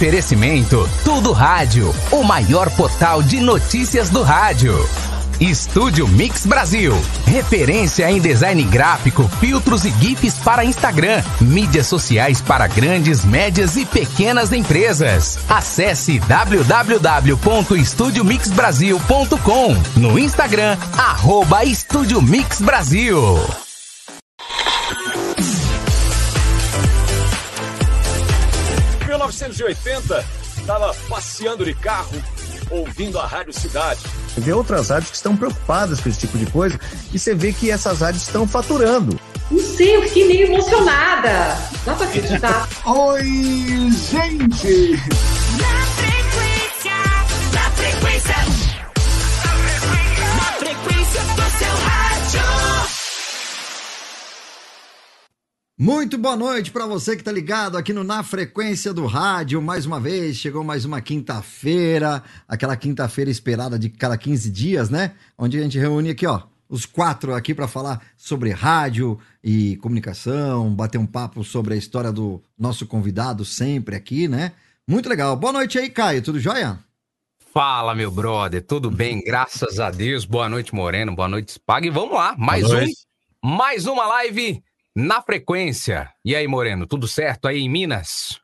Oferecimento Tudo Rádio, o maior portal de notícias do rádio. Estúdio Mix Brasil, referência em design gráfico, filtros e GIFs para Instagram, mídias sociais para grandes, médias e pequenas empresas. Acesse www.estudiomixbrasil.com no Instagram, arroba Estúdio Mix Brasil. 1980, estava passeando de carro, ouvindo a Rádio Cidade. Vê outras rádios que estão preocupadas com esse tipo de coisa e você vê que essas rádios estão faturando. Não sei, eu fiquei meio emocionada. Dá pra acreditar. Oi, gente! Na frequência, na frequência, Muito boa noite para você que tá ligado aqui no Na Frequência do Rádio. Mais uma vez, chegou mais uma quinta-feira, aquela quinta-feira esperada de cada 15 dias, né? Onde a gente reúne aqui, ó, os quatro aqui para falar sobre rádio e comunicação, bater um papo sobre a história do nosso convidado sempre aqui, né? Muito legal. Boa noite aí, Caio. Tudo jóia? Fala, meu brother, tudo bem? Graças a Deus. Boa noite, Moreno. Boa noite, Spag. E vamos lá, mais um, mais uma live na frequência. E aí, Moreno, tudo certo aí em Minas?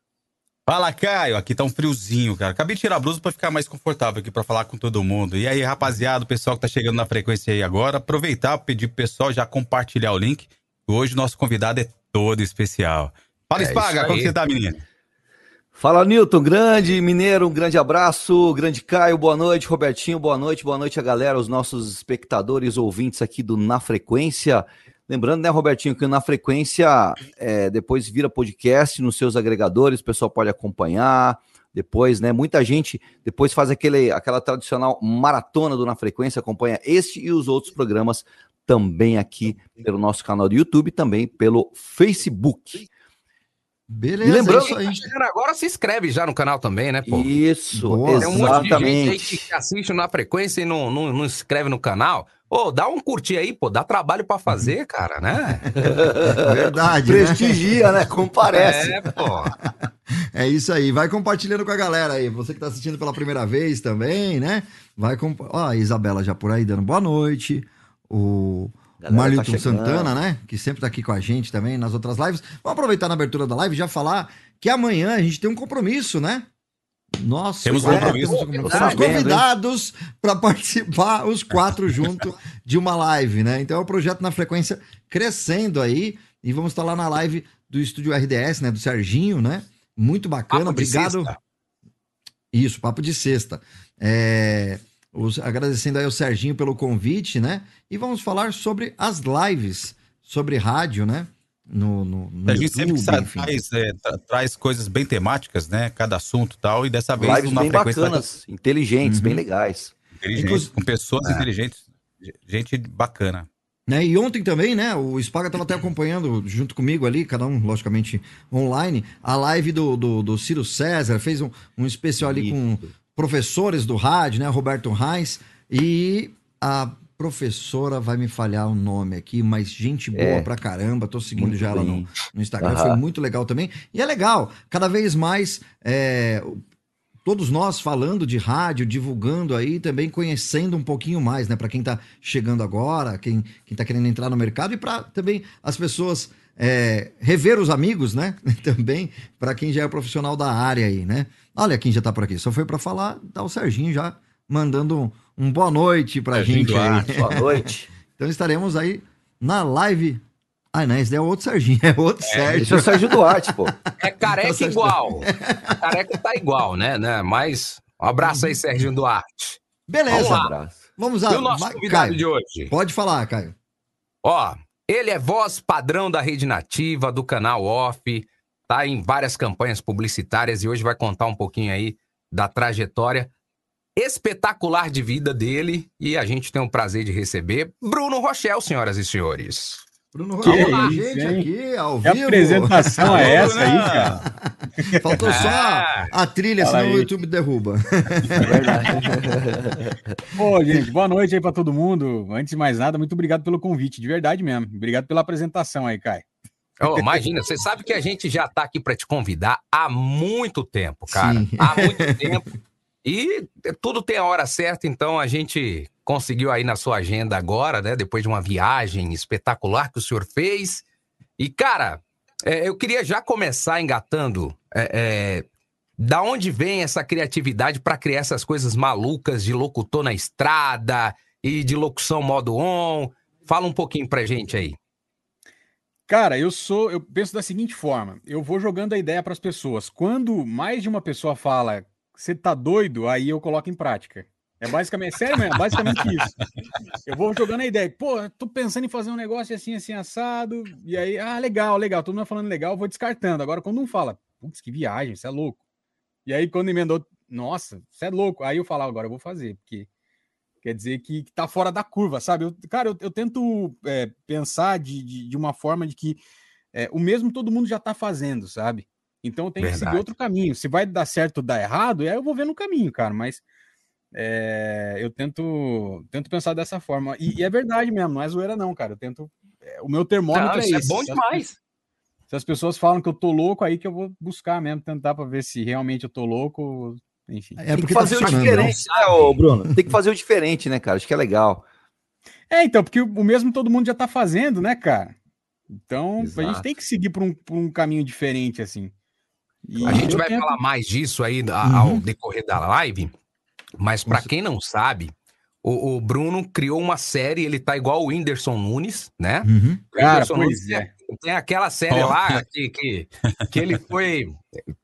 Fala, Caio. Aqui tá um friozinho, cara. Acabei de tirar a blusa pra ficar mais confortável aqui pra falar com todo mundo. E aí, rapaziada, o pessoal que tá chegando na frequência aí agora, aproveitar, pedir pro pessoal já compartilhar o link. Hoje o nosso convidado é todo especial. Fala, É Spaga, isso como você tá, menino? Fala, Newton, grande mineiro, um grande abraço, grande Caio, boa noite, Robertinho, boa noite, boa noite a galera, os nossos espectadores, ouvintes aqui do Na Frequência. Lembrando, né, Robertinho, que Na Frequência é, depois vira podcast nos seus agregadores, o pessoal pode acompanhar. Depois, né, muita gente depois faz aquele, aquela tradicional maratona do Na Frequência, acompanha este e os outros programas também aqui pelo nosso canal do YouTube, também pelo Facebook. Beleza, E lembrando- é isso aí. Tá agora, se inscreve já no canal também, né, pô? Isso, Boa. Tem um monte de gente aí exatamente. que assiste na frequência e não, não, não inscreve no canal. Ô, dá um curtir aí, pô, dá trabalho pra fazer, cara, né? Verdade, né? Prestigia, né? Comparece. É, pô. É isso aí. Vai compartilhando com a galera aí. Você que tá assistindo pela primeira vez também, né? Vai comp... Ó, a Isabela já por aí dando boa noite. O Marlton tá. Santana, né? Que sempre tá aqui com a gente também nas outras lives. Vamos aproveitar na abertura da live e já falar que amanhã a gente tem um compromisso, né? Nossa, Temos um é, compromisso. temos um compromisso. Tô Somos sabendo, hein? convidados para participar, os quatro juntos, de uma live, né? Então é o projeto na frequência crescendo aí. E vamos estar lá na live do estúdio RDS, né? Do Serginho, né? Muito bacana, Papo de obrigado. sexta. Isso, papo de sexta. É, os- agradecendo aí ao Serginho pelo convite, né? E vamos falar sobre as lives, sobre rádio, né? No, no, no a gente sempre YouTube, enfim. traz, é, tra- traz coisas bem temáticas, né? Cada assunto e tal. E dessa vez Lives bem frequência bacanas, inteligentes, Uhum. bem legais. inteligente, Inclusive- com pessoas inteligentes, gente bacana. Né? E ontem também, né? O Spaga estava até acompanhando junto comigo ali, cada um, logicamente, online, a live do, do, do Ciro César, fez um, um especial ali com professores do rádio, né? Roberto Reis. E a professora vai me falhar o nome aqui, mas gente boa É. pra caramba. Tô seguindo Muito já ela no, bem. no Instagram, Aham. foi muito legal também. E é legal, cada vez mais. é, todos nós falando de rádio, divulgando aí, também conhecendo um pouquinho mais, né? Para quem tá chegando agora, quem, quem tá querendo entrar no mercado e para também as pessoas é, rever os amigos, né? também, para quem já é profissional da área aí, né? Olha quem já tá por aqui. Só foi para falar, tá o Serginho já mandando um, um boa noite pra Serginho gente aí. Boa noite. Então estaremos aí na live. Ah, não, esse daí é outro Serginho, é outro Esse Sérgio. é o Sérgio Duarte, pô. É careca igual. careca tá igual, né? né? Mas um abraço aí, Sérgio Duarte. Beleza, Vamos lá. Abraço. vamos lá. E o nosso convidado Caio, de hoje? Pode falar, Caio. Ó, ele é voz padrão da rede nativa, do canal Off, tá em várias campanhas publicitárias e hoje vai contar um pouquinho aí da trajetória espetacular de vida dele e a gente tem o prazer de receber Bruno Rochel, senhoras e senhores. Bruno Que a gente hein? aqui, ao Que vivo. apresentação é essa aí, cara? Faltou só Ah. a trilha, Fala senão aí. o YouTube derruba. É verdade. Pô, gente, boa noite aí pra todo mundo. Antes de mais nada, muito obrigado pelo convite, de verdade mesmo. Obrigado pela apresentação aí, Kai. Ô, imagina, você sabe que a gente já tá aqui para te convidar há muito tempo, cara. Sim. Há muito tempo. E tudo tem a hora certa, então a gente conseguiu aí na sua agenda agora, né? Depois de uma viagem espetacular que o senhor fez. E, cara, é, eu queria já começar engatando. é, é, da onde vem essa criatividade para criar essas coisas malucas de locutor na estrada e de locução modo on? Fala um pouquinho pra gente aí. Cara, eu sou, eu penso da seguinte forma: eu vou jogando a ideia para as pessoas. Quando mais de uma pessoa fala, você tá doido, aí eu coloco em prática. É basicamente, sério mesmo, é basicamente isso. Eu vou jogando a ideia, pô, tô pensando em fazer um negócio assim, assim, assado, e aí, ah, legal, legal, todo mundo falando legal, eu vou descartando. Agora, quando um fala, putz, que viagem, você é louco. E aí, quando emendou, nossa, você é louco. Aí eu falo, agora eu vou fazer, porque quer dizer que, que tá fora da curva, sabe? Eu, cara, eu, eu tento é, pensar de, de, de uma forma de que é, o mesmo todo mundo já tá fazendo, sabe? Então eu tenho que seguir Verdade. outro caminho. Se vai dar certo ou dar errado, aí eu vou ver no caminho, cara. Mas é, eu tento, tento pensar dessa forma. E, e é verdade mesmo, não é zoeira, não, cara. Eu tento. é, o meu termômetro Não, é isso é bom Se as demais. se as pessoas falam que eu tô louco, aí que eu vou buscar mesmo, tentar pra ver se realmente eu tô louco, enfim. É Tem que porque tá fazer o funcionando, diferente, né, ô Bruno? Tem que fazer o diferente, né, cara? Acho que é legal. É, então, porque o o mesmo todo mundo já tá fazendo, né, cara? Então, a Exato. gente tem que seguir por um, por um caminho diferente, assim. E A gente eu vai falar mais disso aí a- Uhum. ao decorrer da live, mas pra quem não sabe, o, o Bruno criou uma série, ele tá igual o Whindersson Nunes, né? Uhum. O Cara, Whindersson pois Nunes é. tem, tem aquela série Oh. lá que, que, que ele foi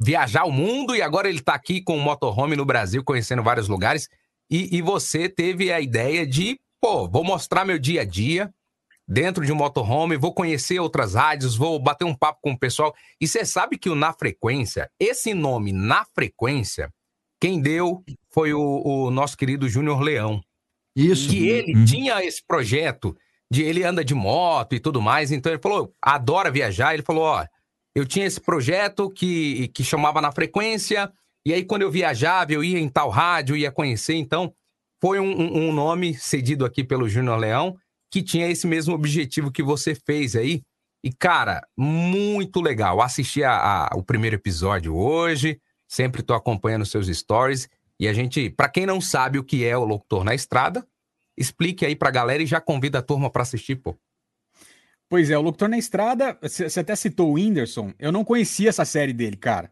viajar o mundo e agora ele tá aqui com o motorhome no Brasil, conhecendo vários lugares. E, e você teve a ideia de, pô, vou mostrar meu dia a dia dentro de um motorhome, vou conhecer outras rádios, vou bater um papo com o pessoal. E você sabe que o Na Frequência, esse nome Na Frequência, quem deu foi o, o nosso querido Júnior Leão Isso. que ele Uhum. tinha esse projeto de ele anda de moto e tudo mais, então ele falou, adora viajar, ele falou, ó, eu tinha esse projeto que, que chamava na frequência, e aí quando eu viajava, eu ia em tal rádio, ia conhecer, então foi um, um- um nome cedido aqui pelo Júnior Leão, que tinha esse mesmo objetivo que você fez aí, e cara, muito legal, assisti a, a- o primeiro episódio hoje, sempre tô acompanhando seus stories, e a gente, pra quem não sabe o que é o locutor na estrada, explique aí pra galera e já convida a turma pra assistir, pô. Pois é, o Locutor na Estrada, você até citou o Whindersson, eu não conhecia essa série dele, cara.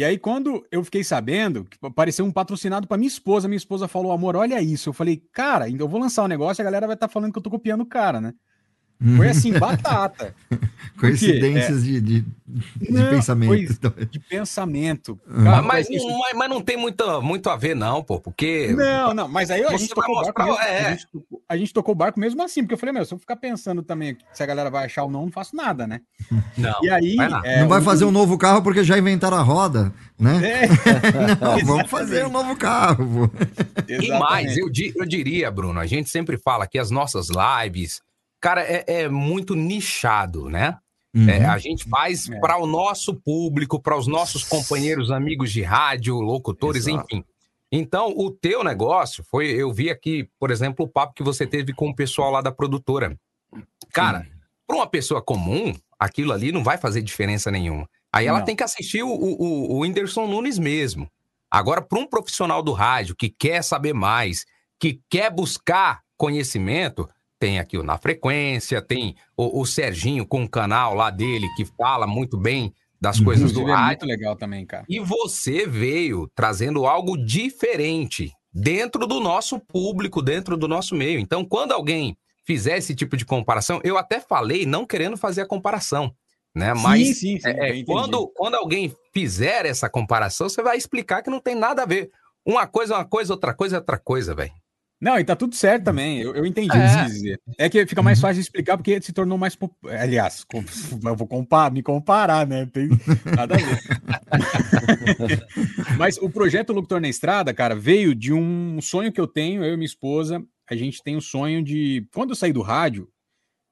E aí, quando eu fiquei sabendo, que apareceu um patrocinado pra minha esposa, minha esposa falou, amor, olha isso. Eu falei, cara, eu vou lançar um negócio e a galera vai estar falando que eu tô copiando o cara, né? Foi assim, batata. Coincidências de, de, de Não, pensamento. De pensamento. Uhum. Cara, mas, isso- não, mas- mas não tem muito, muito a ver, não, pô, porque. Não, não, mas aí a gente, mesmo, é. a, gente tocou, a gente tocou o barco mesmo assim, porque eu falei, meu, se eu ficar pensando também se a galera vai achar ou não, não faço nada, né? Não, E aí. vai é, não vai fazer um novo carro porque já inventaram a roda, né? É, Não, vamos fazer um novo carro. E mais, eu, di- eu diria, Bruno, a gente sempre fala que as nossas lives, cara, é, é muito nichado, né? É, Uhum. a gente faz É. para o nosso público, para os nossos companheiros, amigos de rádio, locutores, Exato. enfim. Então, o teu negócio foi, eu vi aqui, por exemplo, o papo que você teve com o pessoal lá da produtora. Cara, para uma pessoa comum, aquilo ali não vai fazer diferença nenhuma. Aí ela Não. tem que assistir o, o, o Whindersson Nunes mesmo. Agora, para um profissional do rádio que quer saber mais, que quer buscar conhecimento, tem aqui o Na Frequência, tem o, o Serginho com o canal lá dele que fala muito bem das coisas do Inclusive, é rádio. muito legal também, cara. E você veio trazendo algo diferente dentro do nosso público, dentro do nosso meio. Então, quando alguém fizer esse tipo de comparação, eu até falei não querendo fazer a comparação, né? Mas sim, sim, sim, é, entendi. quando, quando alguém fizer essa comparação, você vai explicar que não tem nada a ver. Uma coisa é uma coisa, outra coisa é outra coisa, velho. Não, e tá tudo certo também. Eu, eu entendi o que É. você dizer. É que fica mais fácil de explicar porque se tornou mais. pop- Aliás, com- eu vou comparar, me comparar, né? Tem nada a ver. Mas o projeto Locutor na Estrada, cara, veio de um sonho que eu tenho, eu e minha esposa. A gente tem o sonho de. Quando eu saí do rádio,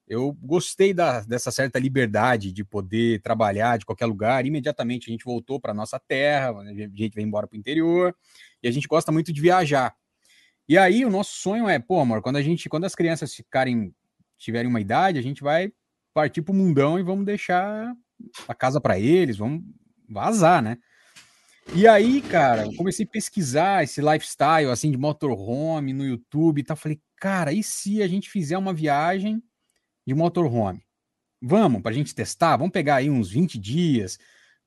eu gostei da- dessa certa liberdade de poder trabalhar de qualquer lugar. Imediatamente a gente voltou para nossa terra, a gente veio embora para o interior e a gente gosta muito de viajar. E aí o nosso sonho é, pô, amor, quando a gente, quando as crianças ficarem tiverem uma idade, a gente vai partir pro mundão e vamos deixar a casa para eles, vamos vazar, né? E aí, cara, eu comecei a pesquisar esse lifestyle, assim, de motorhome no YouTube e tal. Falei, cara, e se a gente fizer uma viagem de motorhome? Vamos, pra gente testar? Vamos pegar aí uns 20 dias,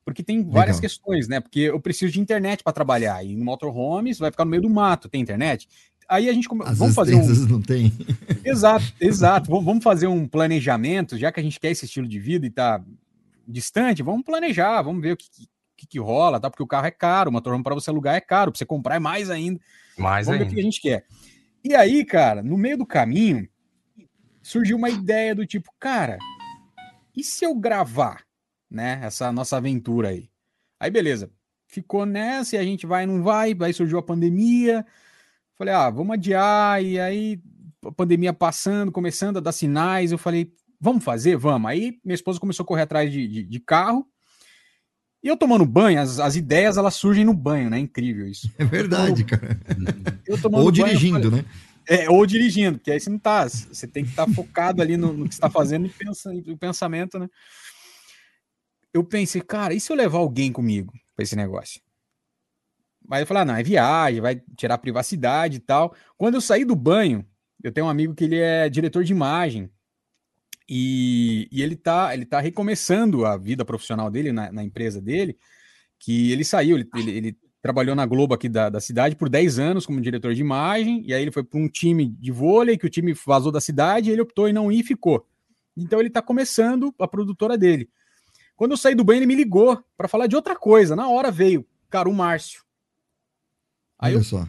porque tem várias Legal. questões, né? Porque eu preciso de internet para trabalhar, e no motorhome você vai ficar no meio do mato, tem internet? Aí a gente come... Às vamos fazer um... não tem. Exato, exato. Vamos- fazer um planejamento, já que a gente quer esse estilo de vida e tá distante, vamos planejar, vamos ver o que, que, que rola, tá? Porque o carro é caro, o motorhome para você alugar é caro, para você comprar é mais ainda. Mais vamos ver o ainda. que a gente quer. E aí, cara, no meio do caminho, surgiu uma ideia do tipo, cara, e se eu gravar, né, essa nossa aventura aí? Aí, beleza. Ficou nessa e a gente vai, não vai, aí surgiu a pandemia. Falei, ah, vamos adiar, e aí a pandemia passando, começando a dar sinais, eu falei, vamos fazer? Vamos. Aí minha esposa começou a correr atrás de, de, de carro, e eu tomando banho, as, as ideias elas surgem no banho, né? Incrível isso. É verdade, cara. Eu Ou banho, eu dirigindo, falei- né? É, ou dirigindo, porque aí você não tá. Você tem que estar focado ali no, no que você está fazendo e pensa, o pensamento, né? Eu pensei, cara, e se eu levar alguém comigo para esse negócio? Mas eu falei, ah, não, é viagem, vai tirar privacidade e tal. Quando eu saí do banho, eu tenho um amigo que ele é diretor de imagem e, e ele, tá, ele tá recomeçando a vida profissional dele na, na empresa dele, que ele saiu, ele, ele, ele trabalhou na Globo aqui da, da cidade por 10 anos como diretor de imagem, e aí ele foi para um time de vôlei, que o time vazou da cidade, ele optou em não ir e ficou. Então ele tá começando a produtora dele. Quando eu saí do banho, ele me ligou para falar de outra coisa. Na hora veio, cara, o Márcio. Aí Olha eu, só.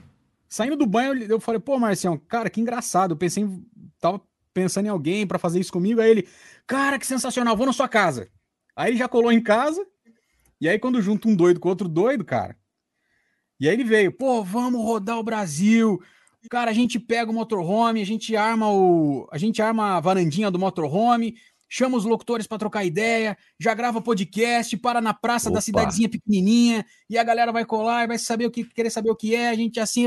saindo do banho, eu falei, pô, Marcião, cara, que engraçado. Eu pensei em. Tava pensando em alguém para fazer isso comigo. Aí ele, cara, que sensacional, vou na sua casa. Aí ele já colou em casa. E aí, quando junta um doido com outro doido, cara. E aí ele veio, pô, vamos rodar o Brasil. Cara, a gente pega o motorhome, a gente arma o. A gente arma a varandinha do motorhome, chama os locutores para trocar ideia, já grava podcast, para na praça da Opa. cidadezinha pequenininha, e a galera vai colar e vai saber o que querer saber o que é, a gente assim.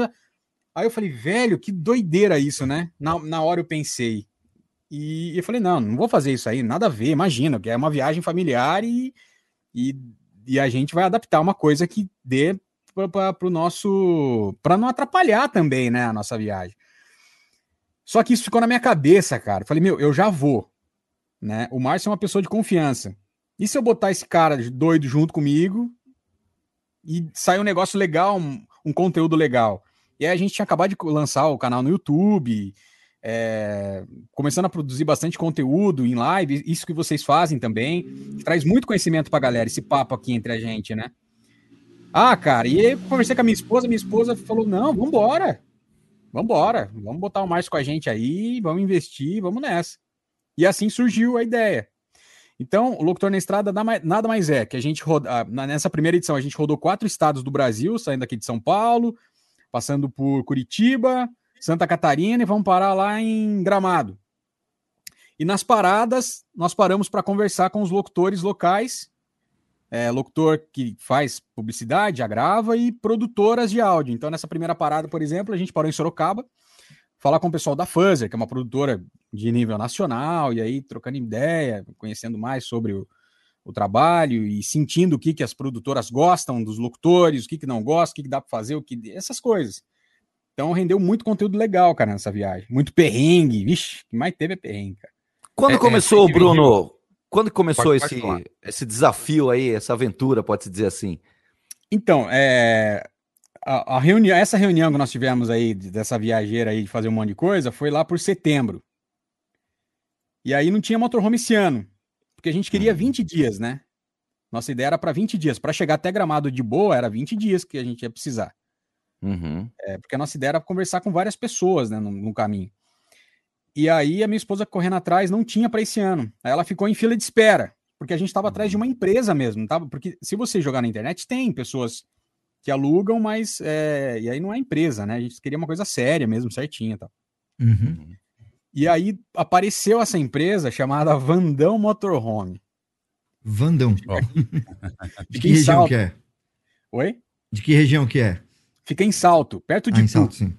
Aí eu falei, velho, que doideira isso, né? Na, na hora eu pensei. E eu falei, não, não vou fazer isso aí, nada a ver, imagina, que é uma viagem familiar e, e, e a gente vai adaptar uma coisa que dê para o nosso. para não atrapalhar também, né, a nossa viagem. Só que isso ficou na minha cabeça, cara. Eu falei, meu, eu já vou. Né? O Márcio é uma pessoa de confiança. E se eu botar esse cara doido junto comigo e sair um negócio legal, um, um conteúdo legal? E aí a gente tinha acabado de lançar o canal no YouTube, é, começando a produzir bastante conteúdo em live, isso que vocês fazem também, que traz muito conhecimento pra galera, esse papo aqui entre a gente, né? Ah, cara, e aí eu conversei com a minha esposa, minha esposa falou: não, vambora, vambora, vamos botar o Márcio com a gente aí, vamos investir, vamos nessa. E assim surgiu a ideia. Então, o Locutor na Estrada nada mais- é que a gente roda, ah, nessa primeira edição, a gente rodou quatro estados do Brasil, saindo aqui de São Paulo, passando por Curitiba, Santa Catarina e vamos parar lá em Gramado. E nas paradas, nós paramos para conversar com os locutores locais, é, locutor que faz publicidade, já grava, e produtoras de áudio. Então, nessa primeira parada, por exemplo, a gente parou em Sorocaba, falar com o pessoal da Fuzzer, que é uma produtora de nível nacional, e aí trocando ideia, conhecendo mais sobre o, o trabalho e sentindo o que, que as produtoras gostam dos locutores, o que, que não gostam, o que, que dá para fazer, o que essas coisas. Então rendeu muito conteúdo legal, cara, nessa viagem. Muito perrengue. Vixe, o que mais teve é perrengue, cara. Quando É, começou, é, Bruno? Quando começou Pode- pode esse, esse desafio aí, essa aventura, pode-se dizer assim? Então, é, a, a reunião, essa reunião que nós tivemos aí, de- dessa viajeira aí de fazer um monte de coisa, foi lá por setembro. E aí não tinha motorhome esse ano, porque a gente queria 20 dias, né? Nossa ideia era para 20 dias. Para chegar até Gramado de boa, era 20 dias que a gente ia precisar. Uhum. É, porque a nossa ideia era conversar com várias pessoas né, no, no caminho. E aí a minha esposa correndo atrás não tinha para esse ano. Aí ela ficou em fila de espera, porque a gente estava atrás de uma empresa mesmo, tava? Porque se você jogar na internet, tem pessoas que alugam, mas é, e aí não é empresa, né? A gente queria uma coisa séria mesmo, certinha, e tal. Uhum. E aí apareceu essa empresa chamada Vandão Motorhome. Vandão. De Fica que região Salto. que é? Oi? De que região que é? Fica em Salto, perto de Ah, em. Salto, sim.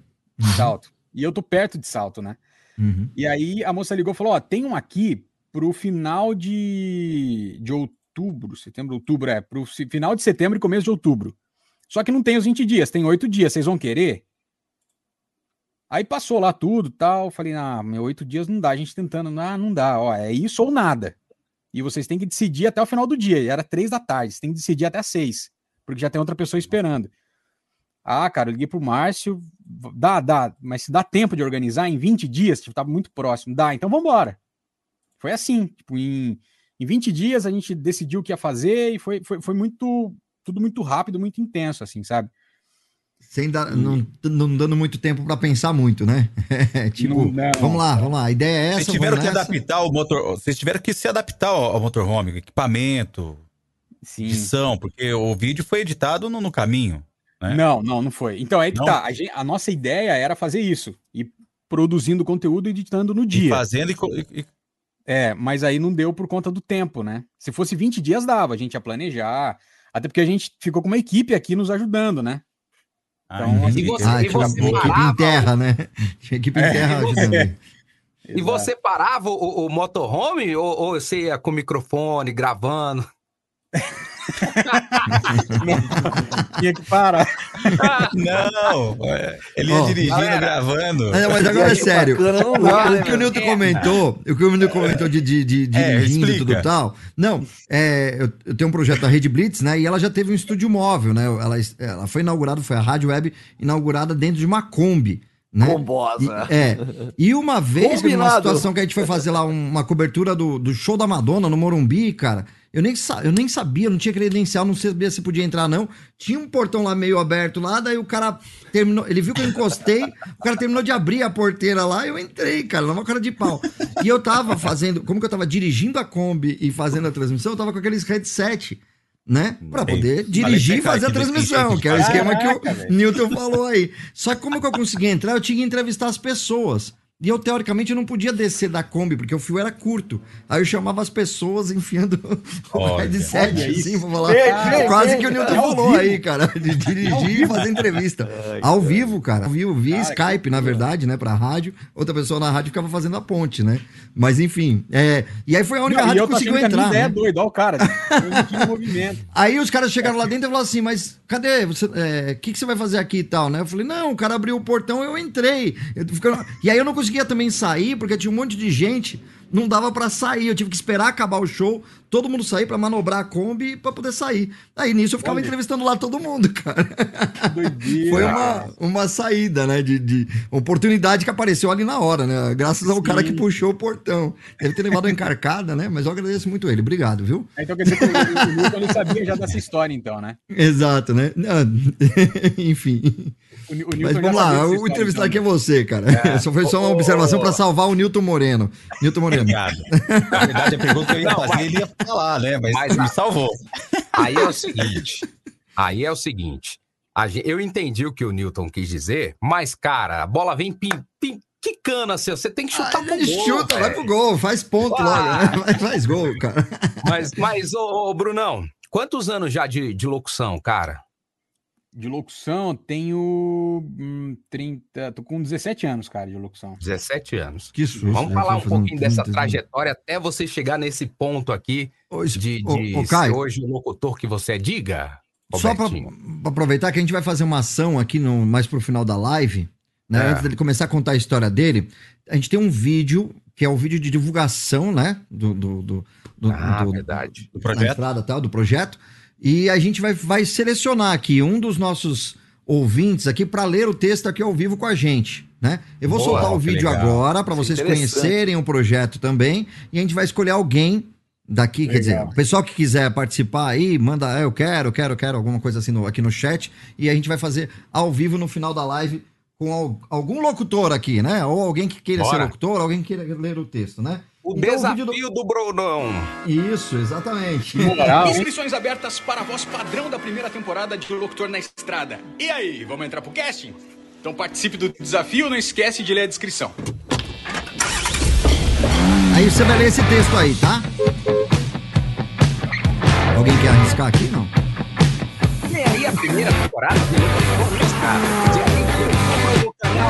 Salto. E eu tô perto de Salto, né? Uhum. E aí a moça ligou e falou: Ó, tem um aqui pro final de, de outubro, setembro, outubro, é, pro final de setembro e começo de outubro. Só que não tem os 20 dias, tem 8 dias, vocês vão querer? Aí passou lá tudo tal, falei, ah, meu, 8 dias não dá, a gente tentando, ah, não dá, ó, é isso ou nada. E vocês têm que decidir até o final do dia, e era 3 da tarde, vocês têm que decidir até 6, porque já tem outra pessoa esperando. Ah, cara, eu liguei pro Márcio, dá, dá, mas se dá tempo de organizar em 20 dias, tipo, tava muito próximo, dá, então vambora. Foi assim, tipo, em, em 20 dias a gente decidiu o que ia fazer e foi, foi, foi muito, tudo muito rápido, muito intenso, assim, sabe? Sem dar, não, não dando muito tempo pra pensar muito, né? tipo, Não, não. vamos lá, vamos lá. A ideia é essa. Vocês tiveram que nessa. adaptar o motor. Vocês tiveram que se adaptar ao, motorhome, equipamento, Sim. edição, porque o vídeo foi editado no, no caminho. né? Não, não, não foi. Então aí que Não? tá. A, gen- a nossa ideia era fazer isso. E produzindo conteúdo e editando no E dia. fazendo e, co- e- e- É, mas aí não deu por conta do tempo, né? Se fosse 20 dias dava, a gente ia planejar. Até porque a gente ficou com uma equipe aqui nos ajudando, né? Ah, Então, entendi. E você, Ah, e tinha uma você equipe em parava, terra, né? Tinha equipe em É, terra e você- ajudando. e você parava o, o motorhome ou, ou você ia com o microfone gravando? Tinha que parar. Não, é, ele ia Ó, dirigindo, galera. gravando. É, mas agora é sério. bacana não O, né, que o? Nilton comentou, o que o Nilton comentou de, de, de, de É, dirigindo e tudo tal. Não, é, eu, eu tenho um projeto da Rede Blitz, né? E ela já teve um estúdio móvel, né? Ela, ela foi inaugurada, foi a Rádio Web inaugurada dentro de uma Kombi. Né? Combosa. E, é. E uma vez, Combinado. situação que a gente foi fazer lá um- uma cobertura do, do show da Madonna no Morumbi, cara. Eu nem, eu nem sabia, não tinha credencial, não sabia se podia entrar, não. Tinha um portão lá meio aberto lá, daí o cara terminou. Ele viu que eu encostei, o cara terminou de abrir a porteira lá e eu entrei, cara, numa cara de pau. E eu tava fazendo, como que eu tava dirigindo a Kombi e fazendo a transmissão, eu tava com aqueles headset. Né? Pra poder dirigir e pecar fazer a transmissão, jeito. que é o esquema que o. Newton falou aí. Só que como que eu consegui entrar? Eu tinha que entrevistar as pessoas. E eu, teoricamente, eu não podia descer da Kombi, porque o fio era curto. Aí eu chamava as pessoas enfiando o headset, assim, pra falar. Vem, Quase que o Newton É falou aí, cara, de dirigir e fazer entrevista. ao vivo, cara. Ao vivo, via Cara, Skype, na verdade, né, pra rádio. Outra pessoa na rádio ficava fazendo a ponte, né? Mas enfim, é... e aí foi a única Não, rádio que conseguiu achando que a minha entrar. ideia é né? doida, olha o cara. Movimento. Aí os caras chegaram lá dentro e falaram assim, mas cadê? O você, é, que, que você vai fazer aqui e tal, né? Eu falei, não, o cara abriu o portão eu entrei. Eu tô ficando- E aí eu não conseguia também sair, porque tinha um monte de gente, não dava pra sair. Eu tive que esperar acabar o show, todo mundo sair pra manobrar a Kombi pra poder sair. Aí nisso eu ficava Olha. entrevistando lá todo mundo, cara. Doideira. Foi uma, uma saída, né? De, de oportunidade que apareceu ali na hora, né? Graças ao cara que puxou o portão. Deve ter levado uma encarcada, né? Mas eu agradeço muito ele. Obrigado, viu? Então quer dizer que o, o Newton ele sabia já dessa história, então, né? Exato, né? Não, Enfim. O, Mas vamos lá, o entrevistado aqui é você, cara. Só foi só uma observação para salvar o Newton Moreno. Newton Moreno. Obrigado. Na verdade, a pergunta que eu ia Não, fazer, mas- ele ia falar, né? Mas, Mas- me salvou. Aí é o seguinte. Aí é o seguinte. eu entendi o que o Newton quis dizer, mas, cara, a bola vem pim, pim, quicando assim. Você tem que chutar pro Ele gol. chuta, vai velho. pro gol, faz ponto Ah. logo, né? Vai- Faz gol, cara. Mas, mas ô, ô, Brunão, quantos anos já de, de locução, cara? De locução, tenho hum, 30. Tô com 17 anos, cara, de locução. 17 anos. Que susto. Vamos né? falar um pouquinho dessa 30, trajetória até você chegar nesse ponto aqui Hoje, de, de ô, Caio, hoje o locutor que você é. Diga, Só para Robertinho. aproveitar que a gente vai fazer uma ação aqui no, mais pro final da live, né? É. Antes dele começar a contar a história dele, a gente tem um vídeo, que é o vídeo de divulgação, né? Do, do, do, do- Ah, do- verdade. Do na projeto. entrada tal, do projeto. E a gente vai, vai selecionar aqui um dos nossos ouvintes aqui para ler o texto aqui ao vivo com a gente, né? Eu vou Boa, soltar o vídeo legal. agora para vocês conhecerem o projeto também e a gente vai escolher alguém daqui, quer dizer, Legal. o pessoal que quiser participar aí, manda, "Ah, eu quero, quero, quero alguma coisa assim no- aqui no chat e a gente vai fazer ao vivo no final da live com al- algum locutor aqui, né? Ou alguém que queira ser Bora. locutor, alguém que queira ler o texto, né? O Então, desafio vídeo do... Brunão. Isso, exatamente. Moral? Inscrições abertas para a voz padrão da primeira temporada de Locutor na Estrada. E aí, vamos entrar pro casting? Então participe do desafio, não esquece de ler a descrição. Aí você vai ler esse texto aí, tá? Alguém quer arriscar aqui? Não. Vem aí a primeira temporada de Locutor na Estrada. Dia 21 de outubro no canal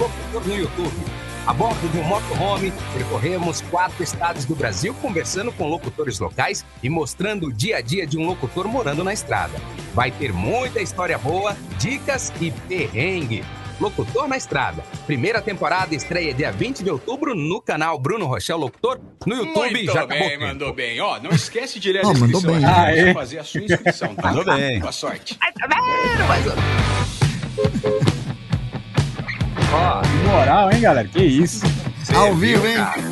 Locutor no YouTube. A bordo de um motorhome, percorremos quatro estados do Brasil conversando com locutores locais e mostrando o dia a dia de um locutor morando na estrada. Vai ter muita história boa, dicas e perrengue. Locutor na Estrada. Primeira temporada estreia dia 20 de outubro no canal Bruno Rochel Locutor. No YouTube Muito já acabou. bem, mandou bem. Ó, não esquece de ler a Ó, mandou bem. aqui Ah, é? fazer a sua inscrição, tá? Mandou bem. Boa sorte. Ai, tá vendo? Mas, ó, Moral, hein, galera? Que isso? você Ao viu, vivo, hein? cara?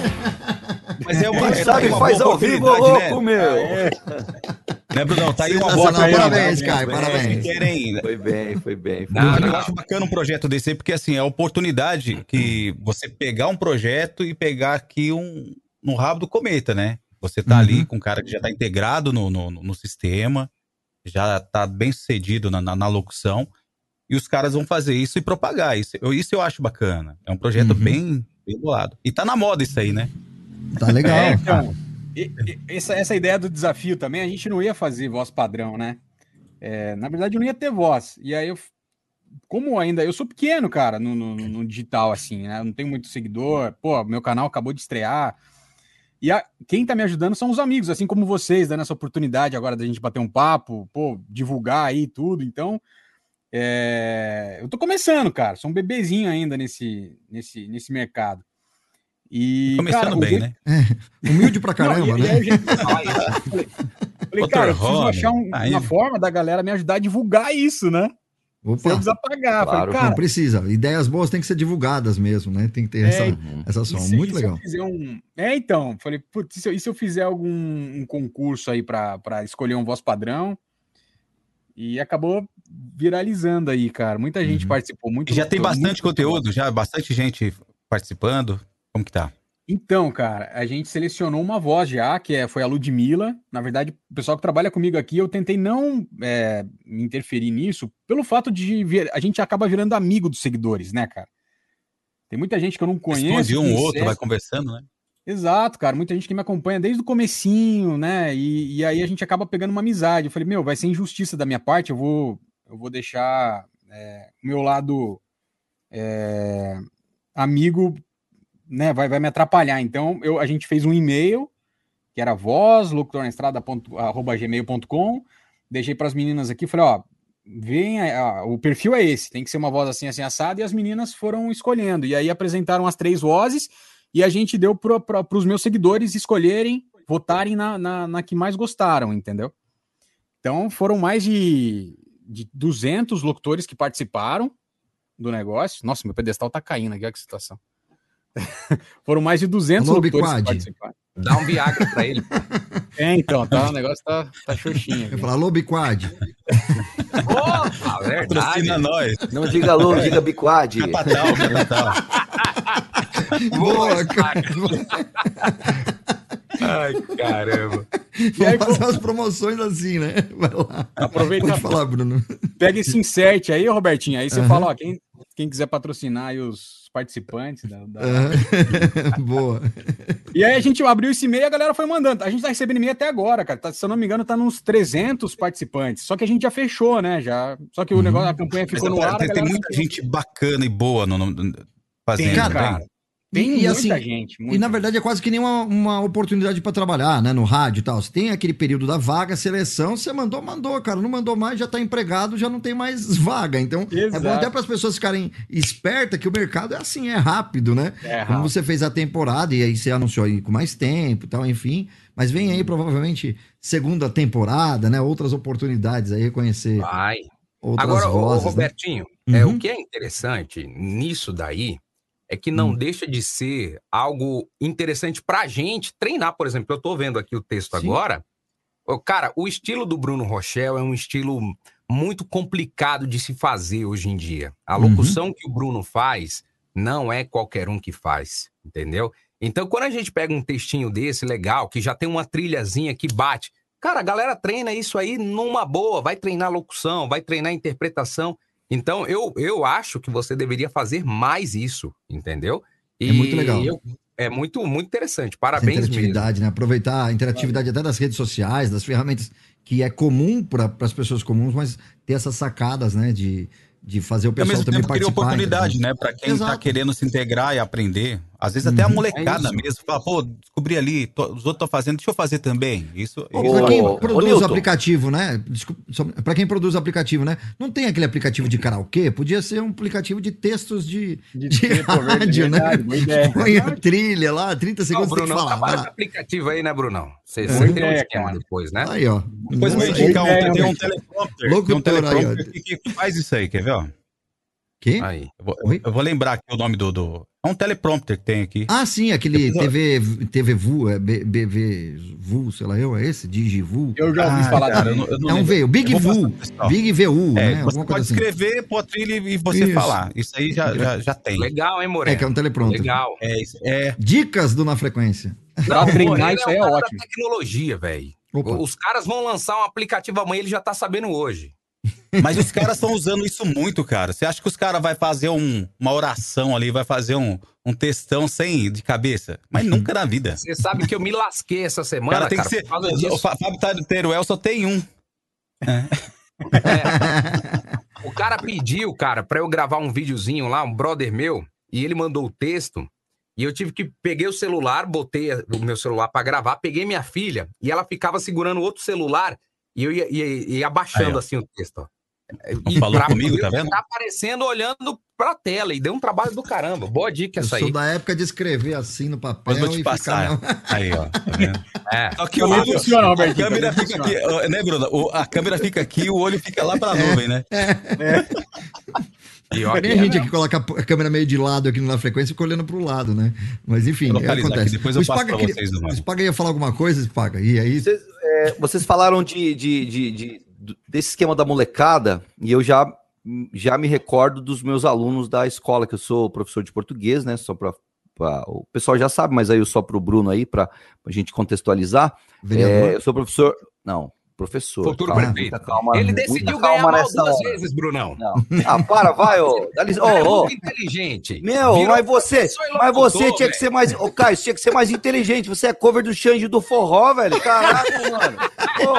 Mas é uma, Quem é sabe uma faz ao vivo, oportunidade, louco, né? meu. Né, Brunão? Tá aí uma boa. Parabéns, né? Caio, É, parabéns. que querem Foi bem, foi bem. Foi Não, bem. Eu acho bacana um projeto desse aí, porque assim, é a oportunidade que você pegar um projeto e pegar aqui um no rabo do cometa, né? Você tá ali com um cara que já tá integrado no, no, no sistema, já tá bem sucedido na, na, na locução, e os caras vão fazer isso e propagar. Isso eu, isso eu acho bacana. É um projeto Uhum. bem, bem bolado. E tá na moda isso aí, né? Tá legal. É, então, e- e- essa, essa ideia do desafio também, a gente não ia fazer voz padrão, né? É, na verdade, eu não ia ter voz. E aí, eu, como ainda, eu sou pequeno, cara, no, no- no digital, assim, né? Eu não tenho muito seguidor. Pô, meu canal acabou de estrear. E a- quem tá me ajudando são os amigos, assim como vocês, dando essa oportunidade agora da gente bater um papo, pô, divulgar aí tudo. Então, é, eu tô começando, cara. Sou um bebezinho ainda nesse, nesse, nesse mercado. E, Começando cara, bem, jeito- né? Humilde pra caramba, não, e, e né? jeito que eu falei, cara, eu preciso achar um- aí- uma forma da galera me ajudar a divulgar isso, né? Opa, precisar pagar. Claro, falei, cara, não precisa. Ideias boas têm que ser divulgadas mesmo, né? Tem que ter essa, É, essa e ação. se- Muito e legal. Um... É, então, falei, putz, e se eu, e se eu fizer algum um concurso aí pra pra escolher um voz padrão? E acabou viralizando aí, cara. Muita gente Uhum. participou, muito já tem bastante conteúdo, já bastante gente participando. Como que tá? Então, cara, a gente selecionou uma voz já, que é, foi a Ludmilla. Na verdade, o pessoal que trabalha comigo aqui, eu tentei não é, me interferir nisso, pelo fato de vir- a gente acaba virando amigo dos seguidores, né, cara? Tem muita gente que eu não conheço. Responde um ou outro, vai conversando, né? Exato, cara. Muita gente que me acompanha desde o comecinho, né? E, e aí a gente acaba pegando uma amizade. Eu falei, meu, vai ser injustiça da minha parte, eu vou, eu vou deixar é, meu lado é, amigo, né? Vai, vai me atrapalhar. Então, eu, a gente fez um e-mail, que era voz, locutornaestrada.gmail.com. Deixei para as meninas aqui, falei, ó, vem, ah, o perfil é esse, tem que ser uma voz assim, assim, assada, e as meninas foram escolhendo. E aí apresentaram as três vozes, e a gente deu para os meus seguidores escolherem, votarem na, na, na que mais gostaram, entendeu? Então foram mais de, de 200 locutores que participaram do negócio. Nossa, meu pedestal tá caindo aqui, olha que situação. foram mais de 200 Alô, locutores que Biquad. participaram. Dá um Viagra pra ele. É, então, tá, o negócio tá, tá xoxinho. Eu aqui. falar, alô, Biquad. Opa, verdade. Patrocina nós. Não diga alô, diga biquad. Capatal, capatal. Boa, cara. Ai, caramba. E aí, Vamos fazer umas promoções assim, né? Vai lá. Aproveita, Pode falar, Bruno. pega esse insert aí, Robertinho. Aí você Aham. fala, ó, quem, quem quiser patrocinar aí os participantes da, da- Aham. Boa. E aí a gente abriu esse e-mail e a galera foi mandando. A gente tá recebendo e-mail até agora, cara. Tá- se eu não me engano, tá nos 300 participantes. Só que a gente já fechou, né? Já... Só que o negócio, a campanha Mas, ficou no cara, ar. a tem, tem muita gente bacana e boa no, no- fazendo. Tem, né? cara. Tem E- e muita assim, gente. E muita na verdade é quase que nem uma, uma oportunidade para trabalhar, né? No rádio e tal. Você tem aquele período da vaga, seleção, você mandou, mandou, cara. Não mandou mais, já tá empregado, já não tem mais vaga. Então, é Exato. bom até para as pessoas ficarem espertas que o mercado é assim, é rápido, né? É Como rápido. você fez a temporada e aí você anunciou aí com mais tempo e tal, enfim. Mas vem aí provavelmente segunda temporada, né? Outras oportunidades aí, reconhecer Vai. outras Agora, vozes. né? Robertinho, é, Uhum. o que é interessante nisso daí é que não Hum. deixa de ser algo interessante pra gente treinar, por exemplo. Eu tô vendo aqui o texto Sim. agora. Cara, o estilo do Bruno Rochel é um estilo muito complicado de se fazer hoje em dia. A Uhum. locução que o Bruno faz não é qualquer um que faz, entendeu? Então, quando a gente pega um textinho desse legal, que já tem uma trilhazinha que bate, cara, a galera treina isso aí numa boa, vai treinar locução, vai treinar interpretação. Então, eu, eu acho que você deveria fazer mais isso, entendeu? É muito legal. eu- é muito, muito interessante. Essa Parabéns mesmo. interatividade, né? Aproveitar a interatividade até das redes sociais, das ferramentas que é comum para as pessoas comuns, mas ter essas sacadas, né? De, de fazer o E pessoal mesmo também tempo cria participar. oportunidade, né? Pra quem tá Exato. querendo se integrar e aprender. Às vezes até a Uhum. molecada É mesmo. Fala, pô, descobri ali, tô- os outros estão fazendo, deixa eu fazer também. Isso, Pô, isso pra é quem ô, produz Newton. aplicativo, né? Desculpa, pra quem produz aplicativo, né? Não tem aquele aplicativo de karaokê? Podia ser um aplicativo de textos de, De de, ter, pô, rádio, né? verdade, ideia. Põe a trilha lá, 30 Não, o segundos tem que Brunão falar. trabalha lá. aplicativo aí, né, Brunão? Você, tem um ideia, esquema depois, né? Aí, ó. Depois eu vou indicar um, ideia, tem um teleprompter. Tem um Locutor aí, ó. teleprompter que, que- faz isso aí, quer ver? Ó? Que? Aí. Eu, vou, eu vou lembrar aqui o nome do, do. É um teleprompter que tem aqui. Ah, sim, aquele Depois TV, TV VU, é B- BV VU, sei lá eu, é esse? Digivu? Eu já ouvi Ah, falar cara, eu não- eu não É um. V, o Big VU. Big VU, É, né? você pode coisa assim. escrever, e você Isso. falar. Isso aí já, já, já tem. Legal, hein, Moreno? É, que é um teleprompter. Legal. É, isso- é, Dicas do Na Frequência. Pra treinar isso aí é da ótimo. tecnologia, velho. Os caras vão lançar um aplicativo amanhã, ele já tá sabendo hoje. Mas os caras estão usando isso muito, cara. Você acha que os caras vão fazer um- uma oração ali, vai fazer um, um textão sem de cabeça? Mas nunca na vida. Você sabe que eu me lasquei essa semana, cara tem cara, que ser. O Fábio Teruel só tem um. O cara pediu, cara, pra eu gravar um videozinho lá, um brother meu, e ele mandou o texto. E eu tive que peguei o celular, botei o meu celular pra gravar, peguei minha filha e ela ficava segurando o outro celular e eu ia, ia, ia abaixando Aí, assim o texto. ó. falou pra comigo, tá vendo? Tá aparecendo olhando pra tela e deu um trabalho do caramba. Boa dica Eu essa sou aí. da época de escrever assim no papel Mas vou te e passar. ficar... Aí, ó. Tá vendo? É. Só que o- funciona, a Robertinho, câmera fica aqui, né, Bruno? A câmera fica aqui e o olho fica lá pra nuvem, né? E ó, Nem a gente aqui coloca a câmera meio de lado aqui na frequência e fica olhando pro lado, né? Mas enfim, localizar acontece. aqui, depois eu O passo Spaga queria- vocês no O. Spaga ia falar alguma coisa, Spaga? E aí? Vocês, é, vocês falaram de, de- de- de- desse esquema da molecada, e eu já, já me recordo dos meus alunos da escola, que eu sou professor de português, né? Só para o pessoal já sabe, mas aí eu só para o Bruno aí, para a gente contextualizar. É, eu sou professor. Não, professor. Futuro Calma, prefeito. calma, Ele decidiu calma ganhar mal duas hora. vezes, Brunão. Não. Ah, para, vai, ô. Dá licença. O cara é Ô, ô. muito inteligente. Meu, Virou mas você, mas você tinha que ser mais. Ô, Caio, você tinha que ser mais inteligente. Você é cover do Xande do Forró, velho. Caraca, mano. Pô,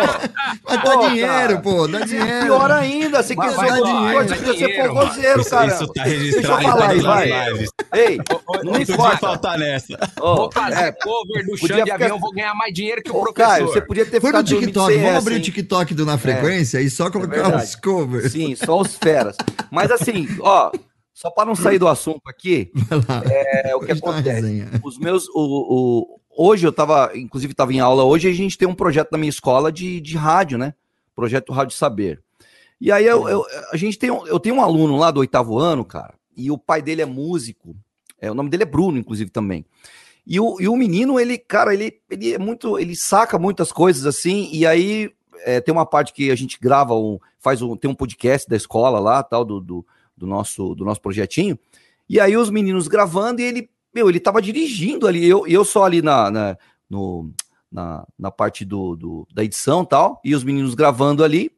Mas pô, dá dinheiro, cara. pô, dá dinheiro. Pior ainda, você quer ser dinheiro, você quer ser forrozeiro, cara. isso tá Deixa registrado eu falar aí, vai. lives. Ei, Não importa. faltar nessa. Ô, Vou fazer é, cover do chão de avião, vou ganhar mais dinheiro que o professor. Caio, você podia ter Foi no ficado dormindo TikTok, sem essa, abrir o? TikTok do Na Frequência e só colocar verdade. os covers. Sim, só os feras. Mas assim, ó, só para não sair do assunto aqui, é o que acontece. Os meus. O, o- hoje eu tava, inclusive, estava em aula hoje, a gente tem um projeto na minha escola de, de rádio, né? Projeto Rádio Saber. E aí eu, eu- a gente tem, um- eu tenho um aluno lá do oitavo ano, cara, e o pai dele é músico. É, o nome dele é Bruno, inclusive, também. E o, e o menino, ele, cara, ele, ele é muito. Ele saca muitas coisas assim, e aí é, tem uma parte que a gente grava, um, faz um, tem um podcast da escola lá, tal, do, do, do nosso, do nosso projetinho. E aí os meninos gravando e ele, meu, ele tava dirigindo ali, eu, eu só ali na, na, no, na, na parte do, do- da edição tal, e os meninos gravando ali.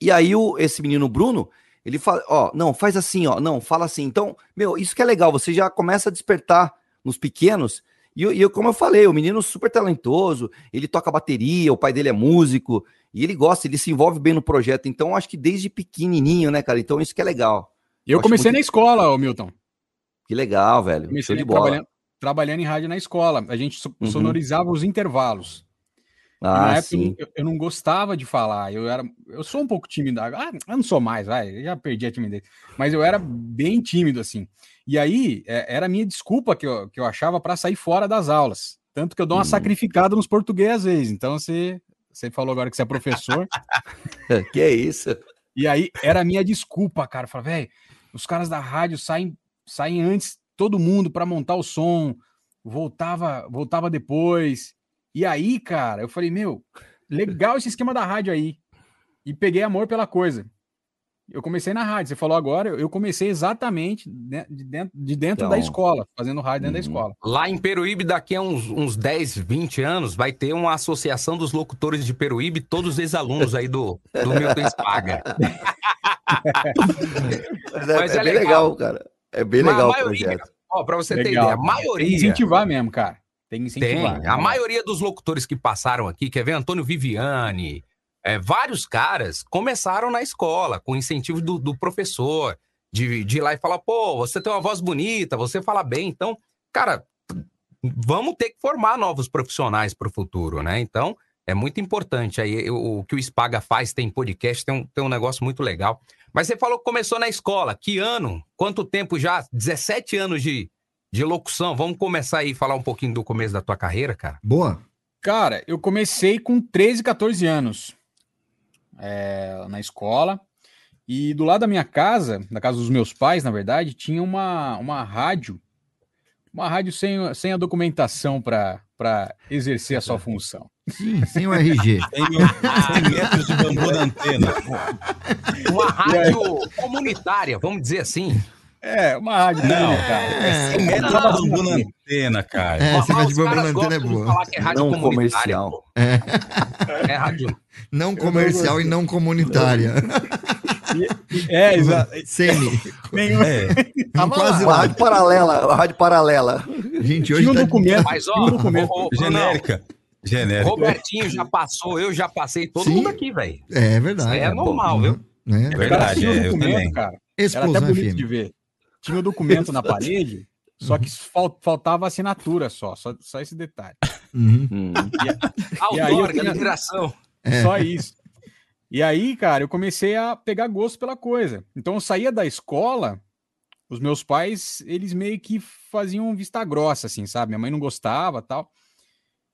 E aí o, esse menino Bruno, ele fala, ó, não, faz assim, ó, não, fala assim. Então, meu, isso que é legal, você já começa a despertar nos pequenos. E, eu- e eu, como eu falei, o menino super talentoso, ele toca bateria, o pai dele é músico, e ele gosta, ele se envolve bem no projeto. Então, acho que desde pequenininho, né, cara? Então, isso que é legal. Eu acho comecei muito- na escola, ô Milton. Que legal, velho. Comecei Show de bola. trabalhando, trabalhando em rádio na escola. A gente Uhum. sonorizava os intervalos. Ah, na época sim. eu, eu não gostava de falar. Eu era, eu sou um pouco tímido. Ah, eu não sou mais, vai. Já perdi a timidez. Mas eu era bem tímido assim. E aí é, era a minha desculpa que eu, que eu achava para sair fora das aulas. Tanto que eu dou uma Hum. sacrificada nos português às vezes. Então você, você falou agora que você é professor. que é isso? E aí era a minha desculpa, cara. Falei, velho, os caras da rádio saem, saem antes, todo mundo para montar o som, voltava, voltava depois. E aí, cara, eu falei, meu, legal esse esquema da rádio aí. E peguei amor pela coisa. Eu comecei na rádio, você falou agora, eu- comecei exatamente de de dentro, de dentro da Então. escola, fazendo rádio dentro da Uhum. escola. Lá em Peruíbe, daqui a uns, uns 10, 20 anos, vai ter uma associação dos locutores de Peruíbe, todos os ex-alunos aí do, do Milton Spaga. Mas é, Mas é é bem legal. legal, cara. É bem legal o maioria- projeto. Ó, pra você ter Legal. ideia, a maioria. incentivar mesmo, cara. Tem que incentivar. Tem. A maioria dos locutores que passaram aqui, quer ver? Antônio Viviane, é, vários caras começaram na escola, com incentivo do, do professor, de, de ir lá e falar, pô, você tem uma voz bonita, você fala bem. Então, cara, vamos ter que formar novos profissionais para o futuro, né? Então, é muito importante aí o, o que o Spaga faz, tem podcast, tem um, tem um negócio muito legal. Mas você falou que começou na escola. Que ano? Quanto tempo já? 17 anos de, de locução. Vamos começar aí falar um pouquinho do começo da tua carreira, cara? Boa. Cara, eu comecei com 13, 14 anos é, na escola. E do lado da minha casa, da casa dos meus pais, na verdade, tinha uma, uma rádio. Uma rádio sem, sem a documentação para exercer a sua função. Sim, sem o RG. Tem, tem metros de bambu na antena. Uma rádio comunitária, vamos dizer assim. É, uma rádio Não, é 100 metros de bambu na antena, cara. É, Mas de bambu na antena é boa. falar que é rádio Não comercial. É. É rádio. Não comercial e não comunitária. É, exato. Semi. Nenhum- É. Quase Uma lá. rádio paralela, a rádio paralela. Gente, hoje Tinha um tá... documento. Mas, ó, tinha um documento. Brunão, Genérica. Genérica. Robertinho já passou, eu já passei, todo Sim. mundo aqui, velho. É verdade. Isso aí é normal, viu? Né? É cara verdade, um é, eu documento, também. cara. Era Explosão até bonito FM. de ver. Tinha o documento na parede, só que fal- faltava assinatura só, só, só esse detalhe. Uhum. Hum. E aí eu Outorga, tinha- liberação. É. Só isso. E aí, cara, eu comecei a pegar gosto pela coisa. Então eu saía da escola, os meus pais, eles meio que faziam vista grossa, assim, sabe? Minha mãe não gostava tal.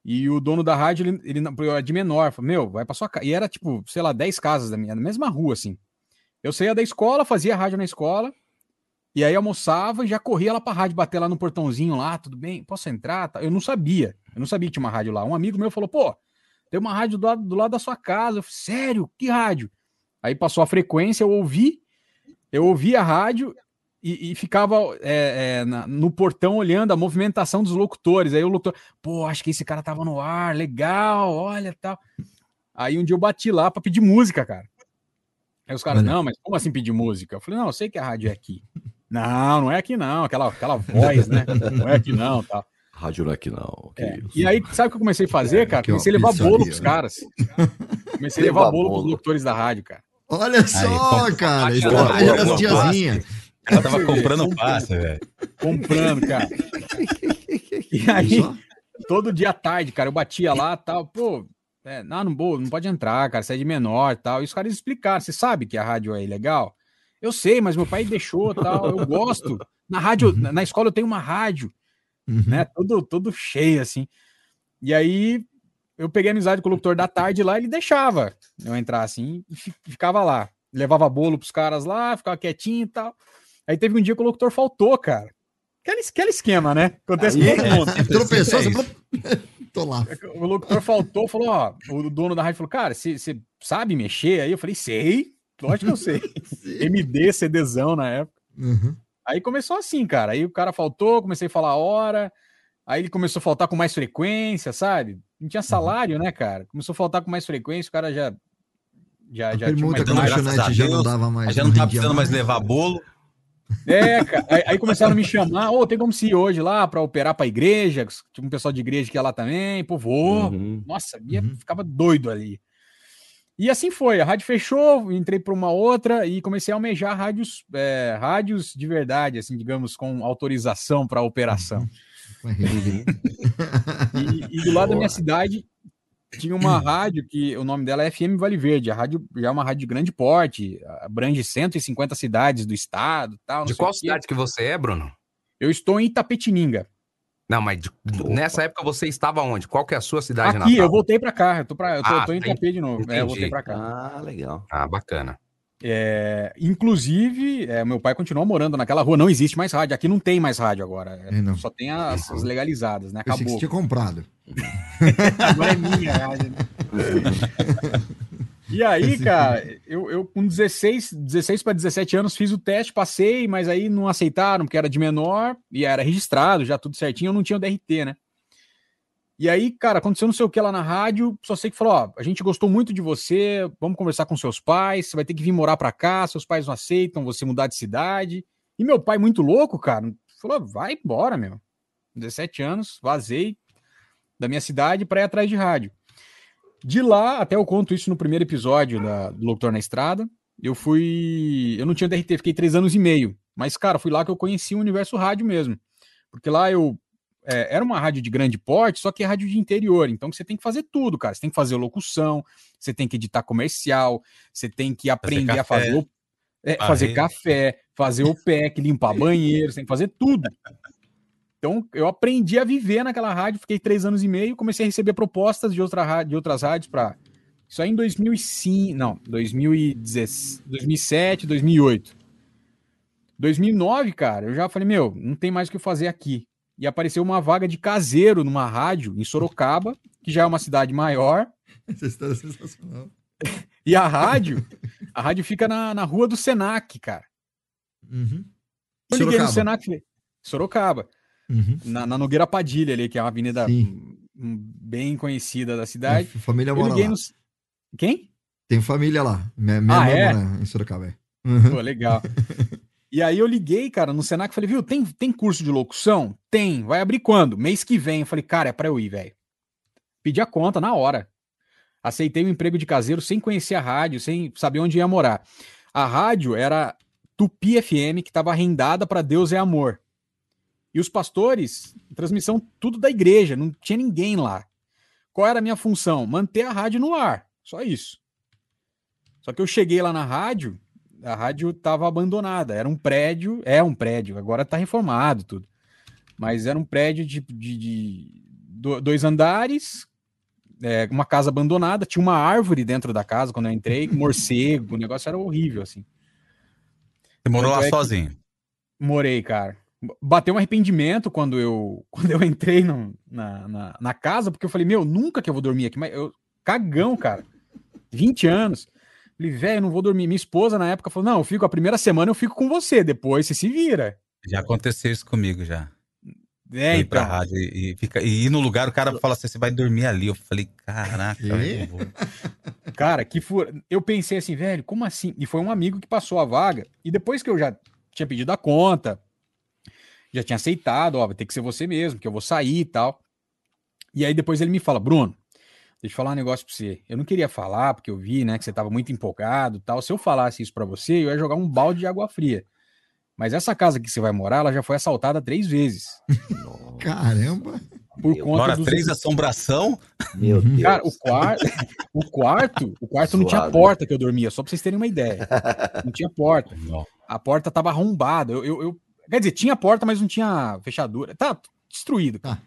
E o dono da rádio, ele, ele não- eu era de menor, falou, meu, vai pra sua casa. E era, tipo, sei lá, 10 casas da minha, na mesma rua, assim. Eu saía da escola, fazia rádio na escola, e aí almoçava e já corria lá pra rádio, bater lá no portãozinho lá, tudo bem, posso entrar? Eu não sabia, eu não sabia que tinha uma rádio lá. Um amigo meu falou, pô, tem uma rádio do lado, do lado da sua casa. Eu falei, sério? Que rádio? Aí passou a frequência, eu ouvi, eu ouvi a rádio e, e ficava é, é, na- no portão olhando a movimentação dos locutores. Aí o locutor, pô, acho que esse cara tava no ar, legal, olha tal. Aí um dia eu bati lá pra pedir música, cara. Aí os caras, Olha. não, mas como assim pedir música? Eu falei, não, eu sei que a rádio é aqui. Não, não é aqui não, aquela, aquela voz, né? Não é aqui não, tal. Rádio não é aqui não. que É. E aí, sabe o que eu comecei a fazer, cara? aqui, ó, Comecei a levar bolo pros né? caras. Comecei a levar Levar bolo pros locutores da rádio, cara. Olha só, compra- cara. Estratégia das tiazinhas. Ela tava comprando passa, velho. Comprando, cara. E aí, todo dia à tarde, cara, eu batia lá tal, pô, é, não, não, não pode entrar, cara, você é de menor tal. E os caras explicaram, você sabe que a rádio é ilegal? Eu sei, mas meu pai deixou tal, eu gosto. Na rádio, na, na escola eu tenho uma rádio, Uhum. né, todo, todo cheio, assim. E aí, eu peguei amizade com o locutor da tarde lá, ele deixava eu entrar assim e fi- ficava lá. Levava bolo pros caras lá, ficava quietinho e tal. Aí teve um dia que o locutor faltou, cara. Aquele, aquele esquema, né? Acontece Aí- com todo mundo. Tropeçou, É falou... Tô lá. O locutor faltou, falou, ó, o dono da rádio falou, cara, você sabe mexer aí? Eu falei, sei, lógico que eu sei. MD, CDzão na época. Uhum. Aí começou assim, cara. Aí o cara faltou, comecei a falar a hora. Aí ele começou a faltar com mais frequência, sabe? Não tinha salário, né, cara? Começou a faltar com mais frequência, o cara já. Já, A já tinha permuta a lanchonete já não dava mais. Já não tá rendia precisando mais levar bolo. É, cara. Aí, aí começaram a me chamar, ô, tem como se ir hoje lá pra operar pra igreja? Tinha um pessoal de igreja que ia lá também, pô, vou. Uhum. Nossa, ia, Uhum. ficava doido ali. E assim foi, a rádio fechou, entrei para uma outra e comecei a almejar rádios, é, rádios de verdade, assim, digamos, com autorização para operação. RG. E, e do lado da minha cidade tinha uma rádio que o nome dela é FM Vale Verde, a rádio já é uma rádio de grande porte, abrange 150 cidades do estado, tal. De qual cidade que você é, Bruno? Eu estou em Itapetininga. Não, mas de- nessa época você estava onde? Qual que é a sua cidade Aqui, natal? eu voltei para cá, eu tô, pra, eu tô, Ah, eu tô em tem- Itapê de novo. É, eu voltei para cá. Ah, legal. Ah, bacana. É, inclusive, é, meu pai continuou morando naquela rua, não existe mais rádio. Aqui não tem mais rádio agora. é, É, não. Só tem as, as legalizadas, né? Pensei que você Acabou. tinha comprado. Agora é minha a rádio. né? E aí, cara, eu, eu com 16, 16 para 17 anos fiz o teste, passei, mas aí não aceitaram porque era de menor e era registrado, já tudo certinho, eu não tinha o DRT, né? E aí, cara, aconteceu não sei o que lá na rádio, só sei que falou, ó, a gente gostou muito de você, vamos conversar com seus pais, você vai ter que vir morar pra cá, seus pais não aceitam você mudar de cidade. E meu pai, muito louco, cara, falou, vai embora, meu. 17 anos, vazei da minha cidade para ir atrás de rádio. De lá, até eu conto isso no primeiro episódio da, do Locutor na Estrada, eu fui. Eu não tinha DRT, fiquei três anos e meio. Mas, cara, fui lá que eu conheci o universo rádio mesmo. Porque lá eu é, era uma rádio de grande porte, só que é rádio de interior. Então você tem que fazer tudo, cara. Você tem que fazer locução, você tem que editar comercial, você tem que aprender a café, fazer o, é, fazer café, fazer o PEC, limpar banheiro, você tem que fazer tudo. Então eu aprendi a viver naquela rádio, fiquei três anos e meio, comecei a receber propostas de, outra, de outras rádios para isso aí em 2005, não, 2017, 2007, 2008. 2009, cara, eu já falei, meu, não tem mais o que fazer aqui. E apareceu uma vaga de caseiro numa rádio em Sorocaba, que já é uma cidade maior, Essa história é sensacional. e a rádio, a rádio fica na, na rua do Senac, cara. Uhum. Eu liguei no Sorocaba. Senac, e falei, Sorocaba, Uhum. na, na Nogueira Padilha ali, que é uma avenida Sim. hum, bem conhecida da cidade. A família mora lá. no... Quem? Tem família lá. Minha, minha Ah, irmã é? mora em Sorocaba. é. Uhum. Pô, legal. E aí eu liguei, cara, no Senac e falei, viu, tem, tem curso de locução? Tem. Vai abrir quando? Mês que vem. Eu falei, cara, é pra eu ir, velho. Pedi a conta na hora. Aceitei o emprego de caseiro sem conhecer a rádio, sem saber onde ia morar. A rádio era Tupi FM, que estava arrendada para Deus é Amor. E os pastores, transmissão tudo da igreja, não tinha ninguém lá. Qual era a minha função? Manter a rádio no ar. Só isso. Só que eu cheguei lá na rádio, a rádio estava abandonada. Era um prédio, é um prédio, agora está reformado tudo. Mas era um prédio de, de- de do- dois andares, é, uma casa abandonada, tinha uma árvore dentro da casa quando eu entrei, morcego, o negócio era horrível, assim. Você morou lá é sozinho. Morei, cara. Bateu um arrependimento quando eu, quando eu entrei no- na, na, na casa, porque eu falei, meu, nunca que eu vou dormir aqui. Mas eu, cagão, cara. 20 anos. Falei, velho, não vou dormir. Minha esposa na época falou: não, eu fico a primeira semana, eu fico com você, depois você se vira. Já aconteceu isso comigo já. É, Eu ir pra então. rádio e, e fica, e ir no lugar, o cara fala assim: você vai dormir ali. Eu falei, caraca, eu. Cara, que fura. Eu pensei assim, velho, como assim? E foi um amigo que passou a vaga. E depois que eu já tinha pedido a conta, já tinha aceitado, ó, vai ter que ser você mesmo, que eu vou sair e tal. E aí depois ele me fala, Bruno, deixa eu falar um negócio pra você. Eu não queria falar, porque eu vi, né, que você tava muito empolgado e tal. Se eu falasse isso pra você, eu ia jogar um balde de água fria. Mas essa casa que você vai morar, ela já foi assaltada três vezes. Caramba. Por Meu, conta dos três assombração. Meu Deus. Cara, o quarto, o quarto, o quarto não tinha porta que eu dormia, só pra vocês terem uma ideia. Não tinha porta. Não. A porta tava arrombada. Eu, eu, eu- quer dizer, tinha porta, mas não tinha fechadura. Tá destruído. Tá.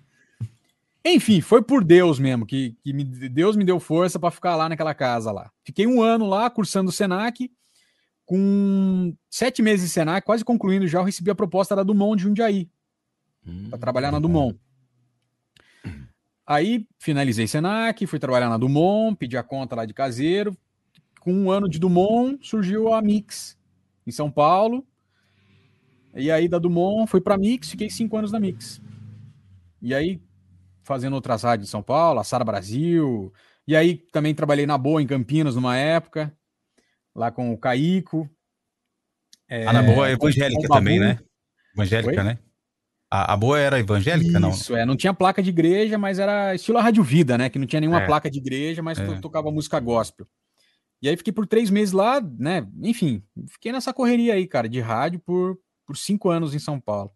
Enfim, foi por Deus mesmo que, que me- Deus me deu força pra ficar lá naquela casa lá. Fiquei um ano lá cursando o Senac. Com sete meses de Senac, quase concluindo já, eu recebi a proposta da Dumont de Jundiaí Hum, para trabalhar na Dumont. Aí finalizei Senac, fui trabalhar na Dumont, pedi a conta lá de caseiro. Com um ano de Dumont, surgiu a Mix em São Paulo. E aí da Dumont fui para Mix, fiquei cinco anos na Mix. E aí fazendo outras rádios em São Paulo, a Sara Brasil. E aí também trabalhei na Boa em Campinas numa época, lá com o Caico. É, Ah, na boa é evangélica também, né? Evangélica, Oi? né? A, a boa era evangélica, não? Isso, é, não tinha placa de igreja, mas era estilo a Rádio Vida, né? Que não tinha nenhuma É. placa de igreja, mas É. to- tocava música gospel. E aí fiquei por três meses lá, né? Enfim, fiquei nessa correria aí, cara, de rádio por, por cinco anos em São Paulo.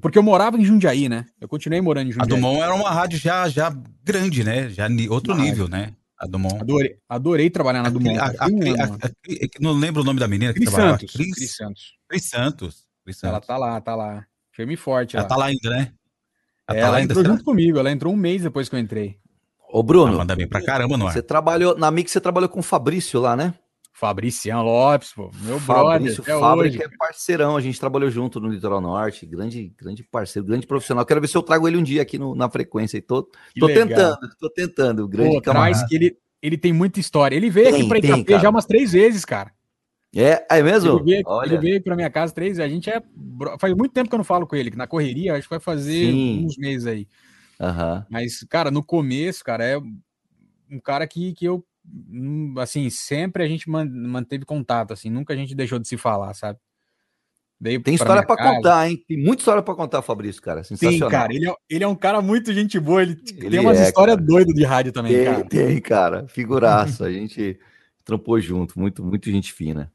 Porque eu morava em Jundiaí, né? Eu continuei morando em A Jundiaí. Dumont era uma rádio já, já grande, né? Já ni- outro Uma nível, né? A Dumont. Adorei, adorei trabalhar na A- Dumont. a- a- a- a- não lembro o nome da menina que Cris trabalhava. Santos. Cris, Cris Santos. Cris Santos. Cris Ela Santos. tá lá, tá lá. Firme e forte. Ela lá. tá lá ainda, né? Ela É, tá ela lá ainda, entrou será? junto comigo, ela entrou um mês depois que eu entrei. Ô, Bruno, manda bem pra caramba no ar. você trabalhou, na Mix você trabalhou com o Fabrício lá, né? Fabriciano Lopes, pô, meu Fabrício brother, hoje. é parceirão, a gente trabalhou junto no Litoral Norte, grande, grande parceiro, grande profissional. Quero ver se eu trago ele um dia aqui no- na frequência e tô, Que tô legal. tentando, tô tentando, grande Pô, camarada. que ele, ele tem muita história. Ele veio Tem, aqui pra tem, Itapê já umas três vezes, cara. É, é mesmo? Ele veio, Olha, ele veio pra minha casa três vezes. A gente é. Faz muito tempo que eu não falo com ele, que na correria, acho que vai fazer Sim. uns meses aí. aham. Mas, cara, no começo, cara, é um cara que, que eu. Hum, Assim, sempre a gente man- manteve contato, assim, nunca a gente deixou de se falar, sabe? Veio Tem história casa. contar, hein? Tem muita história pra contar, Fabrício, cara. Tem, Sensacional. cara. Ele é, ele é um cara muito gente boa. Ele, Ele tem umas é, histórias doidas de rádio também, tem, cara. tem, cara. Figuraça. A gente trampou junto, muito, muito gente fina.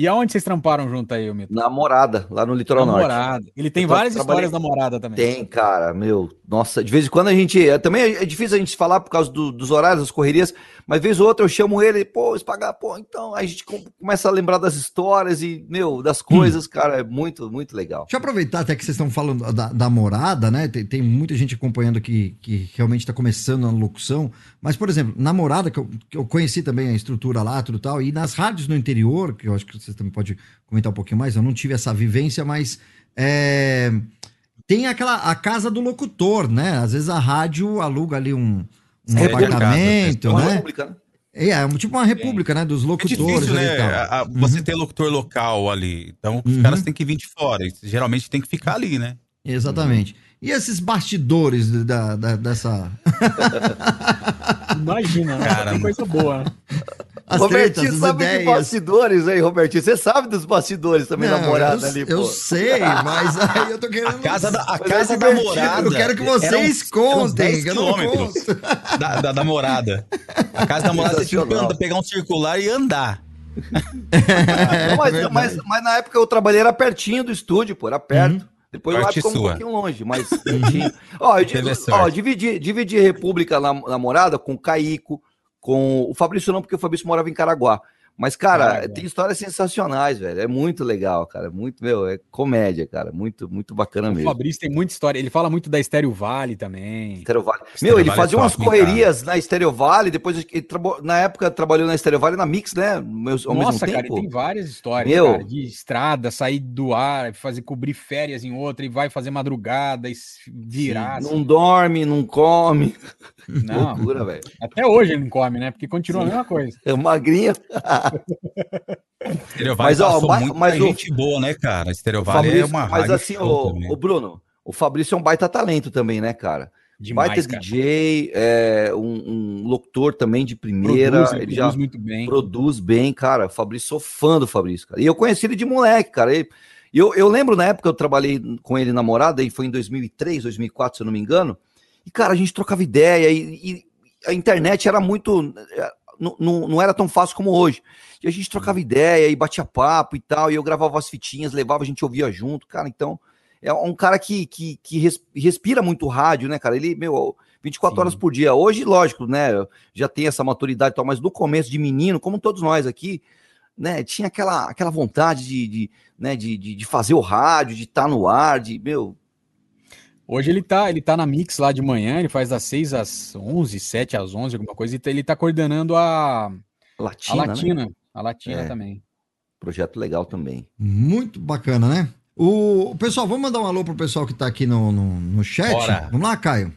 E aonde vocês tramparam junto aí, Mito? Namorada, lá no Litoral Norte. Namorada. Ele tem Eu várias trabalhei- histórias da morada também. Tem, cara, meu. Nossa, de vez em quando a gente. é, Também é difícil a gente falar por causa do- dos horários, das correrias, mas vez ou outra eu chamo ele, pô, se pagar, pô, então a gente com- começa a lembrar das histórias e, meu, das coisas, cara, é muito, muito legal. Deixa eu aproveitar até que vocês estão falando da, da morada, né? Tem, tem muita gente acompanhando que, que realmente está começando na locução. Mas, por exemplo, namorada, que eu, que eu conheci também a estrutura lá, tudo tal, e nas rádios no interior, que eu acho que vocês também podem comentar um pouquinho mais, eu não tive essa vivência, mas é, tem aquela a casa do locutor, né? Às vezes a rádio aluga ali um, um É, apartamento, uma né? república, né? É, é tipo uma república, né? Dos É locutores. difícil, ali e né? a- a- Você ter locutor local ali. Então, os Uhum. caras têm que vir de fora. e geralmente tem que ficar ali, né? Exatamente. E esses bastidores da, da- dessa. Imagina, né? Cara, Tem coisa boa. As Robertinho tretas, sabe de ideias. bastidores aí, Robertinho. Você sabe dos bastidores também, Não, namorada eu, ali, eu pô. sei, mas aí eu tô querendo. A casa da, a Mas casa é da morada. Eu quero que vocês uns- contem, era uns 10 que eu não quilômetros da, da, da morada. A casa da morada você tinha que pegar um circular e andar. Não, mas, mas, mas na época eu trabalhei era pertinho do estúdio, pô, era perto. Depois lá Sorte ficou um sua. pouquinho longe, mas. Ó, eu, digo- sorte. ó, dividi, dividi República na, na morada com o Caico, com o Fabrício não, porque o Fabrício morava em Caraguá. Mas, cara, Caraguá. tem histórias sensacionais, velho. É muito legal, cara. Muito, meu, é comédia, cara. Muito, muito bacana O mesmo. Fabrício tem muita história. Ele fala muito da Estéreo Vale também. Estéreo Vale. Estéreo Meu, ele Vale fazia é umas top, correrias na Estéreo Vale, depois ele na época trabalhou na Estéreo Vale na Mix, né? Meus- Ao Nossa, mesmo cara, tempo. tem várias histórias, Meu. cara, de estrada, sair do ar, fazer cobrir férias em outra e vai fazer madrugada e virar. assim. Não dorme, não come. Não, Loucura, velho. até hoje ele não come, né? Porque continua a mesma coisa. É magrinha. Stereo Mas, Vale ó, passou mas- mas o- gente boa, né, cara? Stereo O Vale é uma mas assim, o, o Bruno, o Fabrício é um baita talento também, né, cara? Demais, baita cara. DJ, é, um, um locutor também de primeira. Produz, ele ele produz já muito bem. produz bem, cara. O Fabrício, sou fã do Fabrício, cara. E eu conheci ele de moleque, cara. Ele- E eu, eu lembro na época eu trabalhei com ele namorada, e foi em 2003, 2004, se eu não me engano. E, cara, a gente trocava ideia e, e a internet era muito. Não, não, não era tão fácil como hoje. E a gente trocava ideia e batia papo e tal. E eu gravava as fitinhas, levava, a gente ouvia junto, cara. Então, é um cara que, que, que res- respira muito rádio, né, cara? Ele, meu, 24 Sim. horas por dia. Hoje, lógico, né? Já tem essa maturidade e tal, mas no começo de menino, como todos nós aqui, né? Tinha aquela, aquela vontade de, de, né, de, de, de fazer o rádio, de estar no ar, de, meu, Hoje ele tá, ele tá na Mix lá de manhã, ele faz das 6 às 11, 7 às 11, alguma coisa, e tá- ele tá coordenando a, a latina, né? Latina. A Latina É. também. Projeto legal também. Muito bacana, né? O, pessoal, vamos mandar um alô pro pessoal que tá aqui no, no, no chat? Bora. Vamos lá, Caio.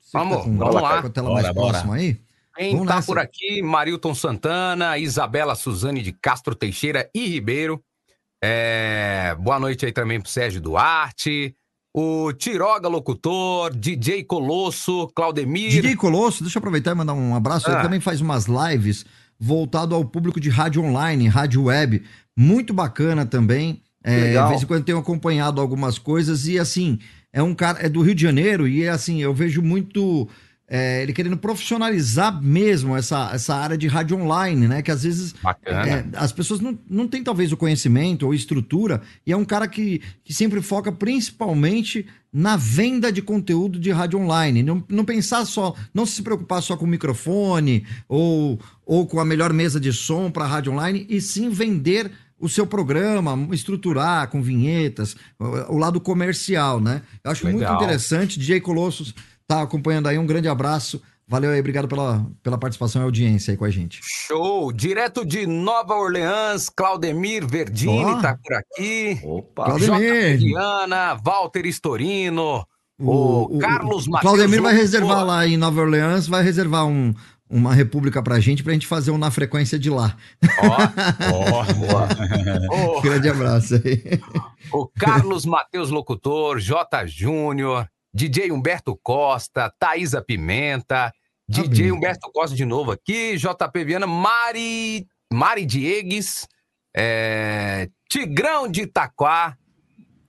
Você Vamos, tá com, vamos lá. com a tela Bora, mais bora. próxima aí? Quem Vamos tá nessa. por aqui? Marilton Santana, Isabela Suzane de Castro Teixeira e Ribeiro. É, Boa noite aí também pro Sérgio Duarte. O Tiroga Locutor, DJ Colosso, Claudemir. DJ Colosso, deixa eu aproveitar e mandar um abraço. Ele Ah. também faz umas lives voltado ao público de rádio online, rádio web. Muito bacana também. É, de vez em quando tenho acompanhado algumas coisas e assim, é um cara, é do Rio de Janeiro e é assim, eu vejo muito é, ele querendo profissionalizar mesmo essa, essa área de rádio online, né? Que às vezes é, as pessoas não, não têm talvez o conhecimento ou estrutura, e é um cara que, que sempre foca principalmente na venda de conteúdo de rádio online. Não, não pensar só, não se preocupar só com o microfone ou, ou com a melhor mesa de som para rádio online, e sim vender o seu programa, estruturar com vinhetas, o, o lado comercial, né? Eu acho muito Legal. interessante. DJ Colossus tá acompanhando aí, um grande abraço. Valeu aí, obrigado pela, pela participação e audiência aí com a gente. Show! Direto de Nova Orleans, Claudemir Verdini Ó. tá por aqui. Opa, Claudemir. Diana, Walter Estorino, o, Carlos o Matheus. Claudemir vai reservar lá em Nova Orleans, vai reservar um, uma república pra gente, pra gente fazer um na frequência de lá. Ó, Grande abraço aí. o Carlos Matheus Locutor, J. Júnior, DJ Humberto Costa, Thaisa Pimenta, DJ. Humberto Costa de novo aqui, JP Viana, Mari, Mari Diegues, é, Tigrão de Itaquá.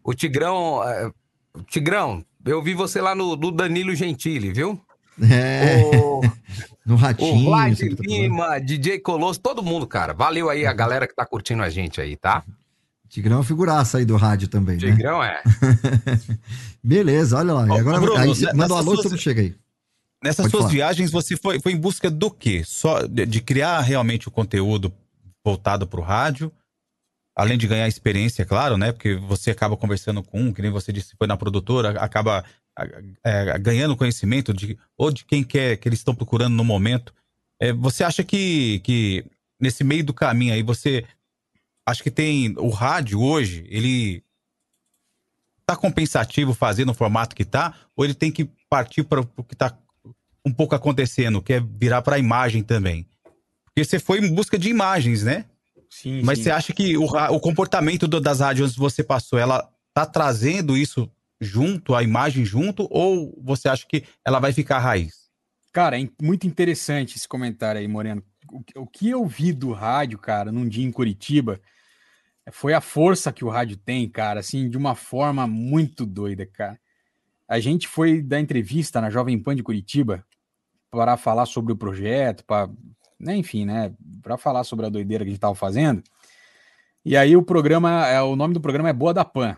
O Tigrão, é, o Tigrão, eu vi você lá no do Danilo Gentili, viu? É. O No O Ratinho. Vlad sempre tá. Lima, DJ Colosso, todo mundo, cara. Valeu aí a galera que tá curtindo a gente aí, tá? Tigrão é figuraça aí do rádio também, né? Tigrão é. Beleza, olha lá. Ó, agora Bruno, aí manda um alô, suas- todo chega aí. Nessas Pode suas falar. viagens, você foi, foi em busca do quê? Só de, de criar realmente o conteúdo voltado para o rádio, além de ganhar experiência, é claro, né? Porque você acaba conversando com um, que nem você disse, foi na produtora, acaba é, ganhando conhecimento de ou de quem quer que eles estão procurando no momento. É, você acha que, que nesse meio do caminho aí, você acha que tem o rádio hoje, ele tá compensativo fazer no formato que tá, ou ele tem que partir para o que tá um pouco acontecendo, que é virar para a imagem também? Porque você foi em busca de imagens, né? Sim, Mas sim. você acha que o, o comportamento do- das rádios que você passou, ela tá trazendo isso junto, a imagem junto, ou você acha que ela vai ficar raiz? Cara, é muito interessante esse comentário aí, Moreno. O que eu vi do rádio, cara, num dia em Curitiba, foi a força que o rádio tem, cara, assim, de uma forma muito doida, cara. A gente foi dar entrevista na Jovem Pan de Curitiba para falar sobre o projeto, para, né, enfim, né, para falar sobre a doideira que a gente tava fazendo. E aí o programa, é, o nome do programa é Boa da Pan.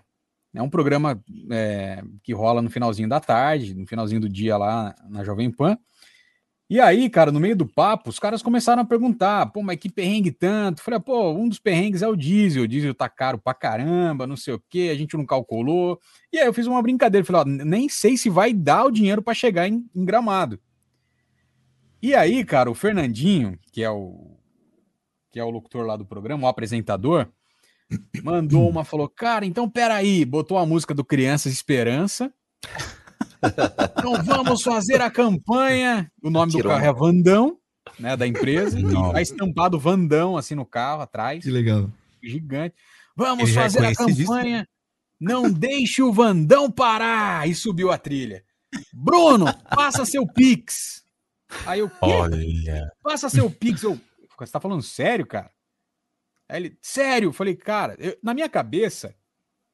É um programa é, que rola no finalzinho da tarde, no finalzinho do dia lá na Jovem Pan. E aí, cara, no meio do papo, os caras começaram a perguntar, pô, mas que perrengue tanto? Falei, pô, um dos perrengues é o diesel, o diesel tá caro pra caramba, não sei o quê, a gente não calculou. E aí eu fiz uma brincadeira, falei, ó, nem sei se vai dar o dinheiro pra chegar em, em Gramado. E aí, cara, o Fernandinho, que é o que é o locutor lá do programa, o apresentador, mandou uma, falou, cara, então peraí, botou a música do Crianças Esperança, então vamos fazer a campanha. O nome Tirou do carro é Vandão, né? Da empresa. Nossa. E tá estampado Vandão assim no carro atrás. Que legal. Gigante. Vamos fazer a campanha. Não deixe o Vandão parar. E subiu a trilha. Bruno, passa seu Pix. Aí eu, quê? Olha. Passa seu Pix. Eu, você tá falando sério, cara? Aí ele, sério? Eu falei, cara, eu- na minha cabeça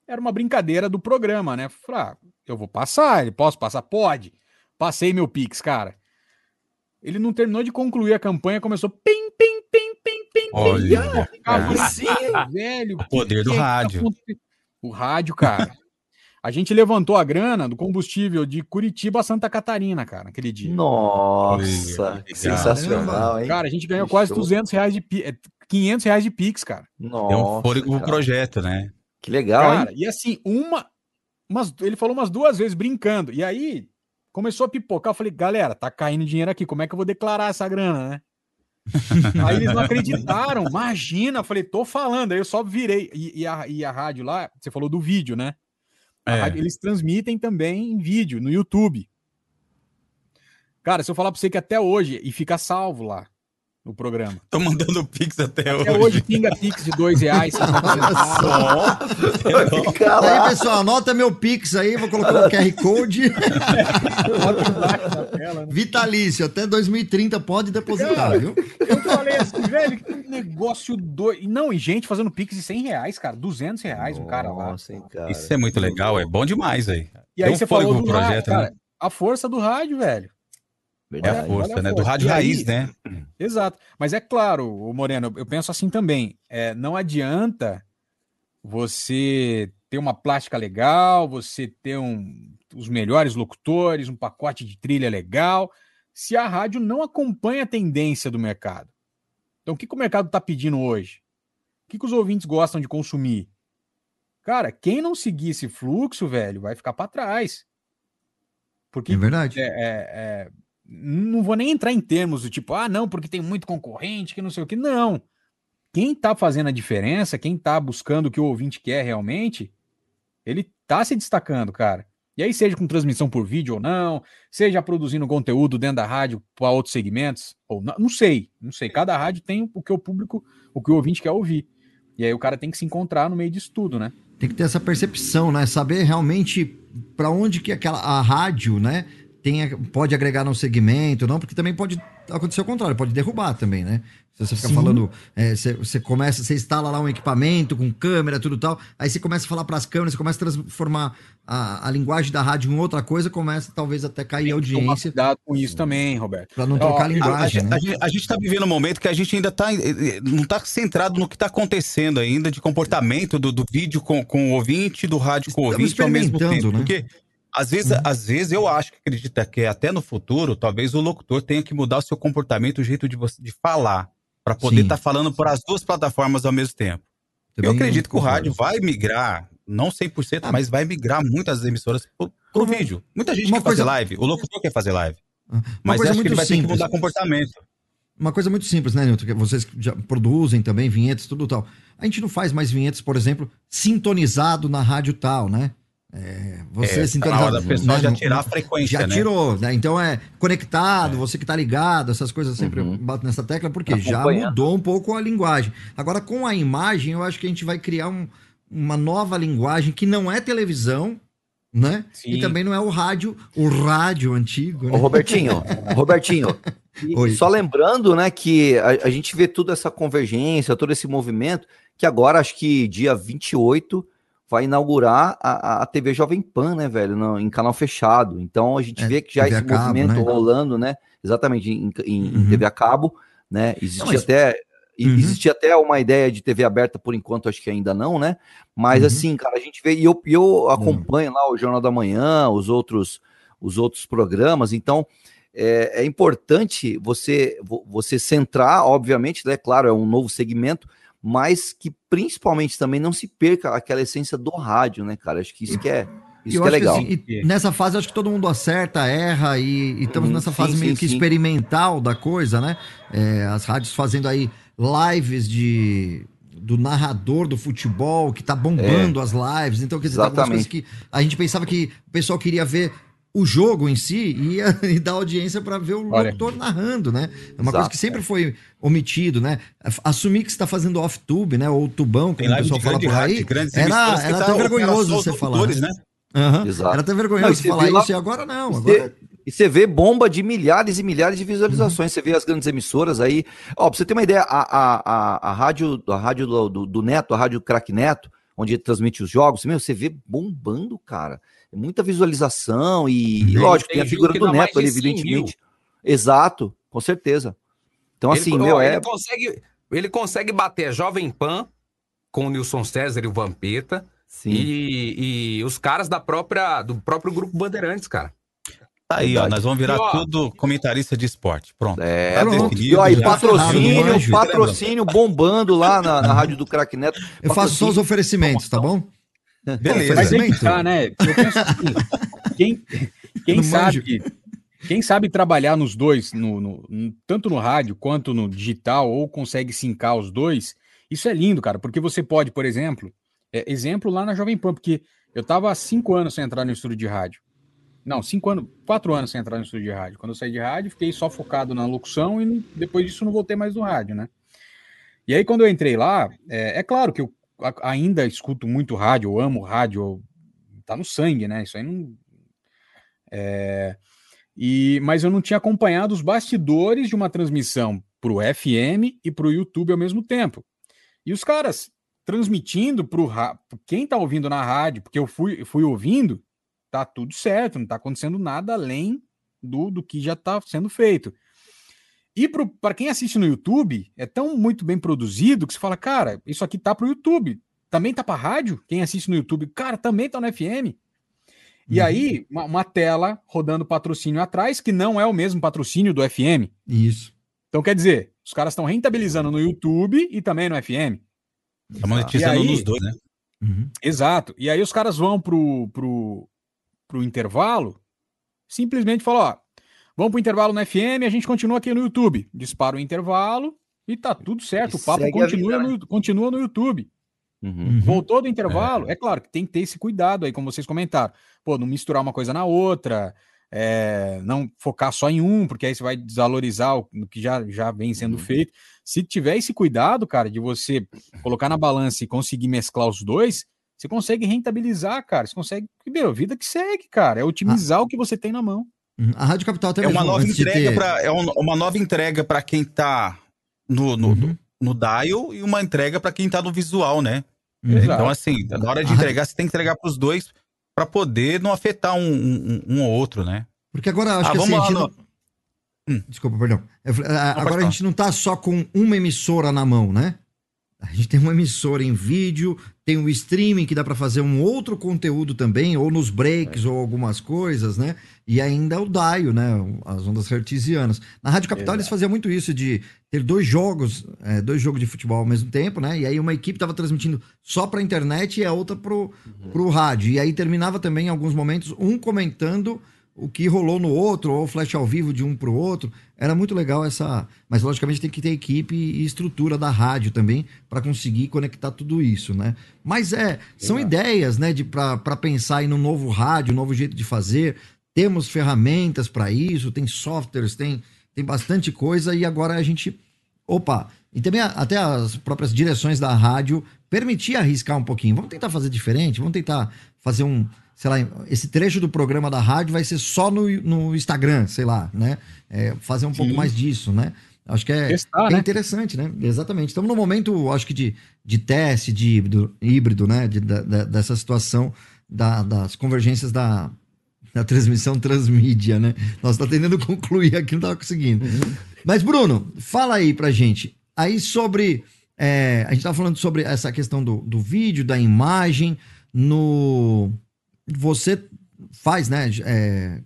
era uma brincadeira do programa, né? Falei, ah, eu vou passar, ele posso passar? Pode. Passei meu Pix, cara. Ele não terminou de concluir a campanha, começou pim, pim, pim, pim, pim, Olha, pim. falei, "Pô, velho. O poder que do que tá rádio. acontecendo?" O rádio, cara. A gente levantou a grana do combustível de Curitiba a Santa Catarina, cara, naquele dia. Nossa, que sensacional, hein? Cara, a gente ganhou Que quase show. 200 reais de Pix, 500 reais de Pix, cara. Nossa, Deu um fôlego pro projeto, né? Que legal, Cara, hein? e assim, uma. Umas, ele falou umas duas vezes brincando. E aí começou a pipocar. Eu falei, galera, tá caindo dinheiro aqui. Como é que eu vou declarar essa grana, né? aí eles não acreditaram. Imagina. Eu falei, tô falando. Aí eu só virei. E, e a, e a rádio lá, você falou do vídeo, né? É. rádio- eles transmitem também em vídeo, no YouTube. Cara, se eu falar pra você que até hoje, e fica salvo lá no programa. Tô mandando Pix até, Até hoje. hoje pinga Pix de dois reais. Fica Aí, lá. pessoal, anota meu Pix aí, vou colocar o QR Code. Tela, né? Vitalício, até 2030 pode depositar, viu? Eu falei assim, velho, que negócio doido. Não, e gente fazendo pix de 100 reais, cara, 200 reais um cara lá. Nossa, hein, cara. Isso é muito legal, é bom demais aí. E aí Deu um você falou do pro rádio, projeto, cara, né? a força do rádio, velho. É a Verdade. força, olha a né? Do força. rádio E aí- raiz, né? Exato. Mas é claro, o Moreno, eu penso assim também. É, não adianta você ter uma plástica legal, você ter um, os melhores locutores, um pacote de trilha legal, se a rádio não acompanha a tendência do mercado. Então, o que, que o mercado está pedindo hoje? O que, que os ouvintes gostam de consumir? Cara, quem não seguir esse fluxo, velho, vai ficar para trás. Porque É verdade. é, é, é, não vou nem entrar em termos do tipo, ah, não, porque tem muito concorrente, que não sei o que. Não. Quem tá fazendo a diferença, quem tá buscando o que o ouvinte quer realmente, ele tá se destacando, cara. E aí, seja com transmissão por vídeo ou não, seja produzindo conteúdo dentro da rádio para outros segmentos, ou não, não sei, não sei. Cada rádio tem o que o público, o que o ouvinte quer ouvir. E aí o cara tem que se encontrar no meio disso tudo, né? Tem que ter essa percepção, né? Saber realmente para onde que aquela a rádio, né, tenha, pode agregar no segmento, não, porque também pode acontecer o contrário, pode derrubar também, né? Se você fica Sim. falando, é, você, você começa, você instala lá um equipamento com câmera, tudo tal, aí você começa a falar para as câmeras, você começa a transformar a, a linguagem da rádio em outra coisa, começa talvez até cair a Tomar audiência. cuidado com isso também, Roberto. Pra não trocar a linguagem, a, né? a gente- a gente tá vivendo um momento que a gente ainda tá, eh, eh, não tá centrado no que tá acontecendo ainda de comportamento do, do vídeo com, com o ouvinte, do rádio com o ouvinte ao mesmo tempo. né? Porque às vezes, às vezes eu acho que acredita que até no futuro, talvez o locutor tenha que mudar o seu comportamento, o jeito de, você, de falar, para poder estar falando por as duas plataformas ao mesmo tempo. Também eu acredito que o rádio vai migrar, não 100%, Ah, mas vai migrar muitas emissoras pro, pro Uma- vídeo. Muita gente quer fazer coisa- live, o locutor quer fazer live. Uma Mas acho que ele muito vai ter que simples. mudar comportamento. Uma coisa muito simples, né, Nilton? Vocês já produzem também vinhetas, tudo tal. A gente não faz mais vinhetas, por exemplo, sintonizado na rádio tal, né? É, você É, tá na hora da pessoa né, já tirar a frequência, Já né? tirou, né? Então é conectado, você que tá ligado, essas coisas sempre Uhum. bato nessa tecla, porque já Acompanhando. mudou um pouco a linguagem. Agora, com a imagem, eu acho que a gente vai criar um- uma nova linguagem que não é televisão, né? E Sim. também não é o rádio, o rádio antigo. Ô, Né? Robertinho, Robertinho, e Oi. só lembrando, né, que a, a gente vê toda essa convergência, todo esse movimento, que agora, acho que dia 28, vai inaugurar a, a- TV Jovem Pan, né, velho, no- em canal fechado. Então a gente É, vê que já TV esse cabo, movimento né? rolando, né, exatamente, em, em- Uhum. TV a cabo, né, existia mas- até... Uhum. Existia até uma ideia de TV aberta, por enquanto, acho que ainda não, né? Mas Uhum. assim, cara, a gente vê, e eu, eu acompanho lá o Jornal da Manhã, os outros, os outros programas, então é, é importante você, vo- você centrar, obviamente, né? Claro, é um novo segmento, mas que principalmente também não se perca aquela essência do rádio, né, cara? Acho que isso que é, isso que é legal. assim, e nessa fase, acho que todo mundo acerta, erra e, e estamos Uhum, nessa sim, fase meio sim, que sim. experimental da coisa, né? É, as rádios fazendo aí lives de do narrador do futebol que tá bombando as lives. Então, quer dizer, tá algumas coisas É. Que a gente pensava que o pessoal queria ver o jogo em si e, ia, e dar audiência para ver o Olha. locutor narrando, né? É uma coisa Exato. que sempre foi omitido, né? Assumir que você tá fazendo off-tube, né? Ou tubão, como o pessoal fala por aí. rádio, Era, era tá- até cara vergonhoso você falar. né? né? Aham. Exato. Era até Não, vergonhoso e você você falar vê lá- isso e agora não. E Agora... você- E você vê bomba de milhares e milhares de visualizações. Você vê as grandes emissoras aí. Ó, pra você ter uma ideia, a, a, a, a rádio, a rádio do, do, do Neto, a rádio Crack Neto, onde ele transmite os jogos, meu, você vê bombando, cara. É Muita visualização e, lógico, Tem tem a figura do Neto ali, de 100 mil. evidentemente. Exato, com certeza. Então, Ele- assim, ó, meu, ele é. consegue, ele consegue bater a Jovem Pan com o Nilson César e o Vampeta Sim. e, e os caras da própria, do próprio grupo Bandeirantes, cara. Tá aí, ó. Verdade. Nós vamos virar E, ó, tudo comentarista de esporte. Pronto. É, Tá definido, E ó, e já. patrocínio, Rádio. patrocínio bombando lá na, na rádio do Crack Neto. Eu faço só os oferecimentos, tá bom? Beleza. Mas aí que tá, né? Eu penso assim, quem, quem sabe, quem sabe trabalhar nos dois, no, no- no- tanto no rádio quanto no digital, ou consegue sincar os dois, isso é lindo, cara, porque você pode, por exemplo, é, exemplo lá na Jovem Pan, porque eu tava há cinco anos sem entrar no estúdio de rádio. Não, cinco anos, quatro anos sem entrar no estúdio de rádio. Quando eu saí de rádio, fiquei só focado na locução e depois disso não voltei mais no rádio, né? E aí, quando eu entrei lá, é, é claro que eu ainda escuto muito rádio, eu amo rádio, tá no sangue, né? Isso aí não. É, e, mas eu não tinha acompanhado os bastidores de uma transmissão pro FM e pro YouTube ao mesmo tempo. E os caras transmitindo pro ra- quem tá ouvindo na rádio, porque eu fui, fui ouvindo, tá tudo certo, não tá acontecendo nada além do, do que já tá sendo feito. E para quem assiste no YouTube, é tão muito bem produzido que você fala, cara, isso aqui tá pro YouTube. Também tá pra rádio? Quem assiste no YouTube, cara, também tá no FM. E aí, uma, uma tela rodando patrocínio atrás, que não é o mesmo patrocínio do FM. Isso. Então, quer dizer, os caras estão rentabilizando no YouTube e também no FM. Tá monetizando aí- nos dois, né? Uhum. Exato. E aí os caras vão pro, pro, pro intervalo, simplesmente falam, ó, vamos pro intervalo no FM, a gente continua aqui no YouTube. Dispara o intervalo e tá tudo certo. E O papo continua, vida, né? no, continua no YouTube. Uhum. Uhum. Voltou do intervalo, é. claro que tem que ter esse cuidado aí, como vocês comentaram. Pô, não misturar uma coisa na outra, é, não focar só em um, porque aí você vai desvalorizar o o que já, já vem sendo Uhum. feito. Se tiver esse cuidado, cara, de você colocar na balança e conseguir mesclar os dois, você consegue rentabilizar, cara. Você consegue. Meu, vida que segue, cara. É otimizar o que você tem na mão. Uhum. A Rádio Capital até É uma mesmo, nova entrega ter- para é um- uma nova entrega para quem tá no no, Uhum. no dial e uma entrega para quem tá no visual, né? Uhum. Então assim, na hora de A entregar, você tem que entregar para os dois para poder não afetar um, um, um ou outro, né? Porque agora acho Ah, que assim, vamos a gente lá não... Desculpa, perdão. Ah, agora a gente não tá só com uma emissora na mão, né? A gente tem uma emissora em vídeo, tem o streaming que dá pra fazer um outro conteúdo também, ou nos breaks, ou algumas coisas, né? E ainda o DAIO, né? As ondas hertzianas. Na Rádio Capital eles faziam muito isso de ter dois jogos, é, dois jogos de futebol ao mesmo tempo, né? E aí uma equipe tava transmitindo só pra internet e a outra pro, pro rádio. E aí terminava também em alguns momentos um comentando o que rolou no outro, ou flash ao vivo de um pro outro. Era muito legal essa. Mas logicamente tem que ter equipe e estrutura da rádio também para conseguir conectar tudo isso, né? Mas é, são ideias, né, de para pensar em um novo rádio, um novo jeito de fazer. Temos ferramentas para isso, tem softwares, tem, tem bastante coisa e agora a gente Opa, e também até as próprias direções da rádio permitir arriscar um pouquinho. Vamos tentar fazer diferente, vamos tentar fazer um, sei lá, esse trecho do programa da rádio vai ser só no, no Instagram, sei lá, né? É, fazer um pouco Sim. mais disso, né? Acho que é, Testar, é né? interessante, né? Exatamente. Estamos num momento, acho que de, de teste, de híbrido, híbrido né? De- da- da- dessa situação da- das convergências da, da transmissão transmídia, né? Nós tá tentando concluir aqui, não tava conseguindo. Mas, Bruno, fala aí pra gente. Aí sobre. é, a gente tava falando sobre essa questão do, do vídeo, da imagem. No. Você faz, né? é,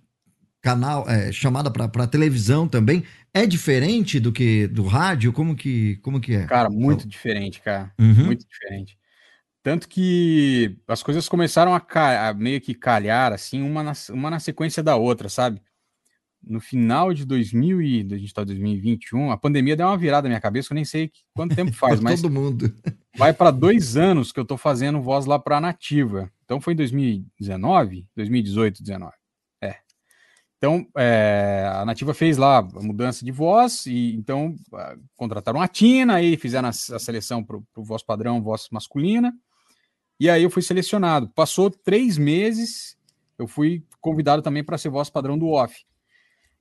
canal, é, chamada pra, pra televisão também. É diferente do que do rádio? Como que, como que é? Cara, muito diferente, cara. Uhum. Muito diferente. Tanto que as coisas começaram a, a meio que calhar, assim, uma na, uma na sequência da outra, sabe? No final de 2000 e... A gente tá em 2021, a pandemia deu uma virada na minha cabeça, eu nem sei quanto tempo faz, mas Todo mundo. Vai para dois anos que eu tô fazendo voz lá para Nativa. Então foi em 2019, 2018, 19. É. Então é, a Nativa fez lá a mudança de voz e então contrataram a Tina, aí fizeram a, a seleção para o voz padrão, voz masculina. E aí eu fui selecionado. Passou três meses, eu fui convidado também para ser voz padrão do off.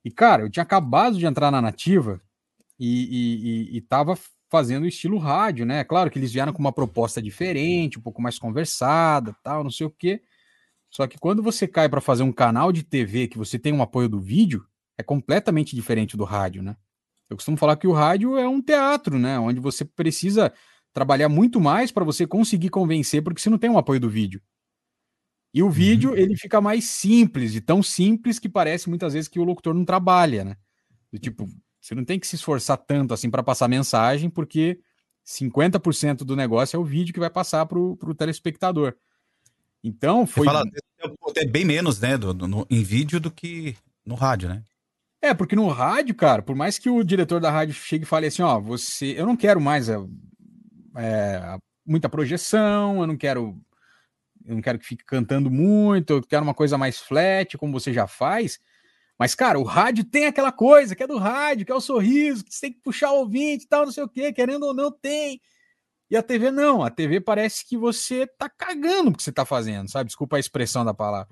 E cara, eu tinha acabado de entrar na Nativa e, e, e, e tava fazendo estilo rádio, né? Claro que eles vieram com uma proposta diferente, um pouco mais conversada, tal, não sei o quê. Só que quando você cai para fazer um canal de TV que você tem um apoio do vídeo, é completamente diferente do rádio, né? Eu costumo falar que o rádio é um teatro, né? Onde você precisa trabalhar muito mais para você conseguir convencer, porque você não tem um apoio do vídeo. E o vídeo, ele fica mais simples, e tão simples que parece muitas vezes que o locutor não trabalha, né? Do tipo, você não tem que se esforçar tanto assim para passar mensagem, porque 50% do negócio é o vídeo que vai passar para o telespectador. Então, Você foi. fala é bem menos, né, do- do- no- em vídeo do que no rádio, né? É, porque no rádio, cara, por mais que o diretor da rádio chegue e fale assim, ó, você, eu não quero mais é, é, muita projeção, eu não quero, eu não quero que fique cantando muito, eu quero uma coisa mais flat, como você já faz. Mas, cara, o rádio tem aquela coisa que é do rádio, que é o sorriso, que você tem que puxar o ouvinte e tal, não sei o quê, querendo ou não, tem. E a TV não, a TV parece que você tá cagando o que você tá fazendo, sabe? Desculpa a expressão da palavra.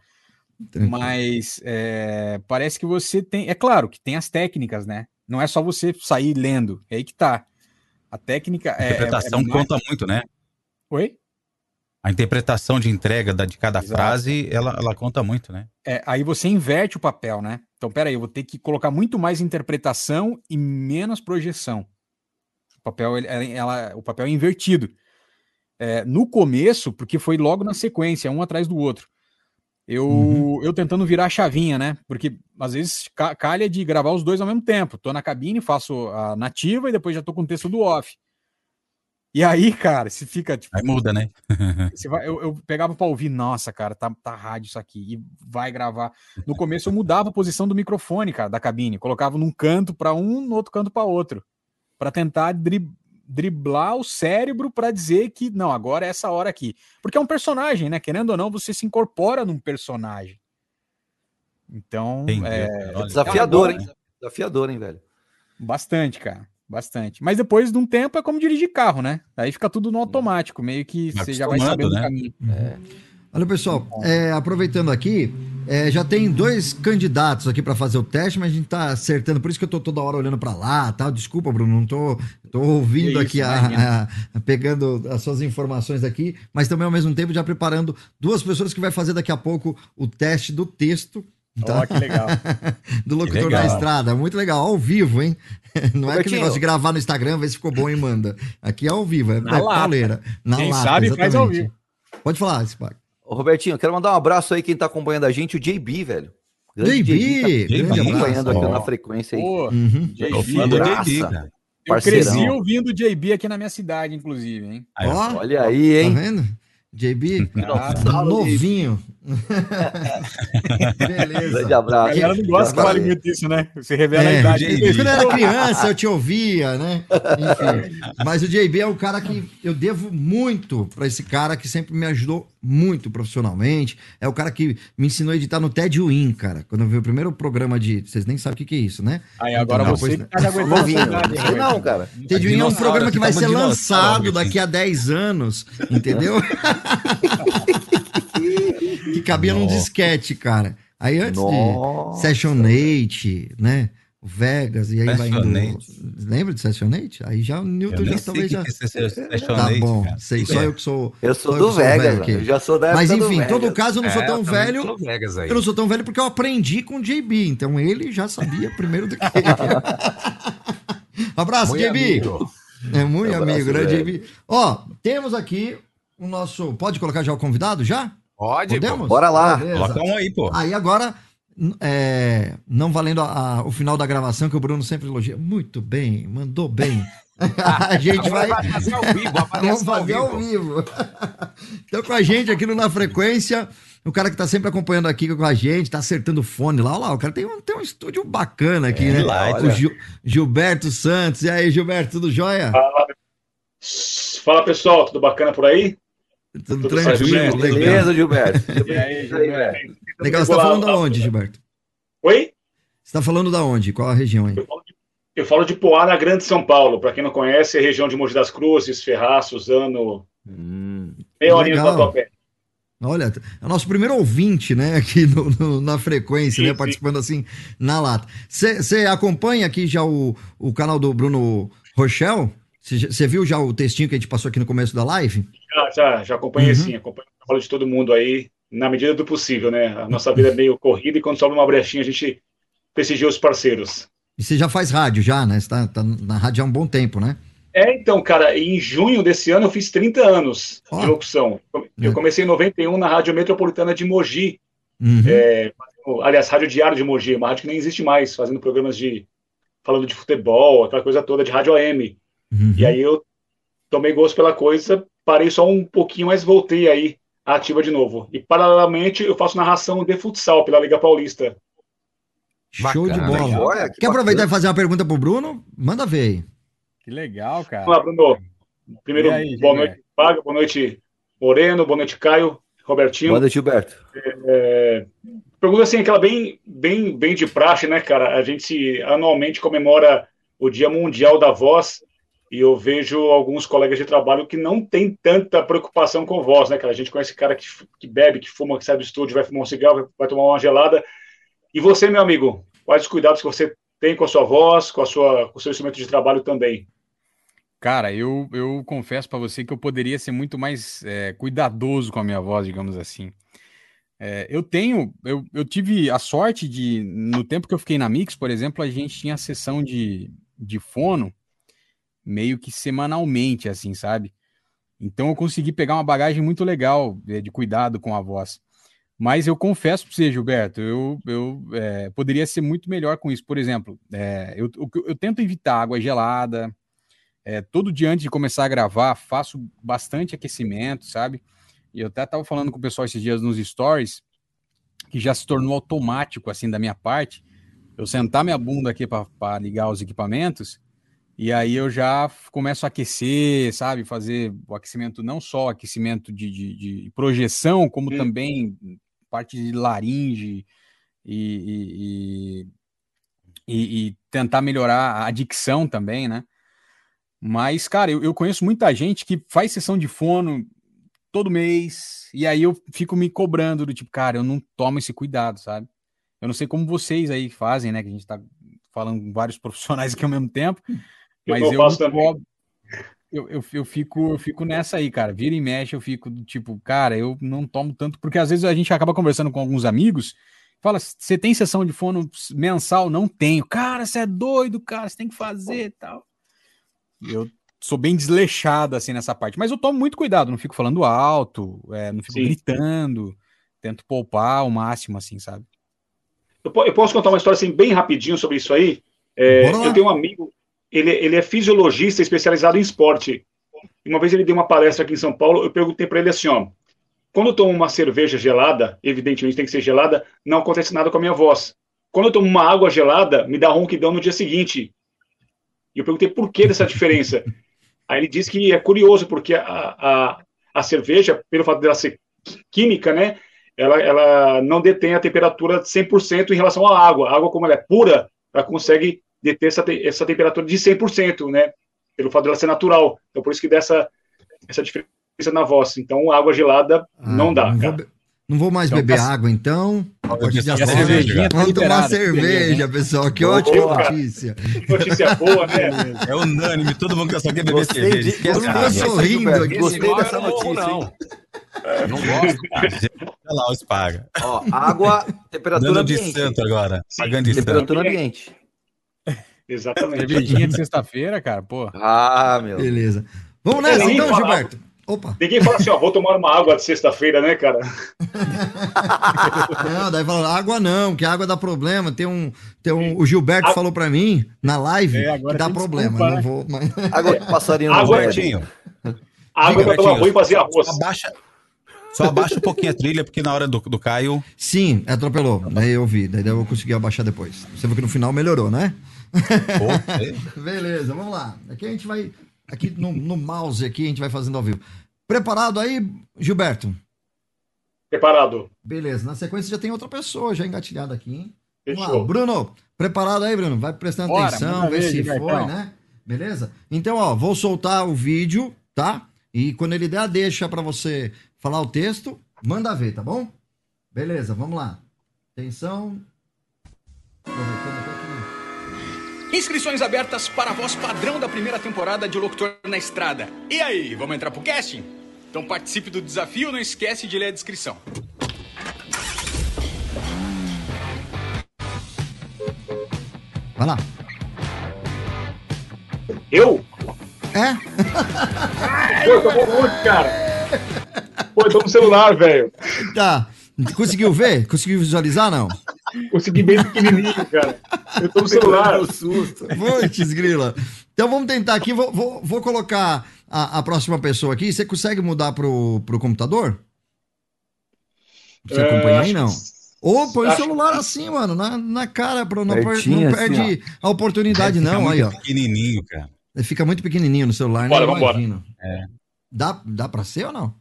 Mas é, parece que você tem. É claro que tem as técnicas, né? Não é só você sair lendo. É aí que tá. A técnica A é. interpretação é mais- conta muito, né? Oi? A interpretação de entrega da, de cada Exato. frase, ela, ela conta muito, né? É, aí você inverte o papel, né? Então, peraí, eu vou ter que colocar muito mais interpretação e menos projeção. O papel, ela, o papel é invertido. É, no começo, porque foi logo na sequência, um atrás do outro. Eu, eu tentando virar a chavinha, né? Porque às vezes ca- calha de gravar os dois ao mesmo tempo. Tô na cabine, faço a nativa e depois já tô com o texto do off. E aí, cara, se fica tipo, Aí muda, né? você vai- eu, eu pegava pra ouvir, nossa, cara, tá, tá rádio isso aqui, e vai gravar. No começo eu mudava a posição do microfone, cara, da cabine, colocava num canto pra um, no outro canto pra outro, Pra tentar dri- driblar o cérebro pra dizer que não, agora é essa hora aqui. Porque é um personagem, né? Querendo ou não, você se incorpora num personagem. Então, Entendi, é, olha. Desafiador, agora- hein? Desafiador, hein, velho? Bastante, cara. Bastante. Mas depois de um tempo é como dirigir carro, né? Aí fica tudo no automático, meio que você já vai sabendo o né? caminho. Olha, pessoal, é, aproveitando aqui, é, já tem dois candidatos aqui para fazer o teste, mas a gente tá acertando, por isso que eu tô toda hora olhando para lá, tá? Desculpa, Bruno, não tô, tô ouvindo Que aqui, isso, a- a- pegando as suas informações aqui, mas também ao mesmo tempo já preparando duas pessoas que vai fazer daqui a pouco o teste do texto. Tá? Ó, que legal. do locutor legal. na estrada, muito legal, ao vivo, hein? Não é aquele Robertinho. negócio de gravar no Instagram, ver se ficou bom e manda. Aqui é ao vivo, é, Na é pauleira. Na Quem lata, sabe faz ao exatamente. vivo. Pode falar, Spac. Ô, Robertinho, eu quero mandar um abraço aí quem tá acompanhando a gente, o JB, velho. Grande JB, tá grande tá acompanhando abraço. aqui Ó. na frequência aí. Pô, Uhum. Tô fã do. JB, cara. eu Parceirão. cresci ouvindo o JB aqui na minha cidade, inclusive, hein? Ó. Olha aí, tá hein? vendo? JB, Dinossauro, novinho. Grande Beleza. A abraço. galera não gosta que fale muito isso, né? Você revela É, a idade. JB. Quando eu era criança, eu te ouvia, né? Enfim. Mas o JB é um cara que eu devo muito pra esse cara que sempre me ajudou muito profissionalmente. É o cara que me ensinou a editar no TED Win, cara. Quando eu vi o primeiro programa de. Vocês nem sabem o que, que é isso, né? Aí agora Então, você depois- tá Novinho. Não não, cara. TED Win é um programa que vai ser tá dinossauro, lançado daqui a 10 anos, entendeu? que cabia num Nossa. disquete, cara. Aí antes Nossa. de Session 8, né? Vegas, e aí vai indo. Lembra de Session 8? Aí já o Eu Newton já talvez já. que que é esse Tá bom, cara. sei, só eu que sou. Eu sou do sou velho Vegas, eu já sou da Mas enfim, em todo caso, eu não sou É, tão também velho. no Vegas aí. Eu não sou tão velho porque eu aprendi com o JB, então ele já sabia primeiro do que ele. Abraço, Muito JB. amigo. É muito Abraço, amigo, né. JB? Ó, temos aqui o nosso. Pode colocar já o convidado já? Pode, pô. Podemos? Bora lá. Coloca um aí, pô. Aí agora, é, não valendo a- a- o final da gravação, que o Bruno sempre elogia. Muito bem, mandou bem. a gente vai. Vai fazer ao vivo, Vamos fazer ao vivo. então, com a gente aqui no Na Frequência, o cara que tá sempre acompanhando aqui com a gente, tá acertando o fone lá. Olha lá, o cara tem um, tem um estúdio bacana aqui, né? light, o Gil- Gilberto Santos. E aí, Gilberto, tudo jóia? Fala pessoal, tudo bacana por aí? Tudo tranquilo, legal. Beleza, Gilberto? E aí, Gilberto? Legal, você tá falando da onde, Gilberto? Oi? Você tá falando da onde? Qual a região aí? Eu falo de Poá, na Grande São Paulo. Para quem não conhece, é a região de Mogi das Cruzes, Ferraz, Suzano, Hum, meia horinha do. Tatuapé. Olha, é o nosso primeiro ouvinte, né, aqui no- no- na frequência, Sim, né, sim. participando assim na lata. Você acompanha aqui já o, o canal do Bruno Rochel? Você viu já o textinho que a gente passou aqui no começo da live? Já, já, já acompanhei Uhum. sim, acompanho o trabalho de todo mundo aí, na medida do possível, né? A nossa vida é meio corrida e quando sobra uma brechinha, a gente prestigia os parceiros. E você já faz rádio já, né? Você tá, tá na rádio há um bom tempo, né? É, então, cara, em junho desse ano eu fiz 30 anos Ó. de locução. Eu É. comecei em 91 na Rádio Metropolitana de Mogi, Uhum. é, aliás, Rádio Diário de Mogi, uma rádio que nem existe mais, fazendo programas de falando de futebol, aquela coisa toda de rádio AM. Uhum. E aí eu tomei gosto pela coisa, parei só um pouquinho, mas voltei aí ativa de novo. E paralelamente eu faço narração de futsal pela Liga Paulista. Show de Bacana, bola. Olha, que Quer aproveitar e bacana. fazer uma pergunta pro Bruno? Manda ver aí. Que legal, cara. Vamos lá, Bruno. Primeiro, aí, boa noite, Paga, boa noite, Moreno, boa noite, Caio, Robertinho. Manda, Gilberto. É, pergunta assim, aquela bem, bem, bem de praxe, né, cara? A gente anualmente comemora o Dia Mundial da Voz e eu vejo alguns colegas de trabalho que não têm tanta preocupação com voz, né, cara? A gente conhece cara que, que bebe, que fuma, que sai do estúdio, vai fumar um cigarro, vai, tomar uma gelada. E você, meu amigo, quais os cuidados que você tem com a sua voz, com, a sua, com o seu instrumento de trabalho também? Cara, eu, eu confesso pra você que eu poderia ser muito mais é, cuidadoso com a minha voz, digamos assim. É, eu tenho, eu, eu tive a sorte de, no tempo que eu fiquei na Mix, por exemplo, a gente tinha a sessão de, de fono meio que semanalmente, assim, sabe? Então eu consegui pegar uma bagagem muito legal é, de cuidado com a voz. Mas eu confesso para você, Gilberto, eu, eu é, poderia ser muito melhor com isso. Por exemplo, é, eu, eu, eu tento evitar água gelada, é, todo dia antes de começar a gravar, faço bastante aquecimento, sabe? E eu até estava falando com o pessoal esses dias nos stories, que já se tornou automático, assim, da minha parte, eu sentar minha bunda aqui para ligar os equipamentos, e aí eu já começo a aquecer, sabe? Fazer o aquecimento, não só aquecimento de, de, de projeção, como Hum. também parte de laringe e, e- e- e- tentar melhorar a dicção também, né? Mas, cara, eu, eu conheço muita gente que faz sessão de fono todo mês, e aí eu fico me cobrando do tipo, cara, eu não tomo esse cuidado, sabe? Eu não sei como vocês aí fazem, né? Que a gente tá falando com vários profissionais aqui ao mesmo tempo, mas eu, também. cobro- eu, eu, eu fico, eu fico nessa aí, cara. Vira e mexe, eu fico do tipo, cara, eu não tomo tanto, porque às vezes a gente acaba conversando com alguns amigos, fala, você tem sessão de fono mensal? Não tenho. Cara, você é doido, cara, você tem que fazer e tal. Eu sou bem desleixado assim nessa parte, mas eu tomo muito cuidado, não fico falando alto, é, não fico Sim. gritando, tento poupar ao máximo, assim, sabe? Eu, po- eu posso contar uma história assim, bem rapidinho sobre isso aí? É, eu tenho um amigo, ele, ele é fisiologista especializado em esporte. Uma vez ele deu uma palestra aqui em São Paulo, eu perguntei para ele assim, ó, quando eu tomo uma cerveja gelada, evidentemente tem que ser gelada, não acontece nada com a minha voz. Quando eu tomo uma água gelada, me dá ronquidão no dia seguinte. E eu perguntei por que dessa diferença. Aí ele disse que é curioso, porque a, a, a cerveja, pelo fato dela ser química, né, ela, ela não detém a temperatura de 100% em relação à água. A água, como ela é pura, ela consegue deter essa, te- essa temperatura de 100%, né, pelo fato dela ser natural. Então, por isso que dá essa, essa diferença na voz. Então, água gelada não dá, Ah, não, vou, cara. não vou mais Então, beber tá- água, então. De cervejinha tá Vamos tomar cerveja, pessoal. Que Boa, ótima cara. notícia. Notícia boa, né? É unânime, todo mundo que só quer beber Gostei cerveja. de- gostei a água. disso aí, sorrindo aqui. Gostei Esse dessa não é morro, notícia, não. hein? Não gosto, cara. Olha lá, os paga. Ó, água, temperatura Dando de ambiente. santo agora. Pagando de Temperatura santo. ambiente. Exatamente. Cervejinha de sexta-feira, cara, pô. Ah, meu. Beleza. Vamos nessa ninguém então, fala- Gilberto. Opa. Ninguém fala assim, ó, vou tomar uma água de sexta-feira, né, cara? Não, daí fala, água não, que água dá problema. Tem um, tem um, o Gilberto falou pra mim na live É, agora que dá problema. desculpa, não né? vou, mas... Água de passarinho no Água, banho. Robertinho. Água pra tomar banho e fazer arroz. Só abaixa, só abaixa um pouquinho a trilha, porque na hora do, do Caio. Sim, atropelou. Daí eu vi, daí eu consegui abaixar depois. Você viu que no final melhorou, né? Beleza, vamos lá. Aqui a gente vai. Aqui no, no mouse aqui a gente vai fazendo ao vivo. Preparado aí, Gilberto? Preparado. Beleza, na sequência já tem outra pessoa já engatilhada aqui, hein? Vamos lá, Fechou. Bruno, preparado aí, Bruno? Vai prestando Bora, atenção, ver se Gilbertão. foi, né? Beleza? Então, ó, vou soltar o vídeo, tá? E quando ele der a deixa pra você falar o texto, manda ver, tá bom? Beleza, vamos lá. Atenção. Inscrições abertas para a voz padrão da primeira temporada de Locutor na Estrada. E aí, vamos entrar pro casting? Então participe do desafio, não esquece de ler a descrição. Vai lá. Eu? É? Pô, tomou muito, cara. Pô, eu tô no celular, velho. Tá. Conseguiu ver? Conseguiu visualizar, não? Consegui bem pequenininho, cara. Eu tô no celular. Putz, grila. Então vamos tentar aqui. Vou, vou, vou colocar a, a próxima pessoa aqui. Você consegue mudar pro, pro computador? Você É, acompanha aí, não? que- Ou põe o celular assim, mano, na, na cara, pra não, Pertinho, não assim, perde a oportunidade, Fica não. Aí, ó. pequenininho, cara. Fica muito pequenininho no celular, Bora, né? vambora. Imagino. É. Dá, dá pra ser ou não?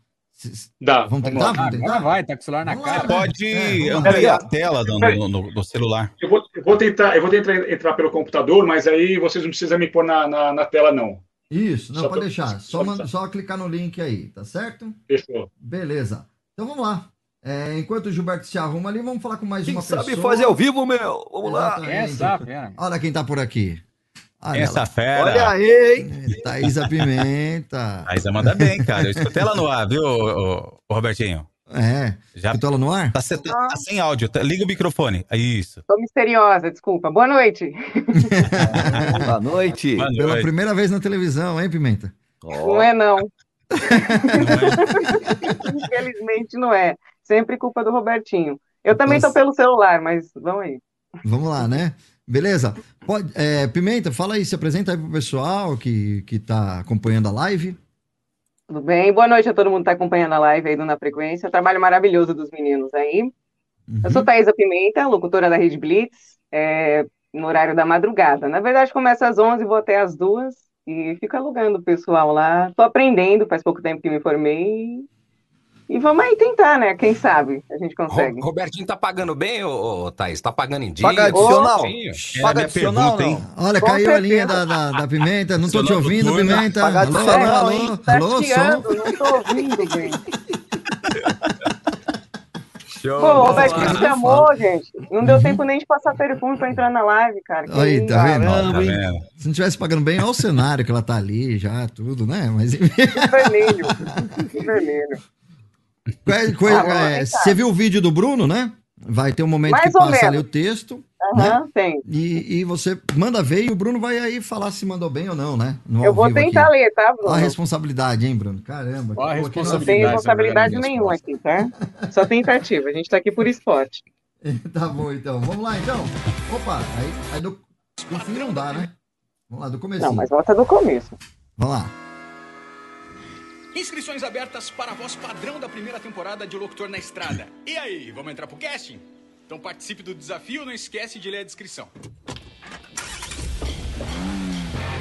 Dá. Vamos vamos tentar? lá. Vamos tentar? Agora vai, tá com o celular na Vamos lá, cara. Pode É, vamos lá. ampliar a tela do, no, no- no celular. Eu vou, eu vou tentar, eu vou tentar entrar pelo computador, mas aí vocês não precisam me pôr na, na, na tela, não. Isso, não, Só pode pra- deixar. Só, só- manda- só clicar no link aí, tá certo? Fechou. Beleza. Então vamos lá. É, enquanto o Gilberto se arruma ali, vamos falar com mais Quem uma sabe pessoa. fazer ao vivo, meu? Vamos lá. Exatamente. Essa, fera. Olha quem tá por aqui. Olha Essa lá. fera. Olha aí, hein? É, Thaísa Pimenta. A Isa manda bem, cara. Eu escutei ela no ar, viu, Robertinho? É. Já Escutou ela no ar? tá, tá- tá sem áudio. tá- liga o microfone. É Isso. Tô misteriosa, desculpa. Boa noite. Boa noite. Boa Pela noite. primeira vez na televisão, hein, Pimenta? Não é, não. Infelizmente não é. Sempre culpa do Robertinho. Eu também tô pelo celular, mas vamos aí. Vamos lá, né? Beleza. Pode, é, Pimenta, fala aí, se apresenta aí pro pessoal que, que tá acompanhando a live. Tudo bem? Boa noite a todo mundo que tá acompanhando a live aí do Na Frequência. Trabalho maravilhoso dos meninos aí. Eu sou Thaisa Pimenta, locutora da Rede Blitz, é, no horário da madrugada. Na verdade, começa às 11 vou até às 2 e fico alugando o pessoal lá. Tô aprendendo, faz pouco tempo que me formei. E vamos aí tentar, né? Quem sabe a gente consegue. Ro- Robertinho tá pagando bem, ô, ô, Thaís? Tá pagando em dia? Paga adicional? É a Paga adicional, pergunta, hein? Olha, Com caiu a certeza. linha da, da, da Pimenta. Não tô te ouvindo, locutor, Pimenta. pagar Alô, alô, adicional, alô, hein? Tá alô, som. chiando, não tô ouvindo, bem. Show. Pô, o Robertinho chamou, gente. Não deu tempo nem de passar perfume pra entrar na live, cara. Que Aí, tá vendo? cara. Caramba, hein? Se não tivesse pagando bem, olha o cenário que ela tá ali já, tudo, né? Mas. Vermelho. Vermelho. Ah, é, você viu o vídeo do Bruno, né? Vai ter um momento Mais que passa ali o menos. texto. Aham, né? tem. E, e você manda ver e o Bruno vai aí falar se mandou bem ou não, né? No Eu vou tentar aqui. ler, tá, Olha a Bruno? responsabilidade, hein, Bruno? Caramba. Ó a Não não- tem responsabilidade nenhuma aqui, tá? Só tentativa. A gente tá aqui por esporte. Tá bom, então. Vamos lá, então. Opa, aí, aí do, do fim não dá, né? Vamos lá, do começo. Não, mas volta do começo. Vamos lá. Inscrições abertas para a voz padrão da primeira temporada de Locutor na Estrada. E aí, vamos entrar pro casting? Então participe do desafio, não esquece de ler a descrição.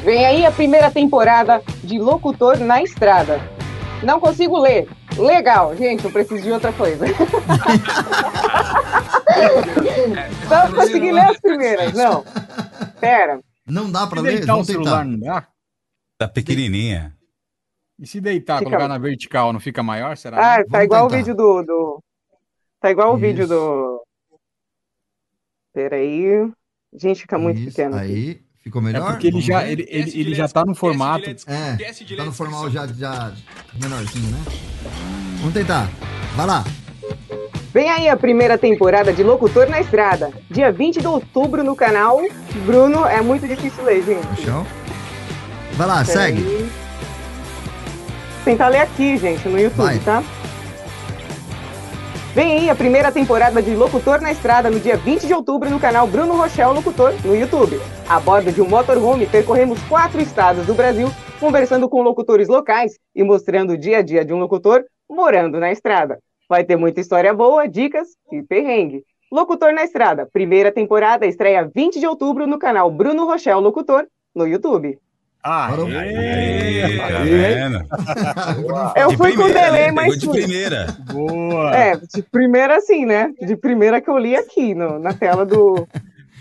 Vem aí a primeira temporada de Locutor na Estrada. Não consigo ler. Legal, gente, eu preciso de outra coisa. Só consegui ler as primeiras, não. Pera. Não dá pra Se ler? deitar Vamos o celular tentar. não dá? Tá pequenininha. E se deitar, Fica- colocar na vertical, não fica maior, será? Ah, Vamos tá igual tentar. o vídeo do, do. Tá igual o vídeo do. Peraí. Gente, fica muito Isso, pequeno. aqui. Aí, ficou É melhor? porque ele Vamos já, ver? ele, ele, ele já tá no formato. É, tá no formal já, já menorzinho, né? Vamos tentar. Vai lá. Vem aí a primeira temporada de Locutor na Estrada. Dia 20 de outubro no canal. Bruno, é muito difícil ler, gente. Show. Vai lá, Peraí. segue. Tentar ler aqui, gente, no YouTube, Vai. tá? Vem aí a primeira temporada de Locutor na Estrada no dia 20 de outubro no canal Bruno Rochel Locutor no YouTube. A bordo de um motorhome, percorremos quatro estados do Brasil, conversando com locutores locais e mostrando o dia a dia de um locutor morando na estrada. Vai ter muita história boa, dicas e perrengue. Locutor na Estrada, primeira temporada, estreia 20 de outubro no canal Bruno Rochel Locutor no YouTube. Ah, Tá vendo? Eu De fui com primeira, delay, né? mas de primeira. Boa. É, de primeira assim, né? De primeira que eu li aqui no, na tela do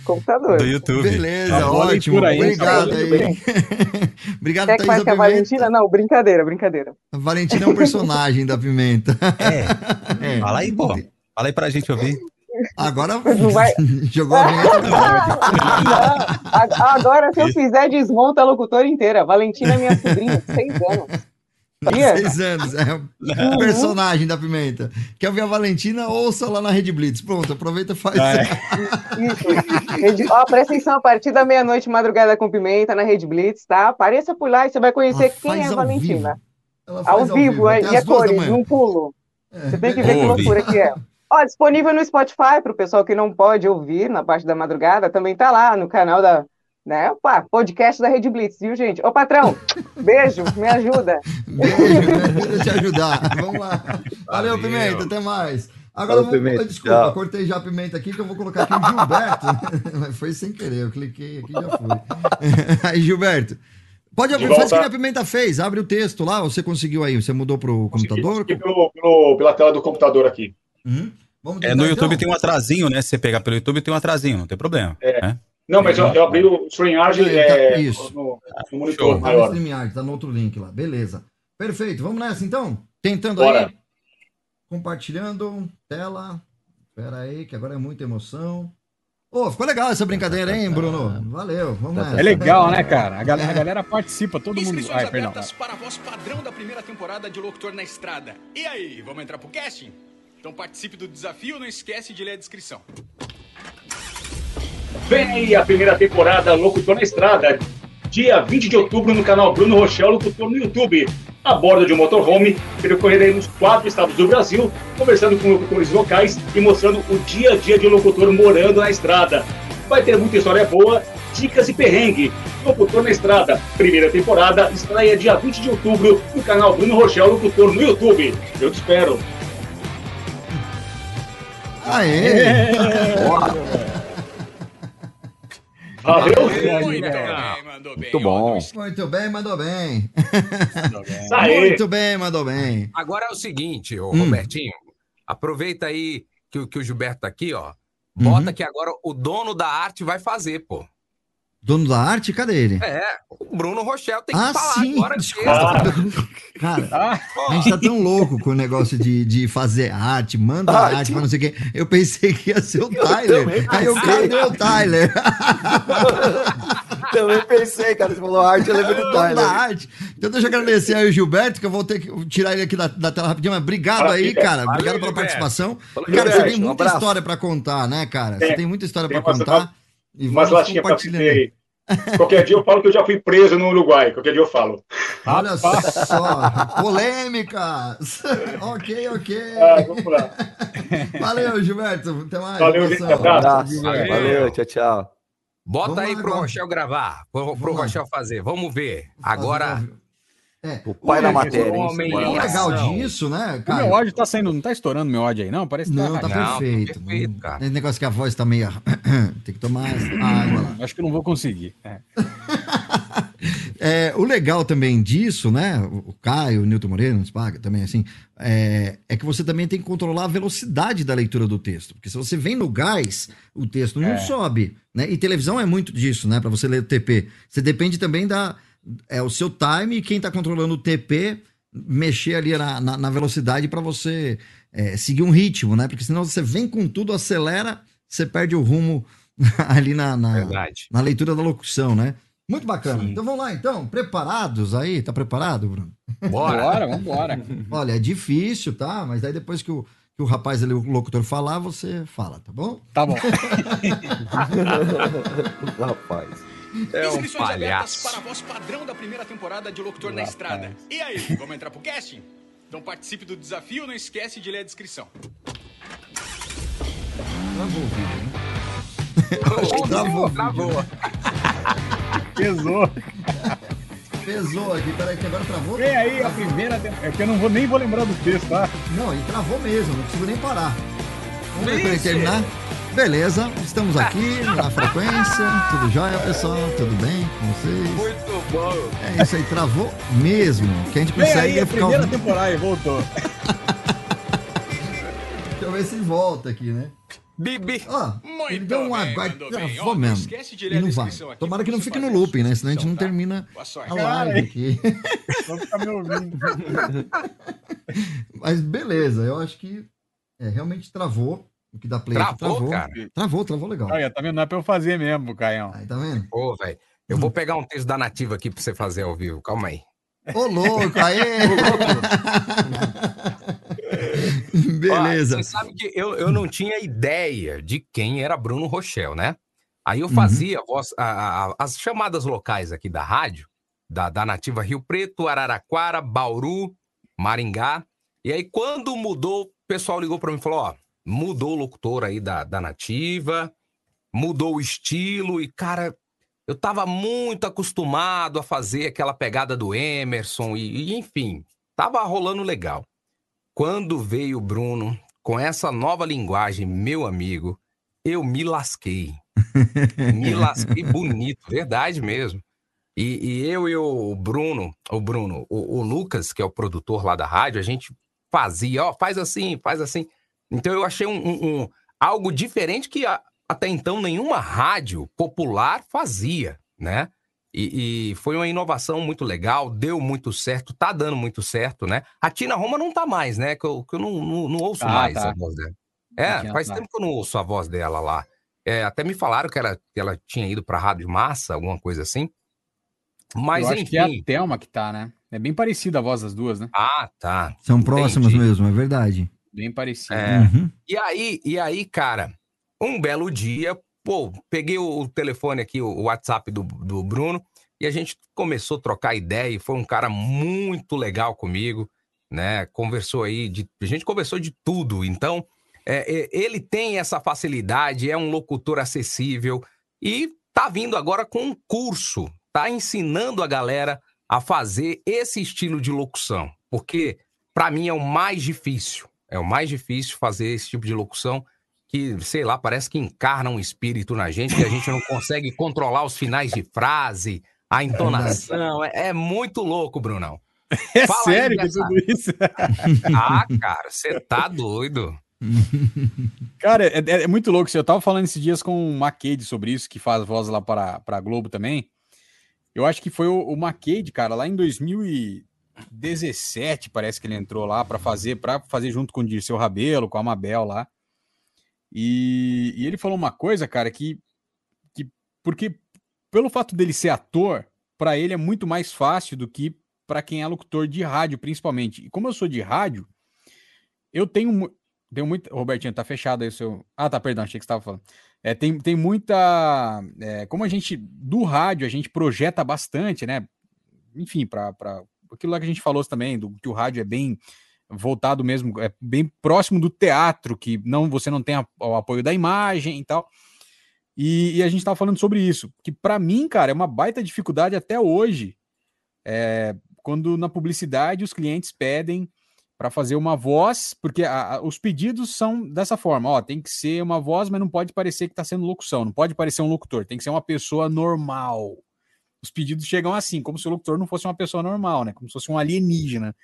computador. Do YouTube. Beleza, Tá ótimo. aí, Obrigado tá aí. Obrigado, Quer que é a. Valentina? Não, brincadeira, brincadeira. A Valentina é um personagem da Pimenta. É. Fala aí, pô. Fala aí pra gente ouvir. Agora Não vai- jogou a vinheta. A- Agora, se eu fizer, desmonta a locutora inteira. Valentina é minha sobrinha, de seis anos. Seis anos, é Uhum. um personagem da Pimenta. Quer ouvir a Valentina? Ouça lá na Rede Blitz. Pronto, aproveita e faz. Ah, é. Isso. Ó, presta atenção, a partir da meia-noite, madrugada com pimenta, na Rede Blitz, tá? Apareça por lá e você vai conhecer Ela quem é a ao Valentina. vivo. Ela Ao, faz vivo, é, e a duas da cores, num pulo. Você tem que ver que loucura que é. Ó, disponível no Spotify para o pessoal que não pode ouvir na parte da madrugada, também tá lá no canal da, né? Pá, podcast da Rede Blitz, viu, gente? Ô, patrão, beijo, me ajuda. Beijo, deixa eu te ajudar. Vamos lá. Valeu, Valeu. Pimenta, até mais. Agora, Valeu, vamos, Pimenta, desculpa, tchau. cortei já a pimenta aqui, que eu vou colocar aqui o Gilberto. Mas foi sem querer, eu cliquei aqui e já foi. Aí, Gilberto, pode abrir, faz o que a Pimenta fez, abre o texto lá, você conseguiu aí, você mudou pro computador? Aqui pelo, pelo- pela tela do computador aqui. Uhum. Vamos É, no YouTube então? tem um atrasinho, né? Se você pegar pelo YouTube tem um atrasinho, não tem problema. É. né? Não, mas eu, eu abri o StreamYard é, tá, isso. no, no monitor Show. Tá no maior. StreamYard, tá no outro link lá, beleza. Perfeito, vamos nessa então? Tentando Bora. aí, compartilhando, tela, Espera aí, que agora é muita emoção. Ô, ficou legal essa brincadeira, hein, Bruno? Valeu, vamos nessa. É legal, né, cara? A galera, a galera participa, todo mundo. Inscrições Ai, perdão. abertas para a voz padrão da primeira temporada de Locutor na Estrada. E aí, vamos entrar pro casting? Então participe do desafio, não esquece de ler a descrição. Vem aí a primeira temporada Locutor na Estrada. Dia 20 de outubro no canal Bruno Rochel Locutor no YouTube. A bordo de um motorhome, percorreremos quatro estados do Brasil, conversando com locutores locais e mostrando o dia a dia de um locutor morando na estrada. Vai ter muita história boa, dicas e perrengue. Locutor na Estrada, primeira temporada, estreia dia 20 de outubro no canal Bruno Rochel Locutor no YouTube. Eu te espero. Aê! Valeu! Muito bem, mandou bem. Muito bom. Muito bem, mandou bem. Muito bem, mandou bem. Agora é o seguinte, ô, Hum. Robertinho. Aproveita aí que, o- que o Gilberto tá aqui, ó. Bota Uhum. que agora o dono da arte vai fazer, pô. Dono da arte, cadê ele? É, o Bruno Rochel tem que Ah, falar sim, agora. desculpa. Cara, a gente tá tão louco com o negócio de, de fazer arte, manda Arte. arte, mas não sei o quê. Eu pensei que ia ser o Eu Tyler. também Aí eu, cadê o Tyler? Também pensei, cara. Você falou arte, eu lembrei do Dono da Tyler. arte. Então deixa eu agradecer aí o Gilberto, que eu vou ter que tirar ele aqui da, da tela rapidinho, mas obrigado Maravilha. aí, cara. Valeu, Obrigado pela Gilberto. participação. Valeu, Cara, você Gilberto. tem Um muita abraço. história pra contar, né, cara? Você Tem. tem muita história Tem pra umas- contar. E Umas latinhas você aí. Qualquer dia eu falo que eu já fui preso no Uruguai. Qualquer dia eu falo. Olha só, polêmicas. ok, ok. Ah, vamos lá. Valeu, Gilberto. Até mais. Valeu, gente. Abraço. Abraço. Valeu. Valeu, tchau, tchau. Bota Vamos aí lá pro agora. Rochel gravar, Vamos lá. Rochel fazer. Vamos ver. Agora, É. O pai da matéria, homem Bora O lá. legal disso, né, O cara? meu áudio tá saindo, não tá estourando meu áudio aí, não? Parece que Não, tá tá. Não, perfeito. perfeito, cara. Esse negócio que a voz tá meio. Tem que tomar água lá. Acho que não vou conseguir. É. É, o legal também disso, né? O o Caio, o Newton Moreira, nos paga também, assim, é, é que você também tem que controlar a velocidade da leitura do texto. Porque se você vem no gás, o texto não É. sobe, né? E televisão é muito disso, né? Pra você ler o TP. Você depende também da. É o seu time e quem tá controlando o TP mexer ali na, na, na velocidade pra você é, seguir um ritmo, né? Porque senão você vem com tudo, acelera, você perde o rumo ali na, na, na leitura da locução, né? Muito bacana. Então vamos lá, então. Preparados aí? Tá preparado, Bruno? Bora. Bora, vambora. Olha, é difícil, tá? Mas daí depois que o, que o rapaz ali, o locutor falar, você fala, tá bom? Tá bom. Rapaz. É um Inscrições abertas palhaço. para a voz padrão da primeira temporada de Locutor na Estrada. E aí, vamos entrar pro casting? Então participe do desafio, não esquece de ler a descrição. Travou. Travou. Pesou. Pesou aqui, peraí, que agora travou. Vem aí a primeira temporada. É que eu não vou, nem vou lembrar do texto, tá? Não, e travou mesmo, não consigo nem parar. Vamos ver Vixe. terminar. Beleza, estamos aqui na frequência. Tudo jóia, pessoal? Tudo bem com vocês? Muito bom. É isso aí, travou mesmo. Que a gente consegue aí a ficar primeira temporada e voltou. Deixa eu ver se volta aqui, né? Bibi. Ó, Muito ele deu um aguardo. Travou mesmo. esquece de ler E não vai. aqui Tomara que não fique no looping, né? Senão a gente não descrição, tá? termina a live aqui. Vou ficar me ouvindo. Mas beleza, eu acho que é, realmente travou. O que dá play aqui Travou, travou. cara? Travou, travou legal. Olha, tá vendo? Não é pra eu fazer mesmo, Caião. Aí, tá vendo? Ô, velho. Eu vou pegar um texto da nativa aqui pra você fazer ao vivo. Calma aí. Ô, louco, aê! Beleza. Ó, Você sabe que eu, eu não tinha ideia de quem era Bruno Rochel, né? Aí eu Uhum. fazia a voz- a- a- as chamadas locais aqui da rádio, da, da Nativa Rio Preto, Araraquara, Bauru, Maringá. E aí, quando mudou, o pessoal ligou para mim e falou: ó, mudou o locutor aí da, da Nativa, mudou o estilo, e, cara, eu tava muito acostumado a fazer aquela pegada do Emerson, e, e, enfim, tava rolando legal. Quando veio o Bruno com essa nova linguagem, meu amigo, eu me lasquei. me lasquei bonito, verdade mesmo. E, e eu e o Bruno, o Bruno, o, o Lucas, que é o produtor lá da rádio, a gente fazia, ó, faz assim, faz assim. Então eu achei um, um- um- algo diferente que a- até então nenhuma rádio popular fazia, né? E, e foi uma inovação muito legal, deu muito certo, tá dando muito certo, né? A Tina Roma não tá mais, né? Que eu, que eu não, não, não ouço Ah, mais tá. a voz dela. É, faz tá. tempo que eu não ouço a voz dela lá. É, até me falaram que ela, que ela tinha ido pra Rádio Massa, alguma coisa assim. Mas eu acho enfim. que é a Thelma que tá, né? É bem parecida a voz das duas, né? Ah, tá. São Entendi. próximos mesmo, é verdade. Bem parecida. É. Uhum. E aí, e aí, cara, um belo dia, pô, peguei o, telefone aqui, o, o WhatsApp do, do Bruno, e a gente começou a trocar ideia, e foi um cara muito legal comigo, né? Conversou aí, de, a gente conversou de tudo. Então, é, é, ele tem essa facilidade, é um locutor acessível, e tá vindo agora com um curso, tá ensinando a galera a fazer esse estilo de locução, porque para mim é o mais difícil. É o mais difícil fazer esse tipo de locução que, sei lá, parece que encarna um espírito na gente, que a gente não consegue controlar os finais de frase, a entonação. É, é muito louco, Brunão. É Fala aí sério que dessa- tudo isso? Ah, cara, você tá doido. Cara, é, é- é muito louco. isso. Eu tava falando esses dias com o Macade sobre isso, que faz voz lá para a Globo também. Eu acho que foi o, o Macade, cara, lá em 2017, parece que ele entrou lá para fazer, para fazer junto com o Dirceu Rabelo, com a Mabel lá. E, e ele falou uma coisa, cara, que, que porque pelo fato dele ser ator, para ele é muito mais fácil do que para quem é locutor de rádio, principalmente. E como eu sou de rádio, eu tenho, tenho muito. Robertinho, tá fechado aí o seu. Ah, tá, perdão, achei que você estava falando. É, tem, tem muita. é, como a gente, do rádio, a gente projeta bastante, né? Enfim, para aquilo lá que a gente falou também, do que o rádio é bem voltado mesmo, é bem próximo do teatro, que não você não tem a- o apoio da imagem e tal. E, e a gente estava falando sobre isso, que para mim, cara, é uma baita dificuldade até hoje. é, quando na publicidade os clientes pedem para fazer uma voz, porque a- a- os pedidos são dessa forma, ó, tem que ser uma voz, mas não pode parecer que está sendo locução, não pode parecer um locutor, tem que ser uma pessoa normal. Os pedidos chegam assim, como se o locutor não fosse uma pessoa normal, né? Como se fosse um alienígena.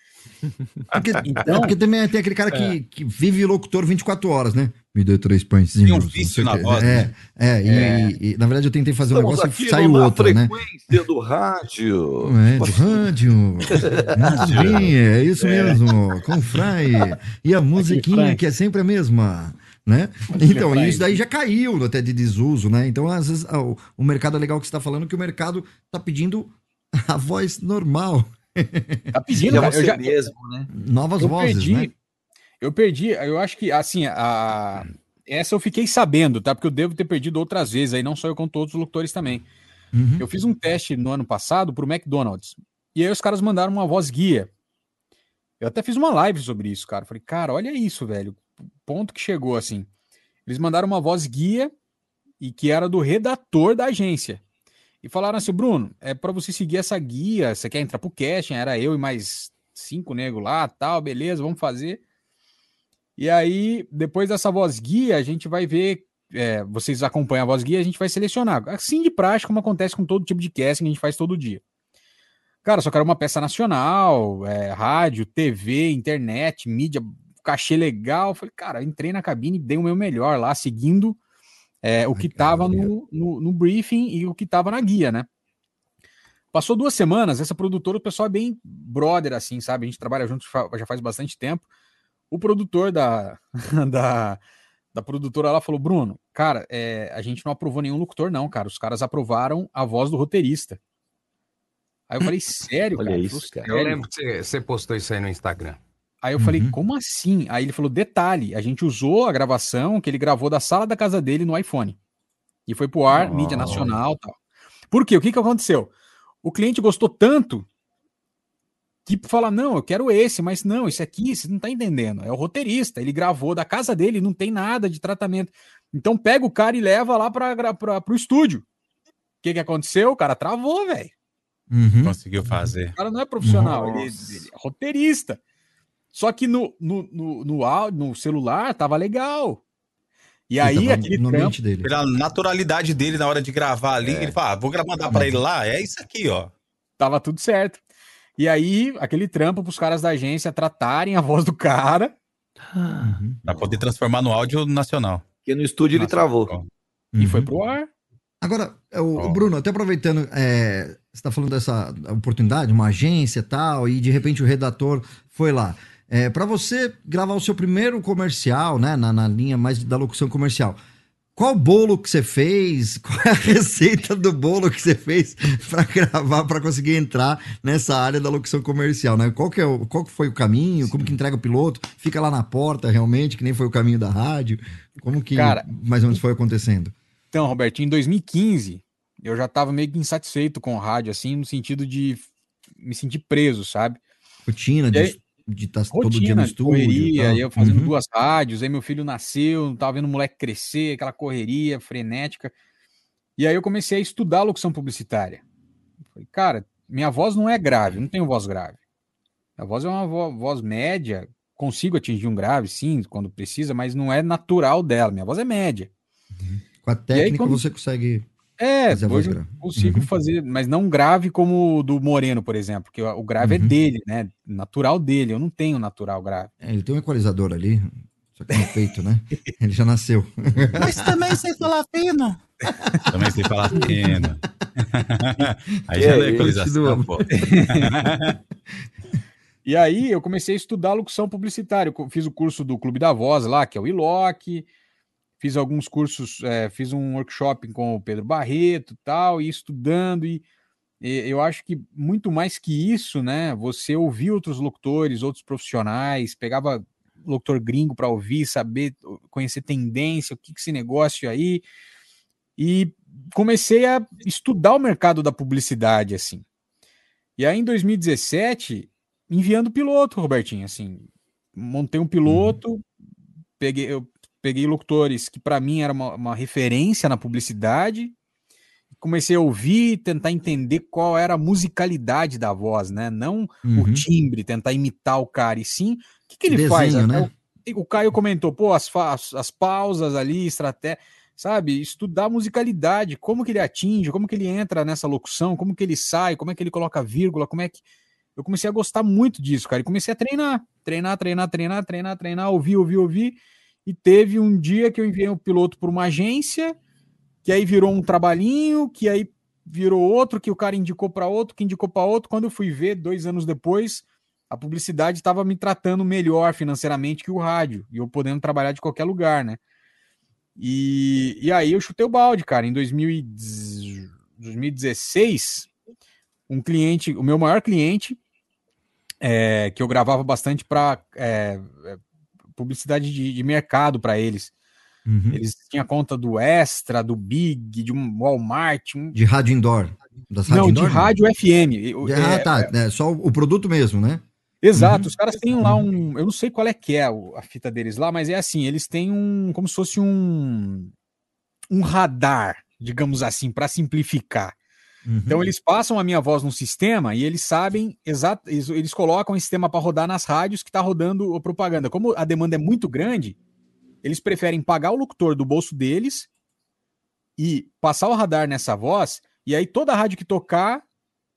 Porque, Então- é porque também tem aquele cara que, É. que vive locutor 24 horas, né? Me dê três pãezinhos. Tem um vício o na voz, é, né? é, e, É. e- e, na verdade eu tentei fazer um Estamos negócio aqui e saiu outro, né? frequência do rádio. É, do rádio. Musiquinha, é isso mesmo. Com Fry. E a musiquinha que é sempre a mesma. Né? Então, isso daí já caiu até de desuso, né? Então, às vezes, ah, o, o mercado é legal que você está falando que o mercado está pedindo a voz normal. Tá pedindo, Já cara, eu você já, mesmo, né? Novas eu vozes, perdi, né? eu perdi, eu acho que, assim, a, essa eu fiquei sabendo, tá? Porque eu devo ter perdido outras vezes, aí não só eu, com todos os locutores também. Uhum. Eu fiz um teste no ano passado pro McDonald's. E aí os caras mandaram uma voz guia. Eu até fiz uma live sobre isso, cara. Falei, cara, olha isso, velho. Ponto que chegou assim. Eles mandaram uma voz guia e que era do redator da agência. E falaram assim, Bruno, é para você seguir essa guia, você quer entrar pro casting? Era eu e mais cinco negros lá, tal, beleza, vamos fazer. E aí, depois dessa voz guia, a gente vai ver é, vocês acompanham a voz guia, a gente vai selecionar. Assim de prática, como acontece com todo tipo de casting que a gente faz todo dia. Cara, só quero uma peça nacional, é, rádio, TV, internet, mídia, cachê legal. Falei, cara, entrei na cabine e dei o meu melhor lá, seguindo é, o que tava no, no, no briefing e o que tava na guia, né? Passou duas semanas, essa produtora, o pessoal é bem brother, assim, sabe? A gente trabalha junto já faz bastante tempo. O produtor da, da, da produtora lá falou: Bruno, cara, é, a gente não aprovou nenhum locutor, não, cara. Os caras aprovaram a voz do roteirista. Aí eu falei, sério, Olha cara? Isso, cara. Eu lembro que você postou isso aí no Instagram. Aí eu falei, Uhum. como assim? Aí ele falou, detalhe, a gente usou a gravação que ele gravou da sala da casa dele no iPhone. E foi pro ar, mídia nacional e tal. Por quê? O que, que aconteceu? O cliente gostou tanto que fala, não, eu quero esse, mas não, esse aqui, você não tá entendendo. É o roteirista, ele gravou da casa dele, não tem nada de tratamento. Então pega o cara e leva lá pra, pra, pro estúdio. O que, que aconteceu? O cara travou, velho. Uhum. Conseguiu fazer. O cara não é profissional, ele, ele é roteirista. Só que no, no, no, no, áudio- no celular tava legal. E aí, tava aquele no trampo, dele. Pela naturalidade dele na hora de gravar ali, ele fala, ah, vou mandar pra ele lá, é isso aqui, ó. tava tudo certo. E aí, aquele trampo pros caras da agência tratarem a voz do cara. Uhum. Pra poder transformar no áudio nacional. Porque no estúdio ele Nossa, travou. ó. E foi Uhum. pro ar. Agora, é, o, o Ó. Bruno, até aproveitando, é, você está falando dessa oportunidade, uma agência e tal, e de repente o redator foi lá. É, para você gravar o seu primeiro comercial, né, na, na linha mais da locução comercial, qual bolo que você fez? Qual é a receita do bolo que você fez para gravar, para conseguir entrar nessa área da locução comercial, né? Qual que, é o, qual que foi o caminho? Como que entrega o piloto? Fica lá na porta realmente, que nem foi o caminho da rádio? Como que Cara, mais ou menos foi acontecendo? Então, Roberto, em 2015, eu já tava meio que insatisfeito com o rádio, assim, no sentido de me sentir preso, sabe? Rotina de de estar todo dia no estúdio. correria, aí eu fazendo Uhum. duas rádios, aí meu filho nasceu, tava vendo o moleque crescer, aquela correria frenética. E aí eu comecei a estudar locução publicitária. Falei, cara, minha voz não é grave, não tenho voz grave. A voz é uma vo- voz média, consigo atingir um grave, sim, quando precisa, mas não é natural dela. Minha voz é média. Com a técnica quando- você consegue. É, Fazer a voz hoje eu consigo Uhum. fazer, mas não grave como o do Moreno, por exemplo, porque o grave é Uhum. dele, né? Natural dele. Eu não tenho natural grave. É, ele tem um equalizador ali. Só que no peito, né? Ele já nasceu. Mas também sei falar fino. Também sei falar fino. Aí Que já é não é equalização, pô. E aí eu comecei a estudar locução publicitária. Eu fiz o curso do Clube da Voz lá, que é o ILOC. Fiz alguns cursos, é, fiz um workshop com o Pedro Barreto e tal, e estudando. E, e eu acho que muito mais que isso, né? Você ouvir outros locutores, outros profissionais, pegava locutor gringo para ouvir, saber, conhecer tendência, o que, que esse negócio aí. E comecei a estudar o mercado da publicidade, assim. E aí, em 2017, enviando piloto, Robertinho, assim, montei um piloto, peguei, eu peguei locutores que para mim era uma, uma referência na publicidade, comecei a ouvir, tentar entender qual era a musicalidade da voz, né? Não Uhum. o timbre, tentar imitar o cara, e sim, o que, que ele Desenho, faz? Né? O, o Caio comentou, pô, as, as, as pausas ali, estratégia, sabe? Estudar a musicalidade, como que ele atinge, como que ele entra nessa locução, como que ele sai, como é que ele coloca vírgula, como é que. Eu comecei a gostar muito disso, cara, e comecei a treinar, treinar, treinar, treinar, treinar, treinar, ouvir, ouvir, ouvir. E teve um dia que eu enviei um piloto para uma agência, que aí virou um trabalhinho, que aí virou outro, que o cara indicou para outro, que indicou para outro. Quando eu fui ver, dois anos depois, a publicidade estava me tratando melhor financeiramente que o rádio, e eu podendo trabalhar de qualquer lugar, né? E, e aí eu chutei o balde, cara. Em 2010 2016, um cliente, o meu maior cliente, é, que eu gravava bastante para publicidade de, de mercado para eles. Uhum. Eles tinham conta do Extra, do Big, de um Walmart. um- De rádio indoor. Das Não, rádio de indoor, rádio FM. De- ah, é, tá. É só o produto mesmo, né? Exato, os caras têm lá um. Eu não sei qual é que é o- a fita deles lá, mas é assim: eles têm um. como se fosse um. um radar, digamos assim, para simplificar. Então eles passam a minha voz no sistema e eles sabem exato, eles, colocam o sistema para rodar nas rádios que está rodando a propaganda. Como a demanda é muito grande, eles preferem pagar o locutor do bolso deles e passar o radar nessa voz, e aí toda rádio que tocar,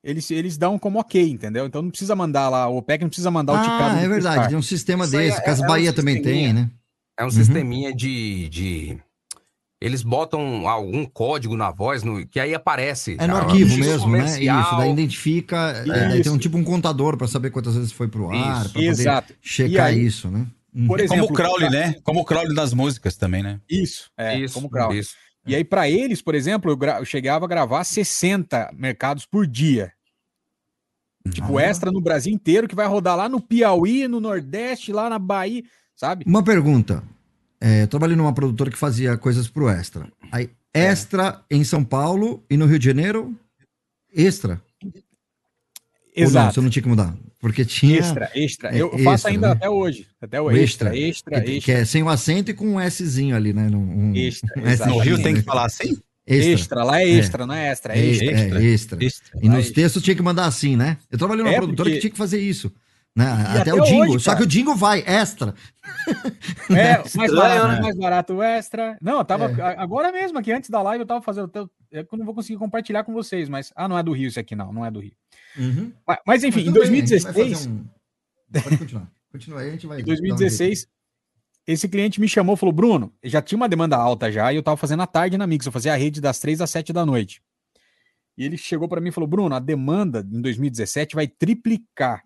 eles, eles dão como ok, entendeu? Então não precisa mandar lá, o OPEC não precisa mandar o ticado. Ah, é verdade. Tem um sistema Isso desse. é- Cas é um Bahia também sisteminha. tem, né? É um Uhum. sisteminha de, de. Eles botam algum código na voz no, que aí aparece. É no Ah, arquivo mesmo, né? comercial. Isso, daí identifica. é, daí Isso. tem um tipo um contador para saber quantas vezes foi pro ar, Isso. para poder Exato. Checar aí, isso, né? Uhum. por É como o exemplo, Crowley, né? Como o Crowley das músicas também, né? Isso, é, Isso, como Crowley. isso. E aí, para eles, por exemplo, eu, gra- eu chegava a gravar 60 mercados por dia. Tipo, extra no Brasil inteiro, que vai rodar lá no Piauí, no Nordeste, lá na Bahia, sabe? Uma pergunta. É, eu trabalhei numa produtora que fazia coisas pro Extra. Aí, É. Extra em São Paulo e no Rio de Janeiro, Extra. Ou não, Exato. você não tinha que mudar. Porque tinha. Extra, extra. É, Eu faço extra, ainda né? até hoje. Até O hoje. Extra, extra, que, extra. que é sem o acento e com um Szinho ali, né? Um, um- Extra, um exatamente. No Rio tem que falar assim? Extra, lá é extra, não é extra, é extra. É, extra. E Lá nos é textos tinha que mandar assim, né? Eu trabalhei numa É, produtora porque- que tinha que fazer isso. Né? Até, até o jingle. hoje, só que o jingle vai, extra. É, mais Estranho, barato, né? mais barato o extra. Não, eu tava. É. Agora mesmo, aqui antes da live, eu tava fazendo. eu- não vou conseguir compartilhar com vocês, mas. Ah, não é do Rio esse aqui, não. Não é do Rio. Mas, mas, enfim, Mas em tudo bem, a gente vai 2016. fazer um- Pode continuar. Continua aí, a gente vai. Em dar um 2016, esse cliente me chamou e falou: Bruno, já tinha uma demanda alta já, e eu tava fazendo à tarde na Mix, eu fazia a rede das 3 às 7 da noite. E ele chegou para mim e falou: Bruno, a demanda em 2017 vai triplicar.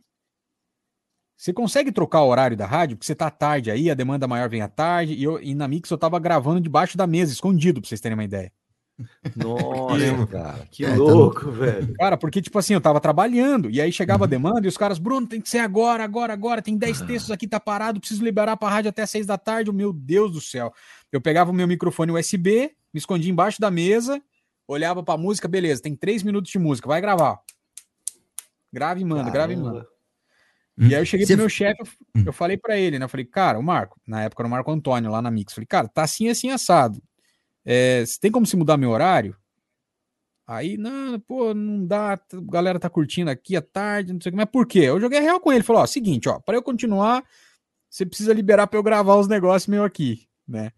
Você consegue trocar o horário da rádio? Porque você tá tarde aí, a demanda maior vem à tarde, e, eu, e na Mix eu tava gravando debaixo da mesa, escondido, pra vocês terem uma ideia. Nossa, cara, que É, tá louco, no- velho. Cara, porque, tipo assim, eu tava trabalhando, e aí chegava a demanda, e os caras, Bruno, tem que ser agora, agora, agora, tem 10 textos aqui, tá parado, preciso liberar pra rádio até 6 da tarde, meu Deus do céu. Eu pegava o meu microfone USB, me escondia embaixo da mesa, olhava pra música, beleza, tem 3 minutos de música, vai gravar. Grave e manda, grave e manda. E aí eu cheguei Você- pro meu chefe, eu, eu falei pra ele, né? Eu falei, cara, o Marco, na época era o Marco Antônio lá na Mix. Falei, cara, tá assim, assim, assado. É, você tem como se mudar meu horário? Aí, não, pô, não dá, a galera tá curtindo aqui à tarde, não sei o que, mas por quê? Eu joguei real com ele, falou, ó, seguinte, ó, para eu continuar, você precisa liberar pra eu gravar os negócios meu aqui, né?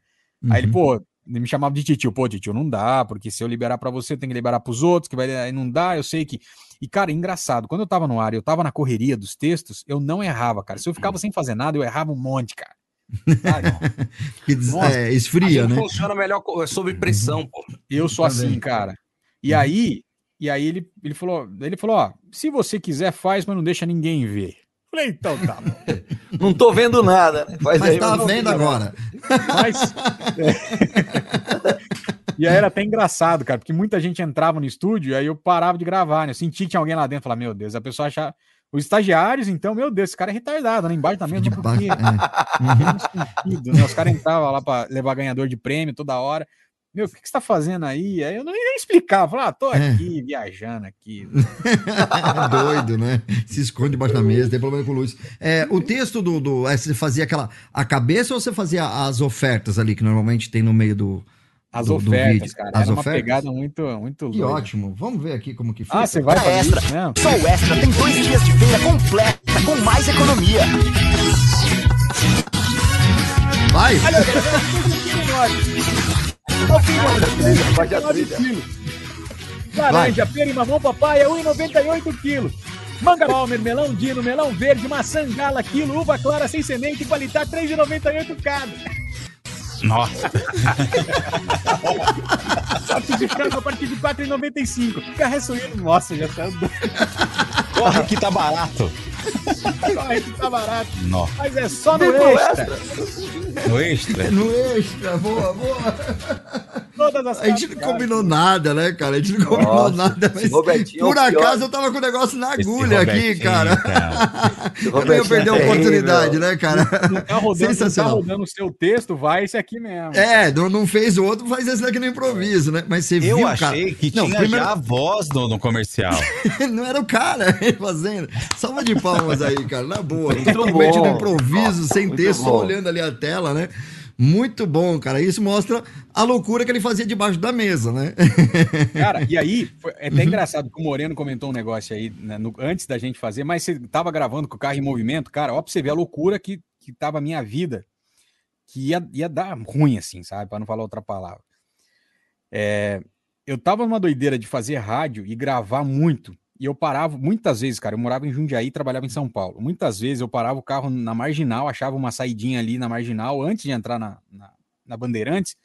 Aí ele, pô, ele me chamava de titio, pô, titio, não dá, porque se eu liberar pra você, eu tenho que liberar pros outros, que vai, aí não dá, eu sei que... E, cara, engraçado, quando eu tava no ar e eu tava na correria dos textos, eu não errava, cara. Se eu ficava sem fazer nada, eu errava um monte, cara. Que des- Nossa, é, esfria, né? funciona melhor sob pressão, pô. Eu sou Também. assim, cara. E aí, e aí ele, ele falou, ele falou, ó, se você quiser faz, mas não deixa ninguém ver. Falei, então tá. Não tô vendo nada, né? Faz Mas aí, tá vendo agora. Mas E aí era até engraçado, cara, porque muita gente entrava no estúdio e aí eu parava de gravar, né? Eu senti que tinha alguém lá dentro, falava, meu Deus, a pessoa achava os estagiários, então, meu Deus, esse cara é retardado, né? Embaixo da mesa, porque é. sentido, né? Os caras entravam lá pra levar ganhador de prêmio toda hora. Meu, o que, que você tá fazendo aí? Aí eu não nem explicava. Falava, ah, tô É. aqui, viajando aqui. É doido, né? Se esconde debaixo da mesa, tem problema com luz. É, o texto do, do. é, Você fazia aquela. A cabeça ou você fazia as ofertas ali, que normalmente tem no meio do. As do- do ofertas, vídeo? cara. As era uma ofertas? pegada muito, muito Que doida. ótimo. Vamos ver aqui como que fica. Ah, você vai fazer Extra. isso mesmo? Só o Extra tem dois dias de feira completa com mais economia. Vai! Olha, 19 quilos. Laranja, pera e mamão papai é 1,98 quilos. Manga Palmer, melão dino, melão verde, maçã gala, quilo, uva clara sem semente, qualitar 3,98 cada. Nossa. Frango a partir de 4,95. Carré suíno, nossa, já tá. Corre que tá barato. Que tá barato. Nossa. Mas é só no Ficou extra. No extra? No extra, boa, boa. Todas as A gente não combinou nada, né, cara? A gente não combinou Nossa, nada, mas é por pior. acaso eu tava com o negócio na agulha aqui, cara. Esse Eu não ia perder a é oportunidade, né, cara? Não tá rodando, não tá Sensacional. rodando o seu texto, vai esse aqui mesmo. É, não, não fez o outro, faz esse daqui no improviso, né? Mas você Eu viu, achei cara? que não, tinha primeiro, já a voz no, no comercial. não era o cara fazendo. Salva de palmas aí, cara, na boa. Muito Totalmente bom. no improviso, sem Muito texto, só bom. olhando ali a tela, né? Muito bom, cara. Isso mostra a loucura que ele fazia debaixo da mesa, né? Cara, e aí, foi é Uhum. até engraçado que o Moreno comentou um negócio aí né, no- antes da gente fazer, mas você tava gravando com o carro em movimento, cara, ó, pra você ver a loucura que, que tava a minha vida, que ia, ia dar ruim, assim, sabe? Pra não falar outra palavra. É, eu tava numa doideira de fazer rádio e gravar muito. E eu parava, muitas vezes, cara, eu morava em Jundiaí e trabalhava em São Paulo. Muitas vezes eu parava o carro na marginal, achava uma saidinha ali na marginal antes de entrar na, na, na Bandeirantes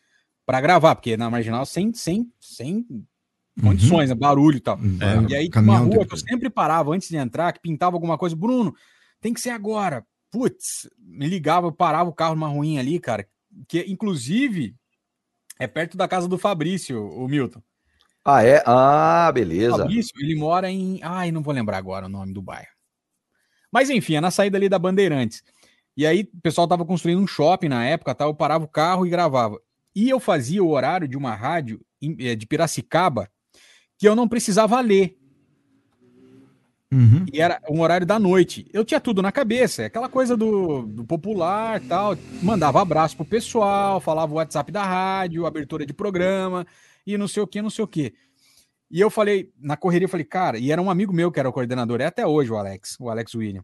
para gravar, porque na marginal sem, sem, sem condições, né, barulho e tal. É, e aí, uma rua que eu sempre parava antes de entrar, que pintava alguma coisa. Bruno, tem que ser agora. Putz, me ligava, eu parava o carro numa ruinha ali, cara, que inclusive é perto da casa do Fabrício, o Milton. Ah, é? Ah, beleza. Fabrício, ele mora em. Ai, não vou lembrar agora o nome do bairro. Mas enfim, é na saída ali da Bandeirantes. E aí, o pessoal tava construindo um shopping na época, tá? eu parava o carro e gravava. E eu fazia o horário de uma rádio eh, de Piracicaba que eu não precisava ler. Uhum. E era um horário da noite. Eu tinha tudo na cabeça, é aquela coisa do, do popular tal. Mandava abraço pro pessoal, falava o WhatsApp da rádio, abertura de programa e não sei o que, não sei o que. E eu falei, na correria, eu falei, cara, e era um amigo meu que era o coordenador, é até hoje o Alex, o Alex William.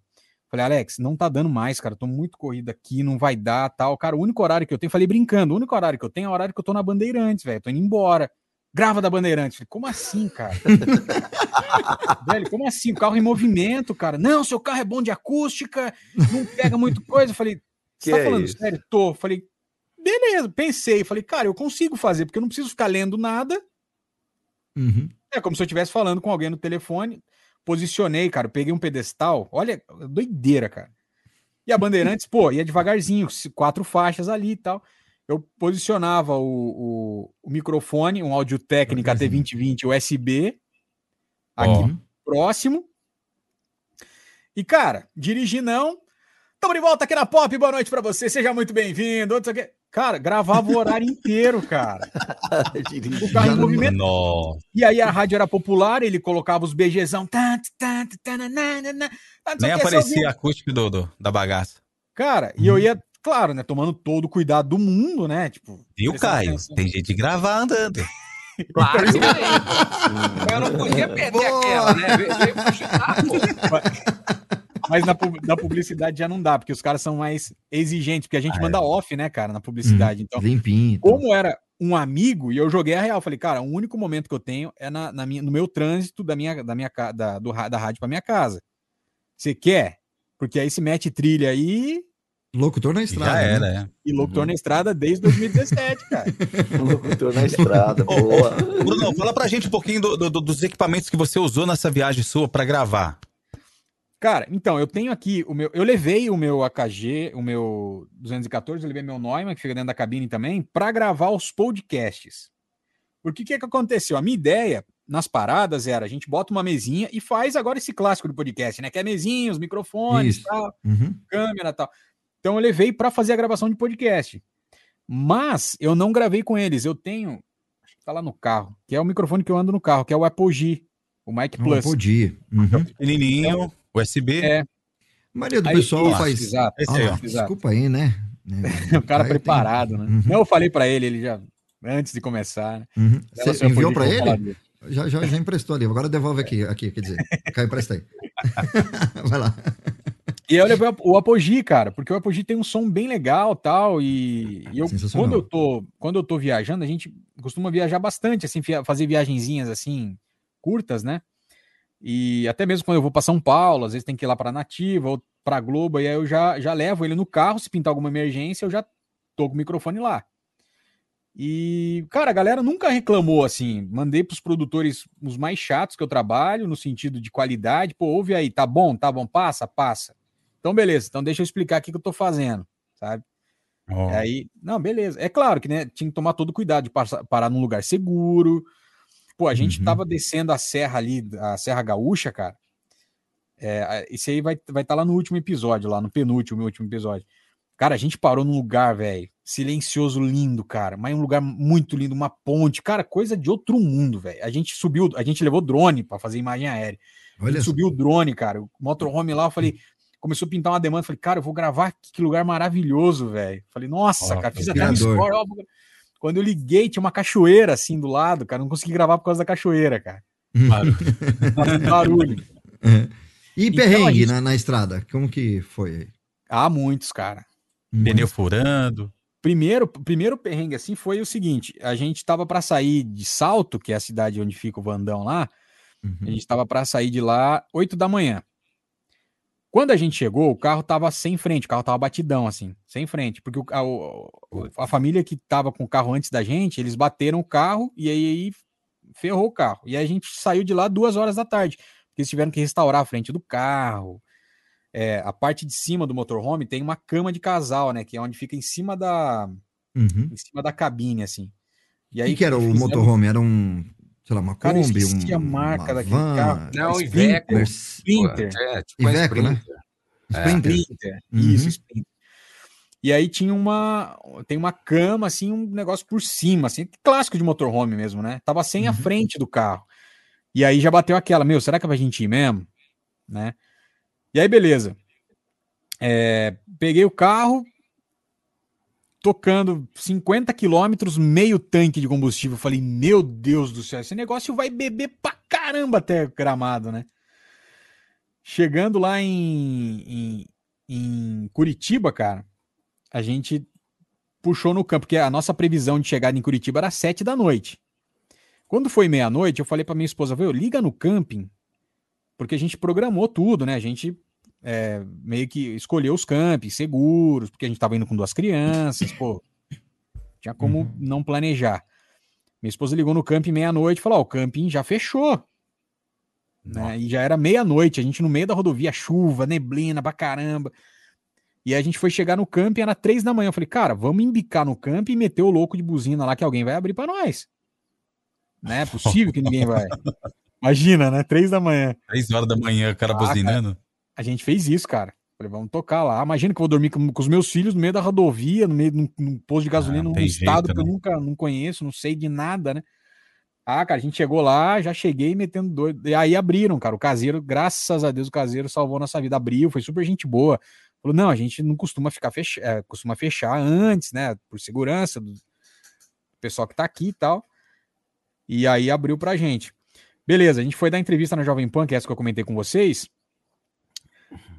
Falei, Alex, não tá dando mais, cara, tô muito corrido aqui, não vai dar, tal. Cara, o único horário que eu tenho, falei brincando, o único horário que eu tenho é o horário que eu tô na Bandeirantes, velho, tô indo embora. Grava da Bandeirantes. Falei, como assim, cara? Velho, como assim? O carro em movimento, cara. Não, seu carro é bom de acústica, não pega muito coisa. Eu Falei, você Que tá é falando isso? sério? Tô. Falei, beleza, pensei. Falei, cara, eu consigo fazer, porque eu não preciso ficar lendo nada. Uhum. É como se eu estivesse falando com alguém no telefone. Posicionei, cara, peguei um pedestal. Olha, doideira, cara. E a Bandeirantes, pô, ia devagarzinho, quatro faixas ali e tal. Eu posicionava o, o, o microfone, um áudio técnica T2020 USB, aqui próximo. E, cara, dirigi não. Tamo de volta aqui na Pop, boa noite pra você, seja muito bem-vindo. Cara, gravava o horário inteiro, cara. O carro em movimento. Nossa. E aí a rádio era popular, ele colocava os BGzão. Tá, tá, tá, tá, Nem o aparecia a acústica do, do- da bagaça. Cara, e eu ia, claro, né, tomando todo o cuidado do mundo, né? Tipo, Viu, prestando Caio? atenção. Tem gente gravar andando. Claro que tem. Eu não podia perder aquela, né? Veio veio pra chutar, pô. Mas na, pub- na publicidade já não dá, porque os caras são mais exigentes, porque a gente manda off, né, cara, na publicidade. Então, Limpinho. e tal. como era um amigo, e eu joguei a real, falei, cara, o único momento que eu tenho é na, na minha, no meu trânsito da minha, da minha da, do, da rádio pra minha casa. Você quer? Porque aí se mete trilha aí, Locutor na estrada. Já era, né? é. E locutor na estrada desde 2017, cara. Locutor na estrada, boa. Bruno, fala pra gente um pouquinho do- do- dos equipamentos que você usou nessa viagem sua pra gravar. Cara, então, eu tenho aqui o meu. Eu levei o meu AKG, o meu 214, eu levei meu Neumann, que fica dentro da cabine também, para gravar os podcasts. Porque o que, que aconteceu? A minha ideia nas paradas era a gente bota uma mesinha e faz agora esse clássico do podcast, né? Que é mesinha, os microfones, Isso. tal, Uhum. câmera e tal. Então eu levei para fazer a gravação de podcast. Mas eu não gravei com eles. Eu tenho, acho que tá lá no carro, que é o microfone que eu ando no carro, que é o Apple G, o Mic Não, Plus. podia. Uhum. Pequenininho, USB. É. A maioria do Aí, pessoal isso, faz. exato, Ah, aí, desculpa aí, né? o cara Caio preparado, tem- né? Não, eu falei pra ele, ele já antes de começar. Né? Uhum. Você enviou falar ele? Já, já, já emprestou ali. Agora devolve aqui, aqui quer dizer. Caio, empresta aí. Vai lá. E aí eu levei o Apogee, cara, porque o Apogee tem um som bem legal tal, e, e eu, quando eu tô quando eu tô viajando, a gente costuma viajar bastante, assim, fazer viagenzinhas, assim, curtas, né? E até mesmo quando eu vou para São Paulo, às vezes tem que ir lá para Nativa ou para Globo, e aí eu já, já levo ele no carro, se pintar alguma emergência, eu já tô com o microfone lá. E, cara, a galera nunca reclamou assim. Mandei pros produtores os mais chatos que eu trabalho, no sentido de qualidade. Pô, ouve aí, tá bom, tá bom, passa, passa. Então, beleza, então deixa eu explicar o que, eu tô fazendo, sabe? Ó. Aí, não, beleza. É claro que né, tinha que tomar todo cuidado de passar- parar num lugar seguro. Pô, a gente tava descendo a serra ali, a Serra Gaúcha, cara. É, esse aí vai estar vai tá lá no último episódio, lá no penúltimo último episódio. Cara, a gente parou num lugar, velho, silencioso, lindo, cara. Mas um lugar muito lindo, uma ponte, cara, coisa de outro mundo, velho. A gente subiu, a gente levou drone para fazer imagem aérea. Olha subiu o drone, cara. O motorhome lá, eu falei, começou a pintar uma demanda. Falei, cara, eu vou gravar aqui, que lugar maravilhoso, velho. Falei, nossa, Ó, cara, fiz até um story. ó, Quando eu liguei, tinha uma cachoeira assim do lado, cara. Não consegui gravar por causa da cachoeira, cara. Barulho. Barulho. E Então, a perrengue gente- na, na estrada? Como que foi aí? Há muitos, cara. Pneu furando. Primeiro, primeiro perrengue assim foi o seguinte: a gente tava para sair de Salto, que é a cidade onde fica o Vandão lá. A gente tava para sair de lá 8 da manhã. Quando a gente chegou, o carro tava sem frente, o carro tava batidão assim, sem frente, porque o- a, a família que tava com o carro antes da gente, eles bateram o carro e aí, aí ferrou o carro. E aí a gente saiu de lá duas horas da tarde, porque eles tiveram que restaurar a frente do carro. É, a parte de cima do motorhome tem uma cama de casal, né? Que é onde fica em cima da, Uhum. em cima da cabine, assim. E O que, que era o fizeram- motorhome? Era um, sei lá, uma Cara, eu Kombi? um, a marca uma daquele van, carro. Não, Sprinter. Iveco. Sprinter. É, tipo Iveco, né? Sprinter. É. Sprinter. Sprinter. Uhum. Isso, Sprinter. E aí tinha uma. Tem uma cama, assim, um negócio por cima, assim, clássico de motorhome mesmo, né? Tava sem Uhum. a frente do carro. E aí já bateu aquela, meu, será que é pra gente ir mesmo? Né? E aí, beleza. É, peguei o carro, tocando 50 quilômetros, meio tanque de combustível. Falei, meu Deus do céu, esse negócio vai beber pra caramba até gramado, né? Chegando lá em, em, em Curitiba, cara, a gente puxou no campo, porque a nossa previsão de chegada em Curitiba era sete da noite. Quando foi meia-noite, eu falei pra minha esposa, viu, liga no camping, porque a gente programou tudo, né? A gente é, meio que escolheu os campings seguros, porque a gente tava indo com duas crianças, pô, tinha como não planejar. Minha esposa ligou no camping meia-noite e falou: Ó, o camping já fechou. Né? E já era meia-noite, a gente no meio da rodovia, chuva, neblina pra caramba. E a gente foi chegar no camping, era três da manhã. Eu falei, cara, vamos embicar no camping e meter o louco de buzina lá que alguém vai abrir pra nós. Não é possível que ninguém vai. Imagina, né? Três da manhã. Três horas da manhã, o cara Ah, buzinando. A gente fez isso, cara. Falei, vamos tocar lá. Imagina que eu vou dormir com, com os meus filhos no meio da rodovia, no meio de um, num posto de gasolina, num tem estado jeito, que eu né? nunca não conheço, não sei de nada, né? Ah, cara, a gente chegou lá, já cheguei metendo doido. E aí abriram, cara. O caseiro, graças a Deus, o caseiro salvou nossa vida. Abriu, foi super gente boa. Falou, não, a gente não costuma ficar fech... é, costuma fechar antes, né? Por segurança do pessoal que tá aqui e tal. E aí abriu pra gente. Beleza, a gente foi dar entrevista na Jovem Pan, que é essa que eu comentei com vocês.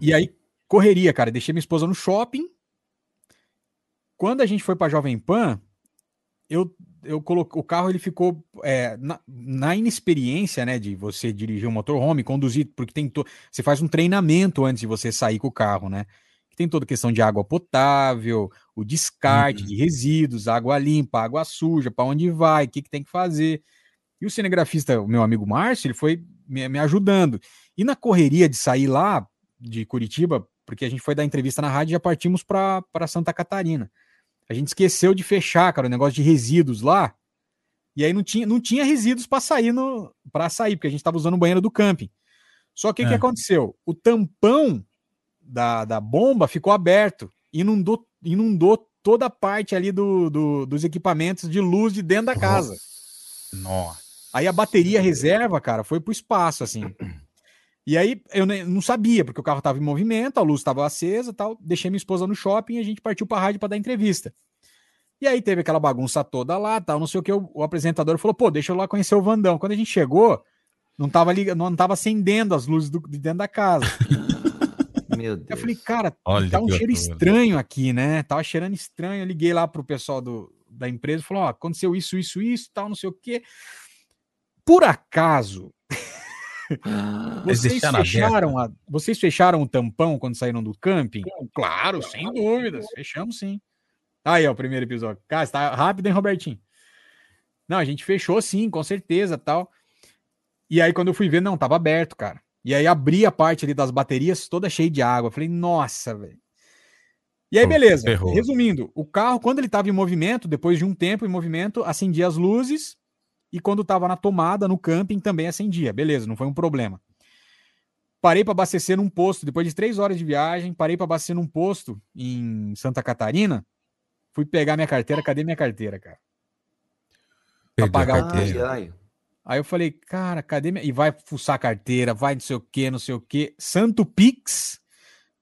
E aí, correria, cara. Deixei minha esposa no shopping. Quando a gente foi pra Jovem Pan, eu, eu coloquei o carro, ele ficou é, na, na inexperiência, né, de você dirigir um motorhome, conduzir, porque tem to, você faz um treinamento antes de você sair com o carro, né? tem toda a questão de água potável, o descarte de resíduos, água limpa, água suja, para onde vai, o que, que tem que fazer. E o cinegrafista, o meu amigo Márcio, ele foi me, me ajudando. E na correria de sair lá de Curitiba, porque a gente foi dar entrevista na rádio e já partimos para Santa Catarina. A gente esqueceu de fechar, cara, o negócio de resíduos lá. E aí não tinha, não tinha resíduos para sair no para sair, porque a gente estava usando o banheiro do camping. Só que o que É. aconteceu? O tampão da, da bomba ficou aberto, inundou, inundou toda a parte ali do, do- dos equipamentos de luz de dentro da casa. Nossa. Aí a bateria reserva, cara, foi pro espaço, assim. E aí eu não sabia, porque o carro tava em movimento, a luz estava acesa e tal. Deixei minha esposa no shopping e a gente partiu pra rádio para dar entrevista. E aí teve aquela bagunça toda lá, tal, não sei o que. O, o apresentador falou, pô, deixa eu lá conhecer o Vandão. Quando a gente chegou, não tava, liga, não tava acendendo as luzes do, de dentro da casa. Meu Deus. Eu falei, cara, Olha tá um que cheiro estranho aqui, né? Tava cheirando estranho. Eu liguei lá pro pessoal do, da empresa e falou: ó, aconteceu isso, isso, isso, tal, não sei o quê. Por acaso, Eles vocês fecharam, a, vocês fecharam o tampão quando saíram do camping? Claro, sem dúvidas. Fechamos sim. Aí, ó, o primeiro episódio. Cara, você tá rápido, hein, Robertinho? Não, a gente fechou sim, com certeza, tal. E aí, quando eu fui ver, não, tava aberto, cara. E aí, abri a parte ali das baterias toda cheia de água. Eu Falei, nossa, velho. E aí, beleza. ferrou. Resumindo, o carro, quando ele tava em movimento, depois de um tempo em movimento, acendia as luzes. E quando tava na tomada, no camping, também acendia. Beleza, não foi um problema. Parei para abastecer num posto, depois de três horas de viagem, parei para abastecer num posto em Santa Catarina. Fui pegar minha carteira, cadê minha carteira, cara? Pra Perdeu pagar o carteira. Ai, ai. Aí eu falei, cara, cadê minha. E vai fuçar a carteira, vai não sei o que, não sei o que. Santo Pix.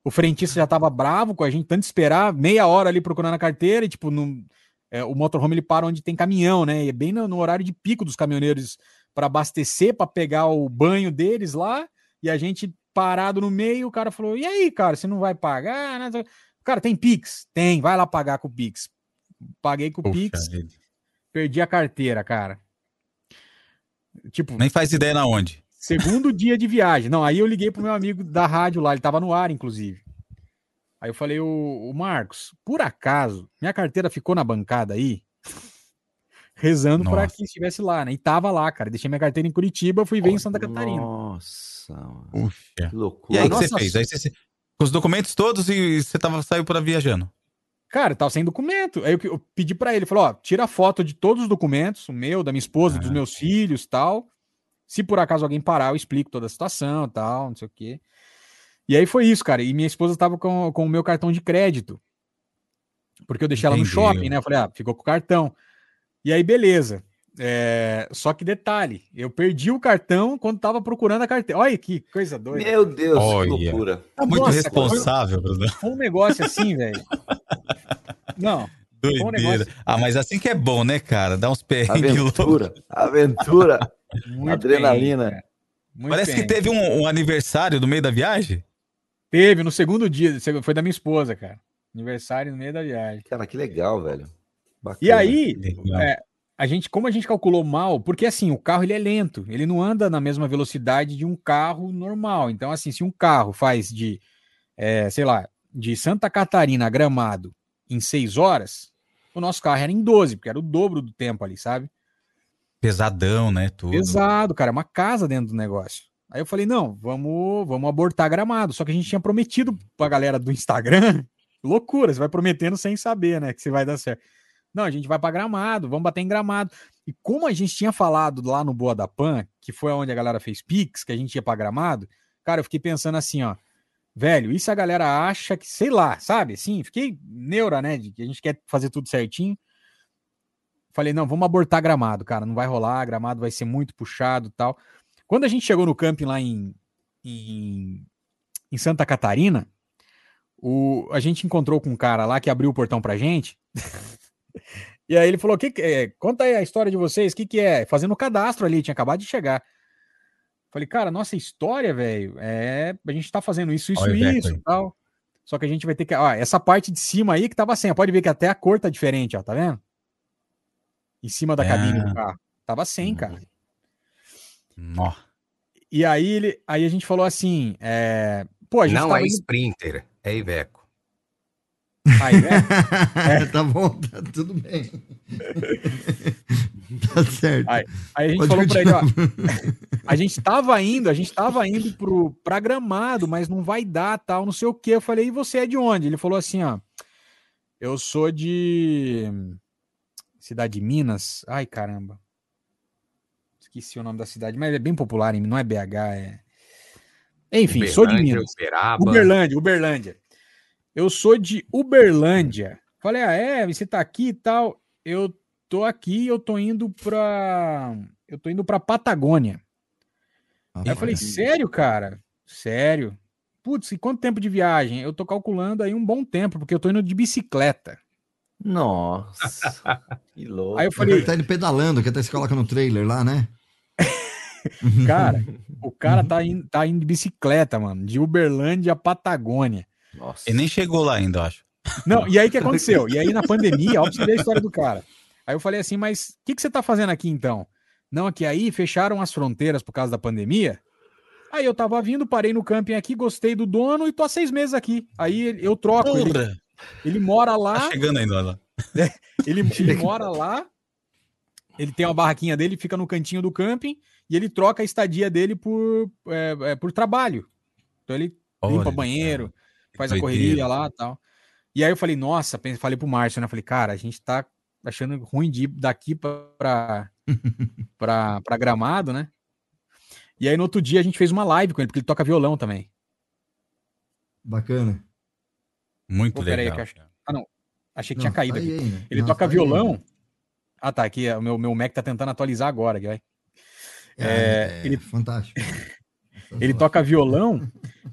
O frentista já tava bravo com a gente, tanto esperar, meia hora ali procurando a carteira, e tipo, no, é, o motorhome ele para onde tem caminhão, né? E é bem no, no horário de pico dos caminhoneiros para abastecer, para pegar o banho deles lá, e a gente parado no meio, o cara falou: e aí, cara, você não vai pagar? Sei- Cara, tem Pix? Tem, vai lá pagar com o Pix. Paguei com o Pix, vida. perdi a carteira, cara. Tipo, Nem faz ideia na onde. Segundo dia de viagem. Não, aí eu liguei pro meu amigo da rádio lá, ele tava no ar, inclusive. Aí eu falei, o, o Marcos, por acaso, minha carteira ficou na bancada aí, rezando para que estivesse lá, né? E tava lá, cara. Deixei minha carteira em Curitiba, fui ver em Santa Catarina. Nossa, mano. Puxa. que E loucura. aí o que você fez? Aí você, você- com os documentos todos e você tava, saiu para viajando. Cara, tava sem documento. Aí eu, eu pedi pra ele, falou, ó, tira a foto de todos os documentos, o meu, da minha esposa, dos Ah. meus filhos, tal. Se por acaso alguém parar, eu explico toda a situação, tal, não sei o quê. E aí foi isso, cara. E minha esposa tava com, com o meu cartão de crédito. Porque eu deixei ela no shopping, né? Eu falei, ah, ficou com o cartão. E aí, beleza. É, Só que detalhe, eu perdi o cartão quando tava procurando a carteira. Olha que coisa doida. Meu Deus, Olha. que loucura. Tá muito Nossa, responsável, Bruno. Foi um negócio assim, velho. Não, Foi um Doideira. negócio- Ah, mas assim que é bom, né, cara? Dá uns perrengues. Aventura, aventura, muito adrenalina. bem, Parece que bem. teve um, um aniversário no meio da viagem. Teve, no segundo dia, foi da minha esposa, cara. Aniversário no meio da viagem. Cara, que legal, velho. Bacana. E aí, é, a gente, como a gente calculou mal, porque assim, o carro ele é lento, ele não anda na mesma velocidade de um carro normal. Então, assim, se um carro faz de, é, sei lá, de Santa Catarina a Gramado em seis horas, o nosso carro era em 12, porque era o dobro do tempo ali, sabe? Pesadão, né? Tudo. Pesado, cara, é uma casa dentro do negócio. Aí eu falei, não, vamos, vamos abortar gramado. Só que a gente tinha prometido pra galera do Instagram, loucura, você vai prometendo sem saber, né, que você vai dar certo. Não, a gente vai pra gramado, vamos bater em gramado. E como a gente tinha falado lá no Boa da Pan, que foi onde a galera fez Pix, que a gente ia pra gramado, cara, eu fiquei pensando assim, ó, velho, se a galera acha que, sei lá, sabe, assim, fiquei neura, né, de que a gente quer fazer tudo certinho. Falei, não, vamos abortar gramado, cara. Não vai rolar, gramado vai ser muito puxado tal. Quando a gente chegou no camping lá em, em, em Santa Catarina, o, a gente encontrou com um cara lá que abriu o portão pra gente. e aí ele falou: que, que é? Conta aí a história de vocês, o que, que é? Fazendo o cadastro ali, tinha acabado de chegar. Falei, cara, nossa história, velho, é. A gente tá fazendo isso, isso, Olha isso e tal. Só que a gente vai ter que. Ó, essa parte de cima aí que tava sem, pode ver que até a cor tá diferente, ó, tá vendo? Em cima da cabine Ah. do carro. Tava sem, cara. Nó. E aí, ele, aí a gente falou assim: é, pô, a gente Não tava é indo- Sprinter, é Iveco. Aí, né? É. tá bom, tá tudo bem. tá certo. Aí, aí a gente Pode falou pra ele, ó. continuar. A gente tava indo, a gente tava indo pro, pra gramado, mas não vai dar, tal, não sei o quê. Eu falei, e você é de onde? Ele falou assim, ó. Eu sou de. Cidade de Minas. Ai, caramba. Esqueci o nome da cidade, mas é bem popular, não é BH, é. Enfim, sou de Uberlândia, Minas. Uberaba. Uberlândia, Uberlândia. Eu sou de Uberlândia. Falei, ah, é? Você tá aqui e tal? Eu tô aqui, eu tô indo pra. Eu tô indo pra Patagônia. Aí eu falei, sério, cara? Sério? Putz, e quanto tempo de viagem? Eu tô calculando aí um bom tempo, porque eu tô indo de bicicleta. Nossa, que louco. Aí eu falei, Ele tá indo pedalando, que até se coloca no trailer lá, né? cara, o cara tá indo, tá indo de bicicleta, mano, de Uberlândia a Patagônia. Nossa. E nem chegou lá ainda, eu acho. Não, e aí o que aconteceu? E aí na pandemia, ó, pra você ver a história do cara. Aí eu falei assim, mas o que, que você tá fazendo aqui então? Não, aqui aí fecharam as fronteiras por causa da pandemia. Aí eu tava vindo, parei no camping aqui, gostei do dono e tô há seis meses aqui. Aí ele- eu troco. Ele, ele mora lá. Tá chegando ainda lá. Ele, ele mora lá, ele tem uma barraquinha dele, fica no cantinho do camping e ele troca a estadia dele por, é, é, por trabalho. Então ele limpa Olha, banheiro, faz a correria lá e tal. E aí eu falei, nossa, falei pro Márcio, né? Falei, cara, a gente tá achando ruim de ir daqui pra, pra, pra gramado, né? E aí no outro dia a gente fez uma live com ele, porque ele toca violão também. Bacana. Muito Pô, peraí, legal. que eu acho- Ah, não. Achei que Não, tinha caído tá aí. Ele Não, toca tá aí violão. Ah, tá. Aqui o meu, meu Mac tá tentando atualizar agora. Vai. É, É, ele, fantástico. ele toca violão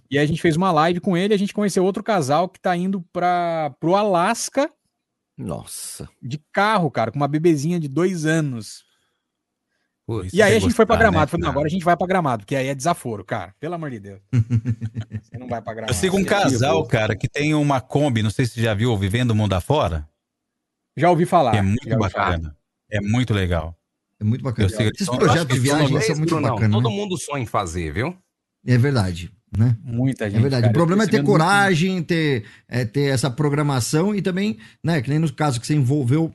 e a gente fez uma live com ele. A gente conheceu outro casal que tá indo para pro Alasca Nossa. de carro, cara, com uma bebezinha de dois anos. Putz, E aí a gente foi pra gostar, né, Gramado. Falei, não, agora a gente vai pra Gramado, porque aí é desaforo, cara. Pelo amor de Deus. Você não vai pra Gramado. Eu sigo um é casal, cara, que tem uma Kombi, não sei se você já viu, Vivendo o Mundo Afora. Já ouvi falar. é muito falar. bacana. É muito legal. É muito bacana. Eu Esses projetos de viagem Não, são muito não. bacanas. Todo né? mundo sonha em fazer, viu? É verdade, né? Muita gente. É verdade. cara, o problema é ter coragem, ter, é, ter essa programação e também, né, que nem no caso que você envolveu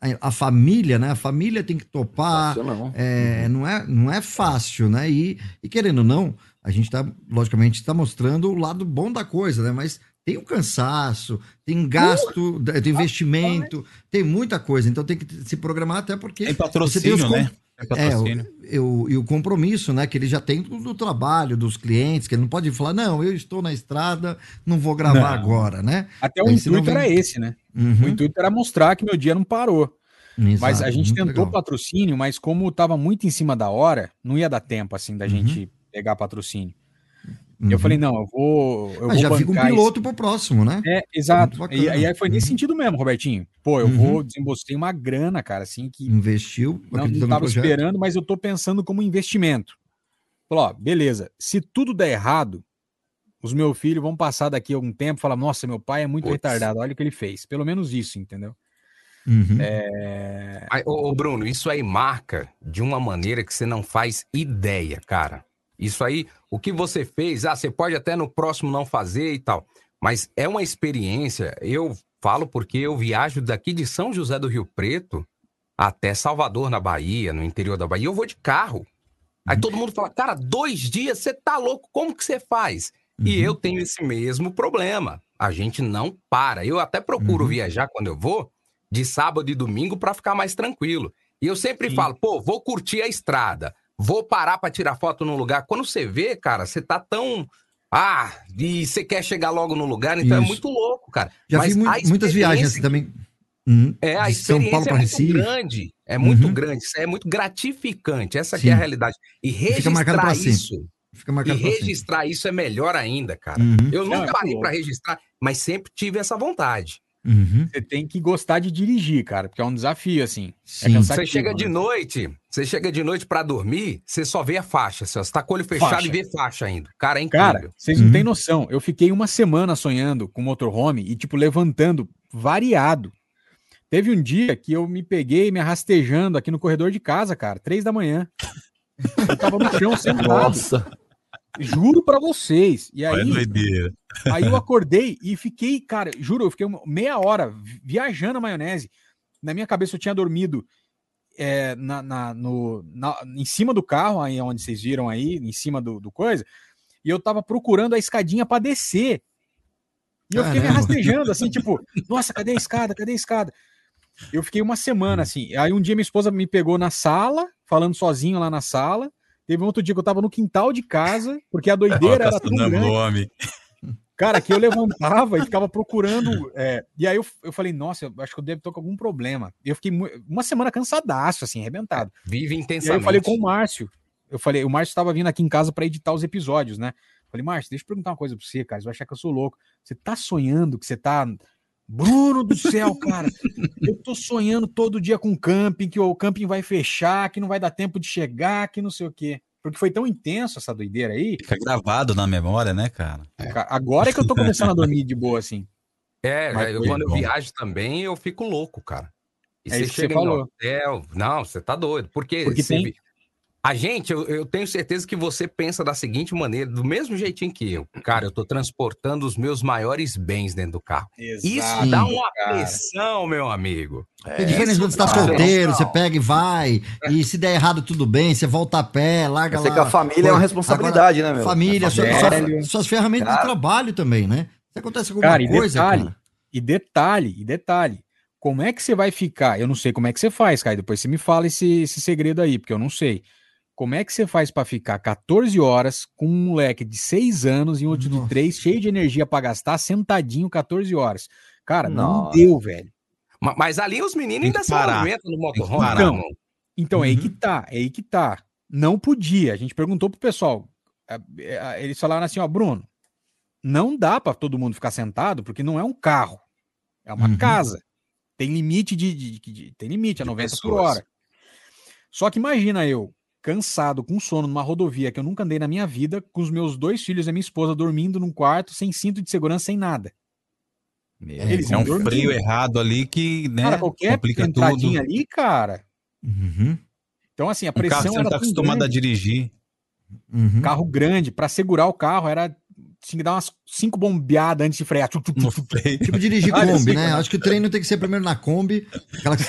a, a família, né? A família tem que topar. Fácil não. É, não, é, não é fácil, né? E, e querendo ou não, a gente tá, logicamente, está mostrando o lado bom da coisa, né? Mas tem o cansaço, tem gasto, tem investimento, tem muita coisa. Então tem que se programar até porque. Tem você patrocínio, os com- né? Tem É, patrocínio. o, eu- e o compromisso, né? Que ele já tem do, do trabalho, dos clientes, que ele não pode falar, não, eu estou na estrada, não vou gravar Não. agora, né? Até o Aí, intuito vem- era esse, né? Uhum. O intuito era mostrar que meu dia não parou. Mas Exato, a gente tentou legal. patrocínio, mas como tava muito em cima da hora, não ia dar tempo assim da gente pegar patrocínio. E eu Uhum. falei, não, eu vou. Eu Mas vou já fica um piloto pro próximo, né? esse- É, exato. Muito E, e aí foi nesse Uhum. sentido mesmo, Robertinho. Pô, eu Uhum. vou desembolsei uma grana, cara, assim, que Investiu, não, acreditando não no tava projeto. esperando, mas eu tô pensando como investimento. Falou, ó, beleza, se tudo der errado, os meus filhos vão passar daqui a algum tempo e falar, nossa, meu pai é muito Putz. retardado, olha o que ele fez. Pelo menos isso, entendeu? Uhum. É... Aí, ô, ô, Bruno, isso aí marca de uma maneira que você não faz ideia, cara. Isso aí, o que você fez, ah, você pode até no próximo não fazer e tal, mas é uma experiência. Eu falo porque eu viajo daqui de São José do Rio Preto até Salvador, na Bahia, no interior da Bahia. Eu vou de carro. Aí todo mundo fala, cara, dois dias, você tá louco, como que você faz? E eu tenho esse mesmo problema. A gente não para. Eu até procuro viajar quando eu vou, de sábado e domingo, para ficar mais tranquilo. E eu sempre falo, pô, vou curtir a estrada, vou parar para tirar foto no lugar. Quando você vê, cara, você tá tão. Ah, e você quer chegar logo no lugar, então é Isso. muito louco, cara. Já Mas fiz mui- a muitas viagens experiência assim também. Uhum. é, a De São Paulo experiência para é muito Recife. grande. É muito Uhum. grande. Isso é muito gratificante. Essa aqui é a realidade. E registrar isso. Fica E registrar isso é melhor ainda, cara. Uhum. Eu Não, nunca é parei para registrar, mas sempre tive essa vontade. Uhum. Você tem que gostar de dirigir, cara, porque é um desafio, assim. É Sim. cansativo, Você chega de né? noite, você chega de noite para dormir, você só vê a faixa. Você tá com o olho fechado Faixa. e vê faixa ainda. Cara, é incrível. Cara, vocês não Uhum. têm noção. Eu fiquei uma semana sonhando com motorhome e, tipo, levantando variado. Teve um dia que eu me peguei me arrastejando aqui no corredor de casa, cara, três da manhã. Eu tava no chão sentado. Nossa. Juro pra vocês. E aí, aí eu acordei e fiquei, cara, juro, eu fiquei meia hora vi- viajando a maionese. Na minha cabeça eu tinha dormido é, na, na- no, na- em cima do carro, aí onde vocês viram aí, em cima do, do coisa, e eu tava procurando a escadinha pra descer. E eu fiquei me Caramba. rastejando, assim, tipo, nossa, cadê a escada? Cadê a escada? Eu fiquei uma semana assim. Aí um dia minha esposa me pegou na sala, falando sozinho lá na sala. Teve um outro dia que eu tava no quintal de casa, porque a doideira era tão grande. nome. Cara, que eu levantava e ficava procurando. é, e aí eu, eu falei, nossa, eu acho que eu devo estar com algum problema. E eu fiquei uma semana cansadaço, assim, arrebentado. Vive E aí eu intensamente. falei com o Márcio. Eu falei, o Márcio estava vindo aqui em casa para editar os episódios, né? Falei, Márcio, deixa eu perguntar uma coisa pra você, cara. Você vai achar que eu sou louco. Você tá sonhando que você tá. Bruno do céu, cara. Eu tô sonhando todo dia com camping, que o camping vai fechar, que não vai dar tempo de chegar, que não sei o quê. Porque foi tão intenso essa doideira aí. Fica gravado na memória, né, cara? Ca- Agora é que eu tô começando a dormir de boa, assim. É, Mas eu- quando eu viajo também, eu fico louco, cara. E É você isso que você chega no hotel. Não, você tá doido. Porque, Porque você tem- A gente, eu, eu tenho certeza que você pensa da seguinte maneira, do mesmo jeitinho que eu. Cara, eu tô transportando os meus maiores bens dentro do carro. Isso dá uma cara. pressão, meu amigo. É diferente quando você tá solteiro, você pega e vai, e se der errado, tudo bem, você volta a pé, larga Eu lá. que a família é uma responsabilidade, né, meu? Família, É sua- família. sua- suas ferramentas Cara. de trabalho também, né? Se acontece alguma Cara, e coisa, detalhe, cara. e detalhe, e detalhe. Como é que você vai ficar? Eu não sei como é que você faz, Caio. Depois você me fala esse, esse segredo aí, porque eu não sei. Como é que você faz pra ficar 14 horas com um moleque de 6 anos e um outro de 3, cheio de energia pra gastar, sentadinho 14 horas? Cara, não Nossa. deu, velho. Ma- Mas ali os meninos ainda se movimentam no motorhome. Então? Então, é aí que Uhum. tá, é aí que tá. Não podia. A gente perguntou pro pessoal. Eles falaram assim, ó, Bruno, não dá pra todo mundo ficar sentado, porque não é um carro. É uma Uhum. casa. Tem limite de, de- de- de- tem limite, é 90 por pessoas. hora. Só que imagina eu, cansado, com sono, numa rodovia que eu nunca andei na minha vida, com os meus dois filhos e a minha esposa dormindo num quarto, sem cinto de segurança, sem nada. Eles é um dormindo. freio errado ali que, né, Cara, qualquer complica entradinha tudo. ali, cara. Então, assim, a Um carro pressão que você não tá acostumado a grande. dirigir. Carro grande, pra segurar o carro, era. Tinha que dar umas cinco bombeadas antes de frear. Tipo dirigir assim, né? Acho que o treino tem que ser primeiro na Kombi, aquela que-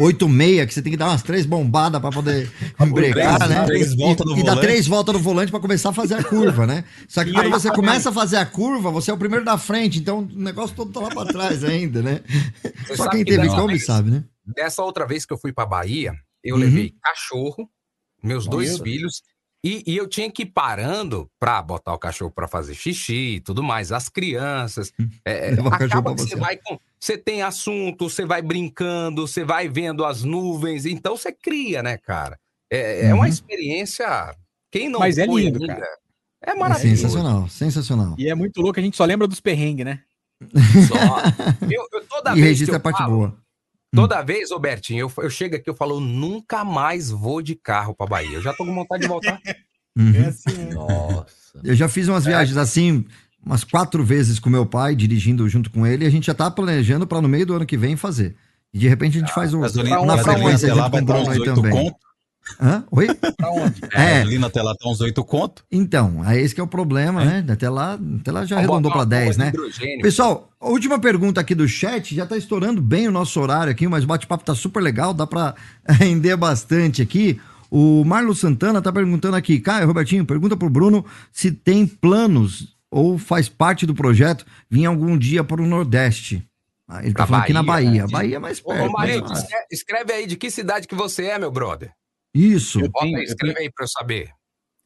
8,6, que você tem que dar umas três bombadas pra poder embrecar, três- né? três E- voltas e, dar três voltas no volante pra começar a fazer a curva, né? Só que E quando aí você também. começa a fazer a curva, você é o primeiro da frente, então o negócio todo tá lá pra trás ainda, né? Você Só quem que teve Kombi vez- sabe, né? Dessa outra vez que eu fui pra Bahia, eu Uhum. levei cachorro, meus dois filhos, e, e eu tinha que ir parando pra botar o cachorro pra fazer xixi e tudo mais, as crianças. é, Levar o cachorro acaba que você você. vai com. Você tem assunto, você vai brincando, você vai vendo as nuvens, então você cria, né, cara? É, é uma Uhum. experiência. Quem não Mas é foi lindo, ainda, cara. É maravilhoso. Sensacional, sensacional. E é muito louco, a gente só lembra dos perrengues, né? Só. Eu, eu- toda E vez que registra eu a parte falo, boa. Toda vez, ô Bertinho, eu, eu chego aqui eu falo, eu nunca mais vou de carro pra Bahia. Eu já tô com vontade de voltar. Uhum. É assim, Nossa. Eu já fiz umas viagens assim, umas quatro vezes com meu pai, dirigindo junto com ele, e a gente já tá planejando para no meio do ano que vem fazer. E de repente a gente faz o gasolina- na gasolina lá vai dar uns também. conto. Hã? Oi? Pra onde? A É. gasolina até lá tá uns 8 conto. Então, é esse que é o problema, né? Até lá, até lá já arredondou para uma 10, bomba né? Pessoal, a última pergunta aqui do chat, já tá estourando bem o nosso horário aqui, mas o bate-papo tá super legal, dá para render bastante aqui. O Marlon Santana tá perguntando aqui, Caio, Robertinho, pergunta pro Bruno se tem planos ou faz parte do projeto vir algum dia para o Nordeste. Ah, ele tá Pra falando aqui na Bahia. né? Bahia é mais Ô, perto. Ô, Marito, né? escreve, escreve aí de que cidade que você é, meu brother. Isso. Eu Bota tenho- escreve tenho- aí pra eu saber.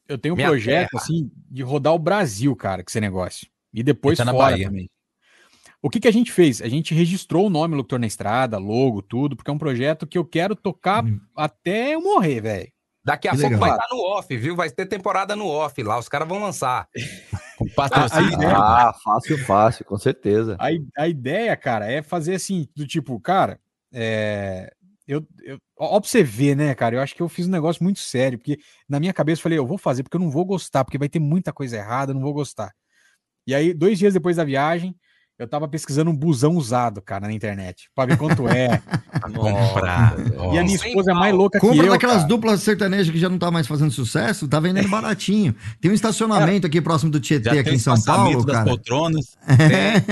Eu tenho um Minha projeto, terra. assim, de rodar o Brasil, cara, com esse negócio. E depois Tá na fora Bahia. também. O que, que a gente fez? A gente registrou o nome Locutor na Estrada, logo, tudo, porque é um projeto que eu quero tocar até eu morrer, velho. Daqui a Que pouco legal. vai estar no off, viu? Vai ter temporada no off lá. Os caras vão lançar. Com patrocínio. Ah, fácil, fácil, com certeza. A, a ideia, cara, é fazer assim, do tipo, cara, é, eu, eu, ó pra você ver, né, cara, eu acho que eu fiz um negócio muito sério, porque na minha cabeça eu falei, eu vou fazer porque eu não vou gostar, porque vai ter muita coisa errada, eu não vou gostar. E aí, dois dias depois da viagem, eu tava pesquisando um busão usado, cara, na internet, pra ver quanto é, comprar. E a minha esposa é mais louca que Compra eu. daquelas cara. duplas sertanejas que já não tá mais fazendo sucesso, tá vendendo baratinho. Tem um estacionamento aqui próximo do Tietê, Já tem aqui em São Paulo, das cara. poltronas.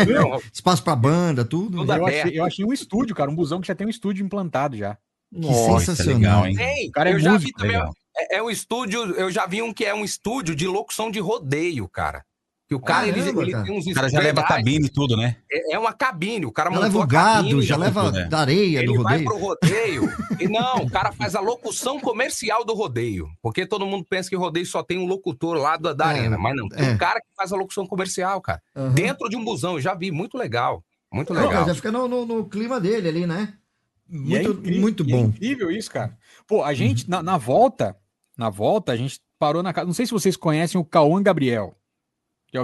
Não, Espaço pra banda, tudo. eu, achei, eu achei um estúdio, cara, um busão que já tem um estúdio implantado já. Que sensacional. legal, hein? O cara é eu já vi também. legal. É, é um estúdio, eu já vi um que é um estúdio de locução de rodeio, cara. Que o cara, ele, Caramba, ele cara. tem uns O cara já leva cabine e tudo, né? É, é uma cabine, o cara Já leva o gado, cabine, já leva tudo, é. da areia do Ele vai rodeio. pro rodeio. e não, o cara faz a locução comercial do rodeio. Porque todo mundo pensa que rodeio só tem um locutor lá da, da É, arena. Mas não, tem é. um cara que faz a locução comercial, cara. Aham. Dentro de um busão, eu já vi, muito legal. Muito Não, legal. já fica no, no- no clima dele ali, né? E é Muito, incrível- muito e é bom. incrível isso, cara. Pô, a gente, na, na volta, na volta, a gente parou na casa. Não sei se vocês conhecem o Cauã Gabriel.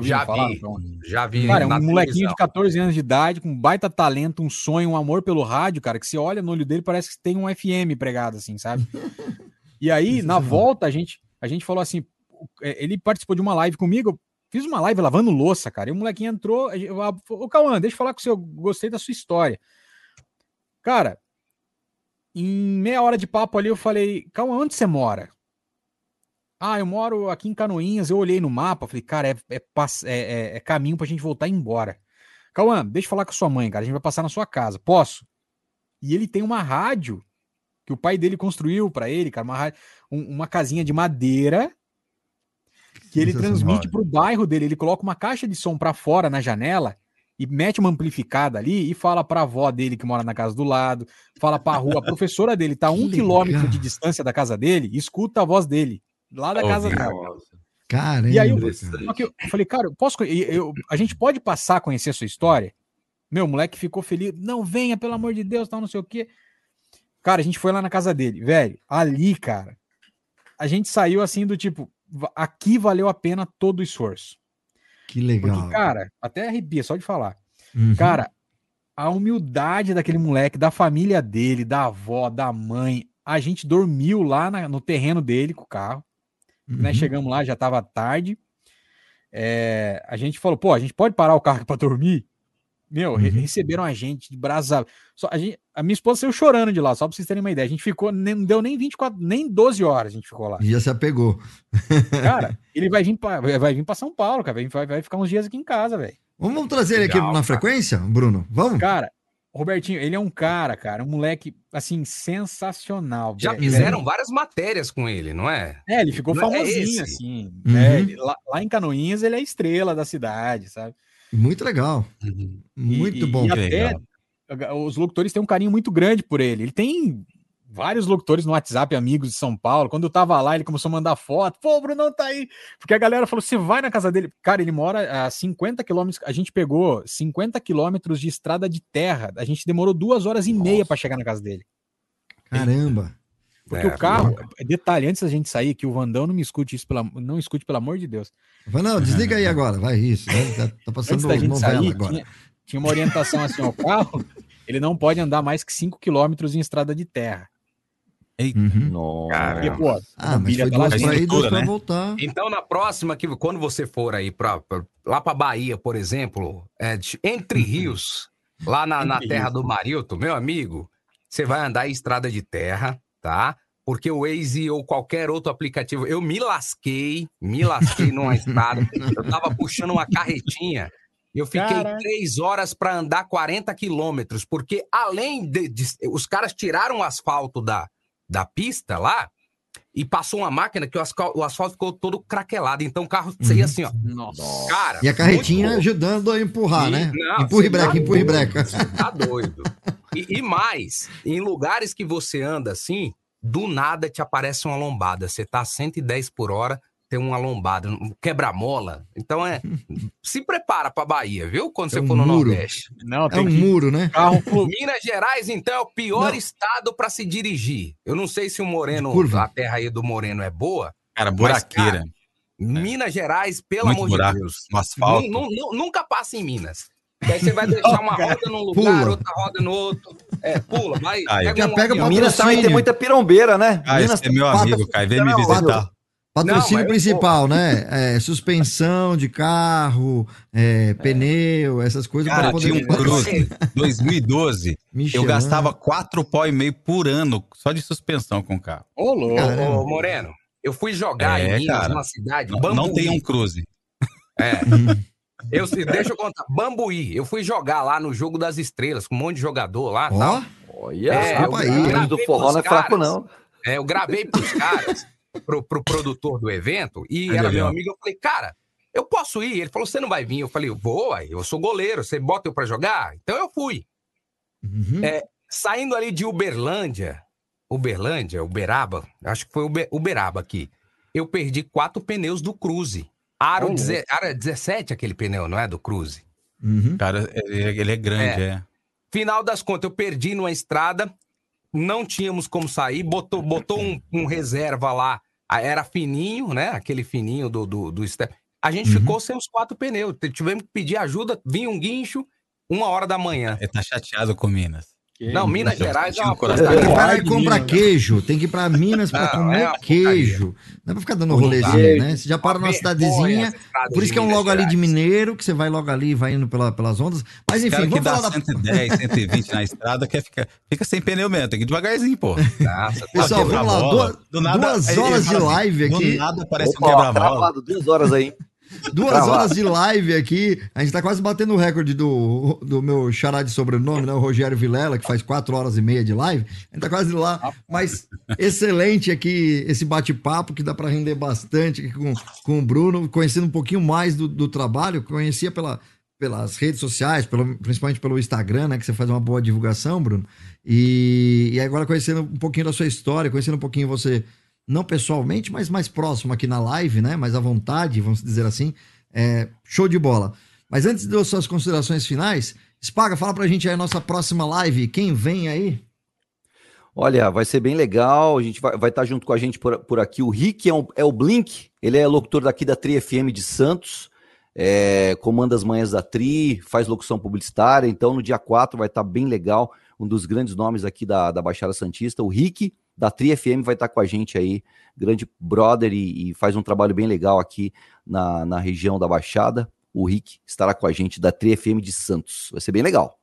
Já Já falar? vi, Cauã? já vi. Cara, é um molequinho de 14 anos de idade, com baita talento, um sonho, um amor pelo rádio, cara, que você olha no olho dele, parece que tem um FM pregado, assim, sabe? E aí, na volta, a gente, a gente falou assim: o- é, ele participou de uma live comigo, fiz uma live lavando louça, cara, e o molequinho entrou. eu- ah, Ô, Cauã, deixa eu falar com você, eu gostei da sua história. Cara, em meia hora de papo ali, eu falei, Cauã, onde você mora? Ah, eu moro aqui em Canoinhas. Eu olhei no mapa, falei, cara, é, é, é- é- é caminho pra gente voltar e embora. Cauã, deixa eu falar com a sua mãe, cara. A gente vai passar na sua casa. Posso? E ele tem uma rádio que o pai dele construiu pra ele, cara, uma, um- uma casinha de madeira que ele transmite pro bairro dele. Ele coloca uma caixa de som pra fora na janela e mete uma amplificada ali e fala pra avó dele que mora na casa do lado, fala pra rua. A professora dele tá a um quilômetro de distância da casa dele e escuta a voz dele lá da casa Ouvindo. dela. Caramba. E aí eu, cara. só que eu falei, cara, eu posso, eu, eu- a gente pode passar a conhecer a sua história? Meu, o moleque ficou feliz. Não, venha, pelo amor de Deus, tal, não sei o quê. Cara, a gente foi lá na casa dele, velho. Ali, cara, a gente saiu assim do tipo, aqui valeu a pena todo o esforço. Que legal. Porque, cara, até arrepia só de falar. Uhum. Cara, a humildade daquele moleque, da família dele, da avó, da mãe. A gente dormiu lá na- no terreno dele com o carro né? Uhum. Chegamos lá, já tava tarde. É, a gente falou, pô, a gente pode parar o carro pra dormir? Meu, re- Uhum. receberam a gente de abertos. Só, a, gente- a minha esposa saiu chorando de lá, só pra vocês terem uma ideia. A gente ficou, nem, não deu nem 24, nem 12 horas a gente ficou lá. Já se apegou. Cara, ele vai vir pra, vai vir pra São Paulo, cara. Vai, vai- vai ficar uns dias aqui em casa, velho. Vamos, vamos trazer ele aqui Legal, na cara. frequência, Bruno? Vamos? Cara, Robertinho, ele é um cara, cara, um moleque, assim, sensacional. Já velho. fizeram várias matérias com ele, não é? É, ele ficou Não é famosinho, esse? assim. Uhum. né? Ele- lá, lá em Canoinhas, ele é a estrela da cidade, sabe? Muito legal. E- Muito e- bom. E até os locutores têm um carinho muito grande por ele. Ele tem vários locutores no WhatsApp, amigos de São Paulo. Quando eu tava lá, ele começou a mandar foto. Pô, o Brunão tá aí. Porque a galera falou: você vai na casa dele. Cara, ele mora a 50 quilômetros. A gente pegou 50 quilômetros de estrada de terra. A gente demorou duas horas e meia para chegar na casa dele. Caramba. Porque É, o carro, detalhe, antes da gente sair, que o Vandão não me escute isso, pela, não escute, pelo amor de Deus. Vai, não, desliga aí agora. Vai, isso. Tá, tá passando Antes da sair, agora. tinha, tinha uma orientação assim, ó, o carro, ele não pode andar mais que 5 quilômetros em estrada de terra. Uhum. Porque, pô, Ah, mas foi tá duas pra dentro. ir, duas né? pra voltar. Então, na próxima, que quando você for aí pra, pra- lá pra Bahia, por exemplo, é, de- Entre Rios, lá na, na terra do Marilton, meu amigo, você vai andar em estrada de terra, tá? Porque o Waze ou qualquer outro aplicativo, eu me lasquei, me lasquei numa estrada. Eu tava puxando uma carretinha. Eu fiquei Caraca. três horas para andar 40 quilômetros, porque além de, de- Os caras tiraram o asfalto da, da pista lá e passou uma máquina que o asfalto, o asfalto ficou todo craquelado. Então o carro saía assim, ó. Nossa. Cara, E a carretinha ajudando a empurrar, e- né? não, empurre você breca, tá empurre doido, breca. você Tá doido. E, e mais, em lugares que você anda assim, do nada te aparece uma lombada. Você tá a 110 por hora, tem uma lombada, um quebra-mola. Então é. se prepara pra Bahia, viu? Quando É você um for no muro. Nordeste. Não, É tem um que muro, né? carro Minas Gerais, então, é o pior Não. estado pra se dirigir. Eu não sei se o Moreno, a terra aí do Moreno é boa. Cara, Mas, buraqueira. cara, Minas Gerais, pelo Muito amor buraco, de Deus. no asfalto. Nu- nunca passa em Minas. Aí você vai deixar uma roda num lugar, Pula. outra roda no outro. É, pula, vai. Aí, pega já um pega Minas também tem muita pirombeira, né? Ah, Minas esse é meu amigo, cara. Vem me visitar. Patrocínio Não, mas eu principal, né? É, suspensão de carro, é, pneu, essas coisas Cara, eu tinha um Cruze 2012. Michelin. Eu gastava quatro pó e meio por ano só de suspensão com o carro. Ô, louco. Ô, Moreno, eu fui jogar É, em Minas, cara. numa cidade, Não, Bambuí. não tem um Cruze. É. Eu, deixa eu contar. Bambuí. Eu fui jogar lá no Jogo das Estrelas, com um monte de jogador lá. Ó, tal. Olha, É, desculpa aí. O do forró não é fraco, não. É, eu gravei pros caras, pro, pro produtor do evento, e Olha era meu amigo. Eu falei, cara, eu posso ir? Ele falou, você não vai vir? Eu falei, vou, eu sou goleiro, você bota eu pra jogar? Então eu fui. Uhum. É, saindo ali de Uberlândia, Uberlândia, Uberaba, acho que foi Uber, Uberaba aqui, eu perdi quatro pneus do Cruze. Aro, Ô, deze- aro 17 aquele pneu, não é? Do Cruze. Uhum. Cara, ele, é grande, É. é. Final das contas, eu perdi numa estrada, não tínhamos como sair, botou, botou um, um reserva lá, era fininho, né? Aquele fininho do, do, do step. A gente Uhum. ficou sem os quatro pneus. Tivemos que pedir ajuda, vinha um guincho, uma hora da manhã. Ele tá chateado com Minas. Não, Minas Gerais é uma coração. Tem que porcaria. parar e comprar queijo, tem que ir pra Minas pra Não, comer é queijo. Não é pra ficar dando rolezinho, né? Você já para numa cidadezinha, por isso que é um logo ali de. Mineiro, que você vai logo ali e vai indo pela- pelas ondas. Mas enfim, cara que vamos dá falar da... 110, 120 na estrada, quer ficar, fica sem pneu mesmo, tem que ir devagarzinho, pô. Nossa, Pessoal, Quebra vamos lá, bola. duas, Do nada, duas horas de assim, live Do aqui. nada parece um Opa, ó, quebra-mola. travado, duas horas aí. Duas horas de live aqui. A gente tá quase batendo o recorde do, do meu xará de sobrenome, né? O Rogério Vilela, que faz quatro horas e meia de live. A gente tá quase lá. Mas excelente aqui esse bate-papo que dá para render bastante aqui com, com o Bruno, conhecendo um pouquinho mais do, do trabalho. Conhecia pela, pelas redes sociais, pelo, principalmente pelo Instagram, né? Que você faz uma boa divulgação, Bruno. E, e agora conhecendo um pouquinho da sua história, conhecendo um pouquinho você, não pessoalmente, mas mais próximo aqui na live, né? Mais à vontade, vamos dizer assim. É, show de bola. Mas antes das suas considerações finais, Spaga, fala pra gente aí a nossa próxima live. Quem vem aí? Olha, vai ser bem legal. A gente vai, vai estar junto com a gente por, por aqui. O Rick é, um- é o Blink, ele é locutor daqui da Tri FM de Santos, é, comanda as manhãs da Tri, faz locução publicitária. Então, no dia 4 vai estar bem legal. Um dos grandes nomes aqui da, da Baixada Santista, o Rick, da Tri FM, vai estar com a gente aí, grande brother, e, e faz um trabalho bem legal aqui na, na região da Baixada. O Rick estará com a gente da Tri FM de Santos. Vai ser bem legal.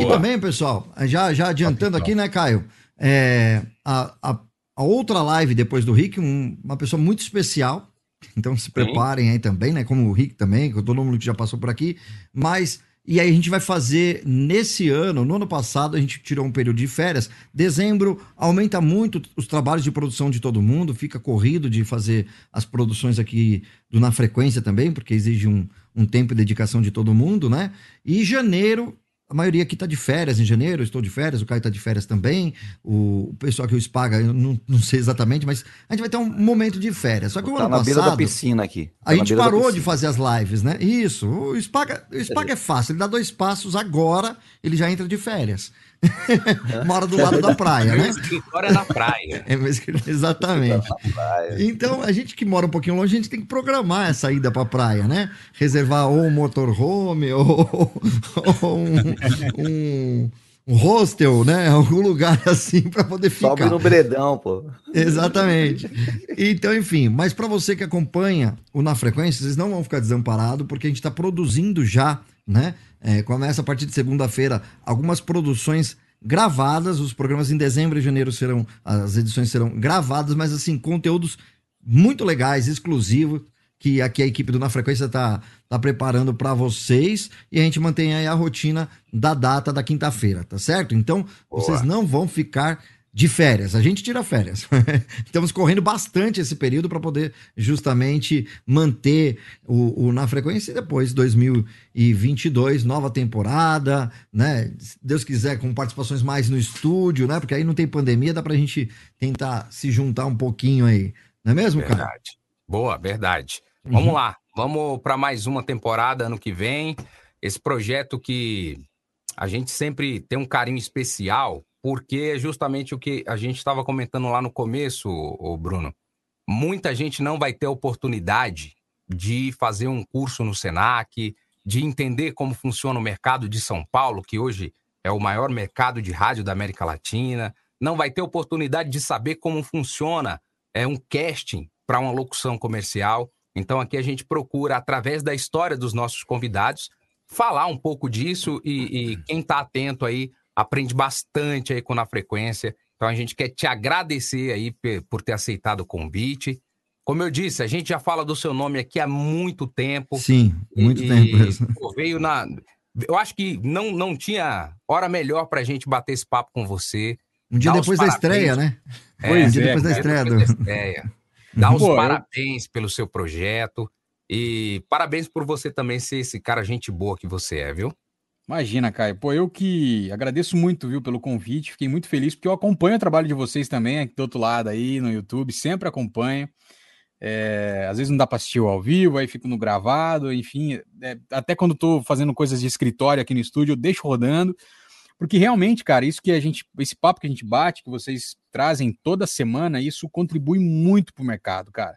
E também, pessoal, já, já adiantando aqui, né, Caio? É, a, a, a outra live depois do Rick, um- uma pessoa muito especial. Então se preparem aí também, né? Como o Rick também, com todo mundo que já passou por aqui. Mas, e aí a gente vai fazer nesse ano, no ano passado, a gente tirou um período de férias. Dezembro aumenta muito os trabalhos de produção de todo mundo, fica corrido de fazer as produções aqui do Na Frequência também, porque exige um, um tempo e dedicação de todo mundo, né? E janeiro a maioria aqui tá de férias em janeiro, eu estou de férias, o Caio tá de férias também, o, pessoal que o Spaga, eu não, não sei exatamente, mas a gente vai ter um momento de férias. Só que o Tá ano na beira da passado, piscina aqui. Tá a gente parou de fazer as lives, né? Isso, o Spaga, o Spaga é fácil, ele dá dois passos agora, ele já entra de férias. Mora do lado da praia, Meu né? escritório é na praia. É exatamente. Então, a gente que mora um pouquinho longe, a gente tem que programar essa ida pra praia, né? Reservar ou um motorhome ou, ou um, um, um hostel, né? Algum lugar assim pra poder ficar. Sobe no bredão, pô. Exatamente. Então, enfim, mas para você que acompanha o Na Frequência, vocês não vão ficar desamparados, porque a gente está produzindo já, né? É, começa a partir de segunda-feira algumas produções gravadas. Os programas em dezembro e janeiro serão, as edições serão gravadas, mas assim, conteúdos muito legais, exclusivos, que aqui a equipe do Na Frequência tá, tá preparando para vocês e a gente mantém aí a rotina da data da quinta-feira, tá certo? Então, vocês não vão ficar de férias. A gente tira férias. Estamos correndo bastante esse período para poder justamente manter o, o Na Frequência e depois 2022, nova temporada, né? Se Deus quiser, com participações mais no estúdio, né? Porque aí não tem pandemia, dá pra gente tentar se juntar um pouquinho aí. Não é mesmo, cara? Verdade. Boa, verdade. Uhum. Vamos lá. Vamos para mais uma temporada ano que vem. Esse projeto que a gente sempre tem um carinho especial, porque é justamente o que a gente estava comentando lá no começo, Bruno. Muita gente não vai ter oportunidade de fazer um curso no Senac, de entender como funciona o mercado de São Paulo, que hoje é o maior mercado de rádio da América Latina. Não vai ter oportunidade de saber como funciona é um casting para uma locução comercial. Então aqui a gente procura, através da história dos nossos convidados, falar um pouco disso e, e quem está atento aí aprende bastante aí com Na Frequência. Então a gente quer te agradecer aí por ter aceitado o convite. Como eu disse, a gente já fala do seu nome aqui há muito tempo. Sim, muito E- tempo mesmo. pô, veio na. Eu acho que não, não tinha hora melhor pra gente bater esse papo com você. Um dia depois da parabéns. estreia, né? É, um dia é, depois da um dia estreia. depois do- da estreia. Dar os Pô, eu- parabéns pelo seu projeto. E parabéns por você também ser esse cara gente boa que você é, viu? Imagina, Caio. Pô, eu que agradeço muito, viu, pelo convite. Fiquei muito feliz porque eu acompanho o trabalho de vocês também aqui do outro lado aí no YouTube, sempre acompanho. É, às vezes não dá para assistir ao vivo, aí fico no gravado, enfim. é, até quando tô fazendo coisas de escritório aqui no estúdio, eu deixo rodando. Porque realmente, cara, isso que a gente, esse papo que a gente bate, que vocês trazem toda semana, isso contribui muito pro mercado, cara.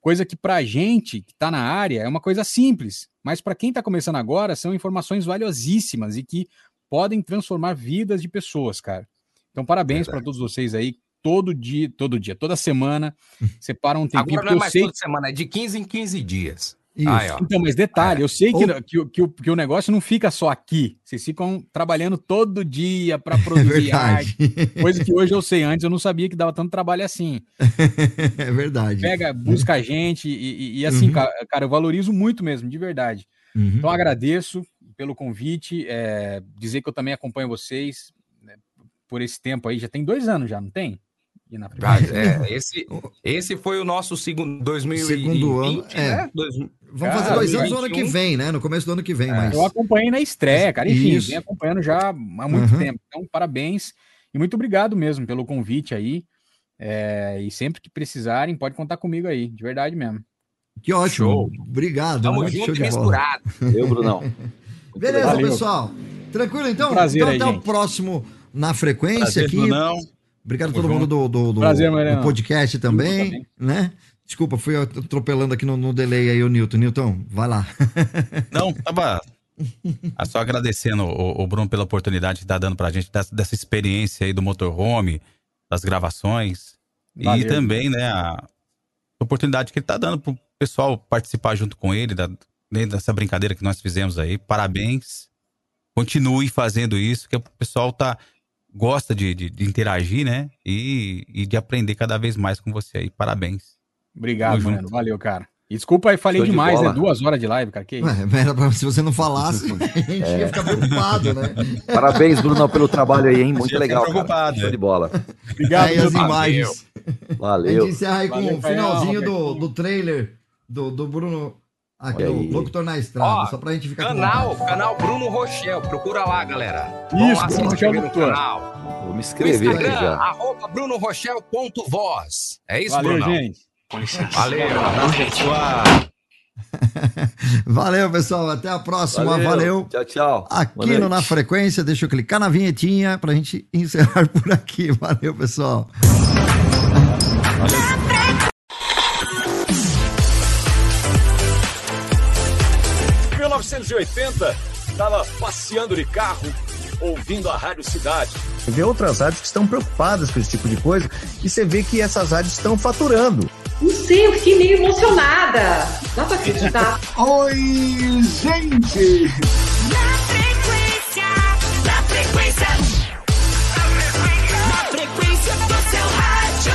Coisa que pra gente que tá na área é uma coisa simples, mas para quem tá começando agora são informações valiosíssimas e que podem transformar vidas de pessoas, cara. Então parabéns para todos vocês aí, todo dia, todo dia, toda semana, separam um tempinho Agora não é mais sei toda semana, é de 15 em 15 dias. Isso. Aí, ó. então, mas detalhe, eu sei que, Ou- que, o- que, que o negócio não fica só aqui. Vocês ficam trabalhando todo dia para produzir verdade. arte. Coisa que hoje eu sei. Antes eu não sabia que dava tanto trabalho assim. É verdade. Pega, busca a gente e, e- e assim, Uhum. ca- cara, eu valorizo muito mesmo, de verdade. Uhum. Então agradeço pelo convite, é, dizer que eu também acompanho vocês né, por esse tempo aí. Já tem dois anos já, não tem? Ah, é, esse, esse foi o nosso segundo 2020, Segundo ano, é. né? Dois- Vamos fazer Cara, dois anos no ano que 2021. vem, né? No começo do ano que vem, mas. Eu acompanhei na estreia, cara. Enfim, Isso. venho acompanhando já há muito Uhum. tempo. Então, parabéns e muito obrigado mesmo pelo convite aí. É, e sempre que precisarem, pode contar comigo aí, de verdade mesmo. Que ótimo. Show. Obrigado. Tamo né? junto e misturado. Eu, Brunão. Beleza, Valeu. pessoal. Tranquilo, então? Um prazer então, aí, até o gente. próximo na frequência Prazer, aqui. Brunão. Obrigado a todo mundo do, do, do- Prazer, do podcast também, também. né? Desculpa, fui atropelando aqui no, no delay aí o Newton. Newton, vai lá. Não, tava ah, só agradecendo o, o Bruno pela oportunidade que tá dando pra gente dessa, dessa experiência aí do motorhome, das gravações. Valeu. E também, né, a oportunidade que ele tá dando pro pessoal participar junto com ele, da, dentro dessa brincadeira que nós fizemos aí. Parabéns. Continue fazendo isso, que o pessoal tá gosta de, de- de interagir, né? E, e de aprender cada vez mais com você aí. Parabéns. Obrigado, Tamo junto. mano. Valeu, cara. E desculpa aí, falei de demais, bola. né? Duas horas de live, cara. Que isso? Pra, se você não falasse, a gente É. ia ficar preocupado, né? Parabéns, Brunão, pelo trabalho aí, hein? Muito legal, preocupado, cara. Show né? de bola. Obrigado, aí as meu imagens. A Valeu. gente encerra aí com Valeu, o finalzinho Caio, do, do trailer do, do Bruno aqui, Olha do aí. Locutor na Estrada, Ó, só pra gente ficar com Canal, vontade. canal Bruno Rochel, procura lá, galera. Isso, lá Bruno inscrever Rochel no Doutor. canal. Vou me No inscrever aqui já. arroba brunorrochel.voz. É isso, Valeu, Brunão? gente. Valeu. Valeu, pessoal. Até a próxima. Valeu. Tchau, tchau. Boa Aqui no Na Frequência, deixa eu clicar na vinhetinha pra gente encerrar por aqui. Valeu, pessoal. 1980, estava passeando de carro, ouvindo a Rádio Cidade. Vê outras rádios que estão preocupadas com esse tipo de coisa e você vê que essas rádios estão faturando. Não sei, eu fiquei meio emocionada. Dá pra acreditar. Oi, gente! Na frequência, na frequência. Na frequência do seu rádio.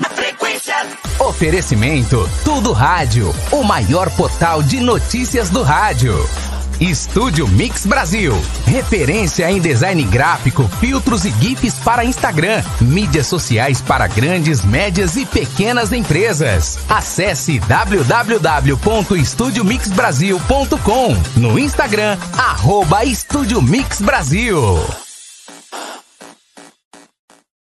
Na frequência. Oferecimento Tudo Rádio, o maior portal de notícias do rádio. Estúdio Mix Brasil, referência em design gráfico, filtros e GIFs para Instagram, mídias sociais para grandes, médias e pequenas empresas. Acesse www.estudiomixbrasil.com no Instagram, arroba Estúdio Mix Brasil.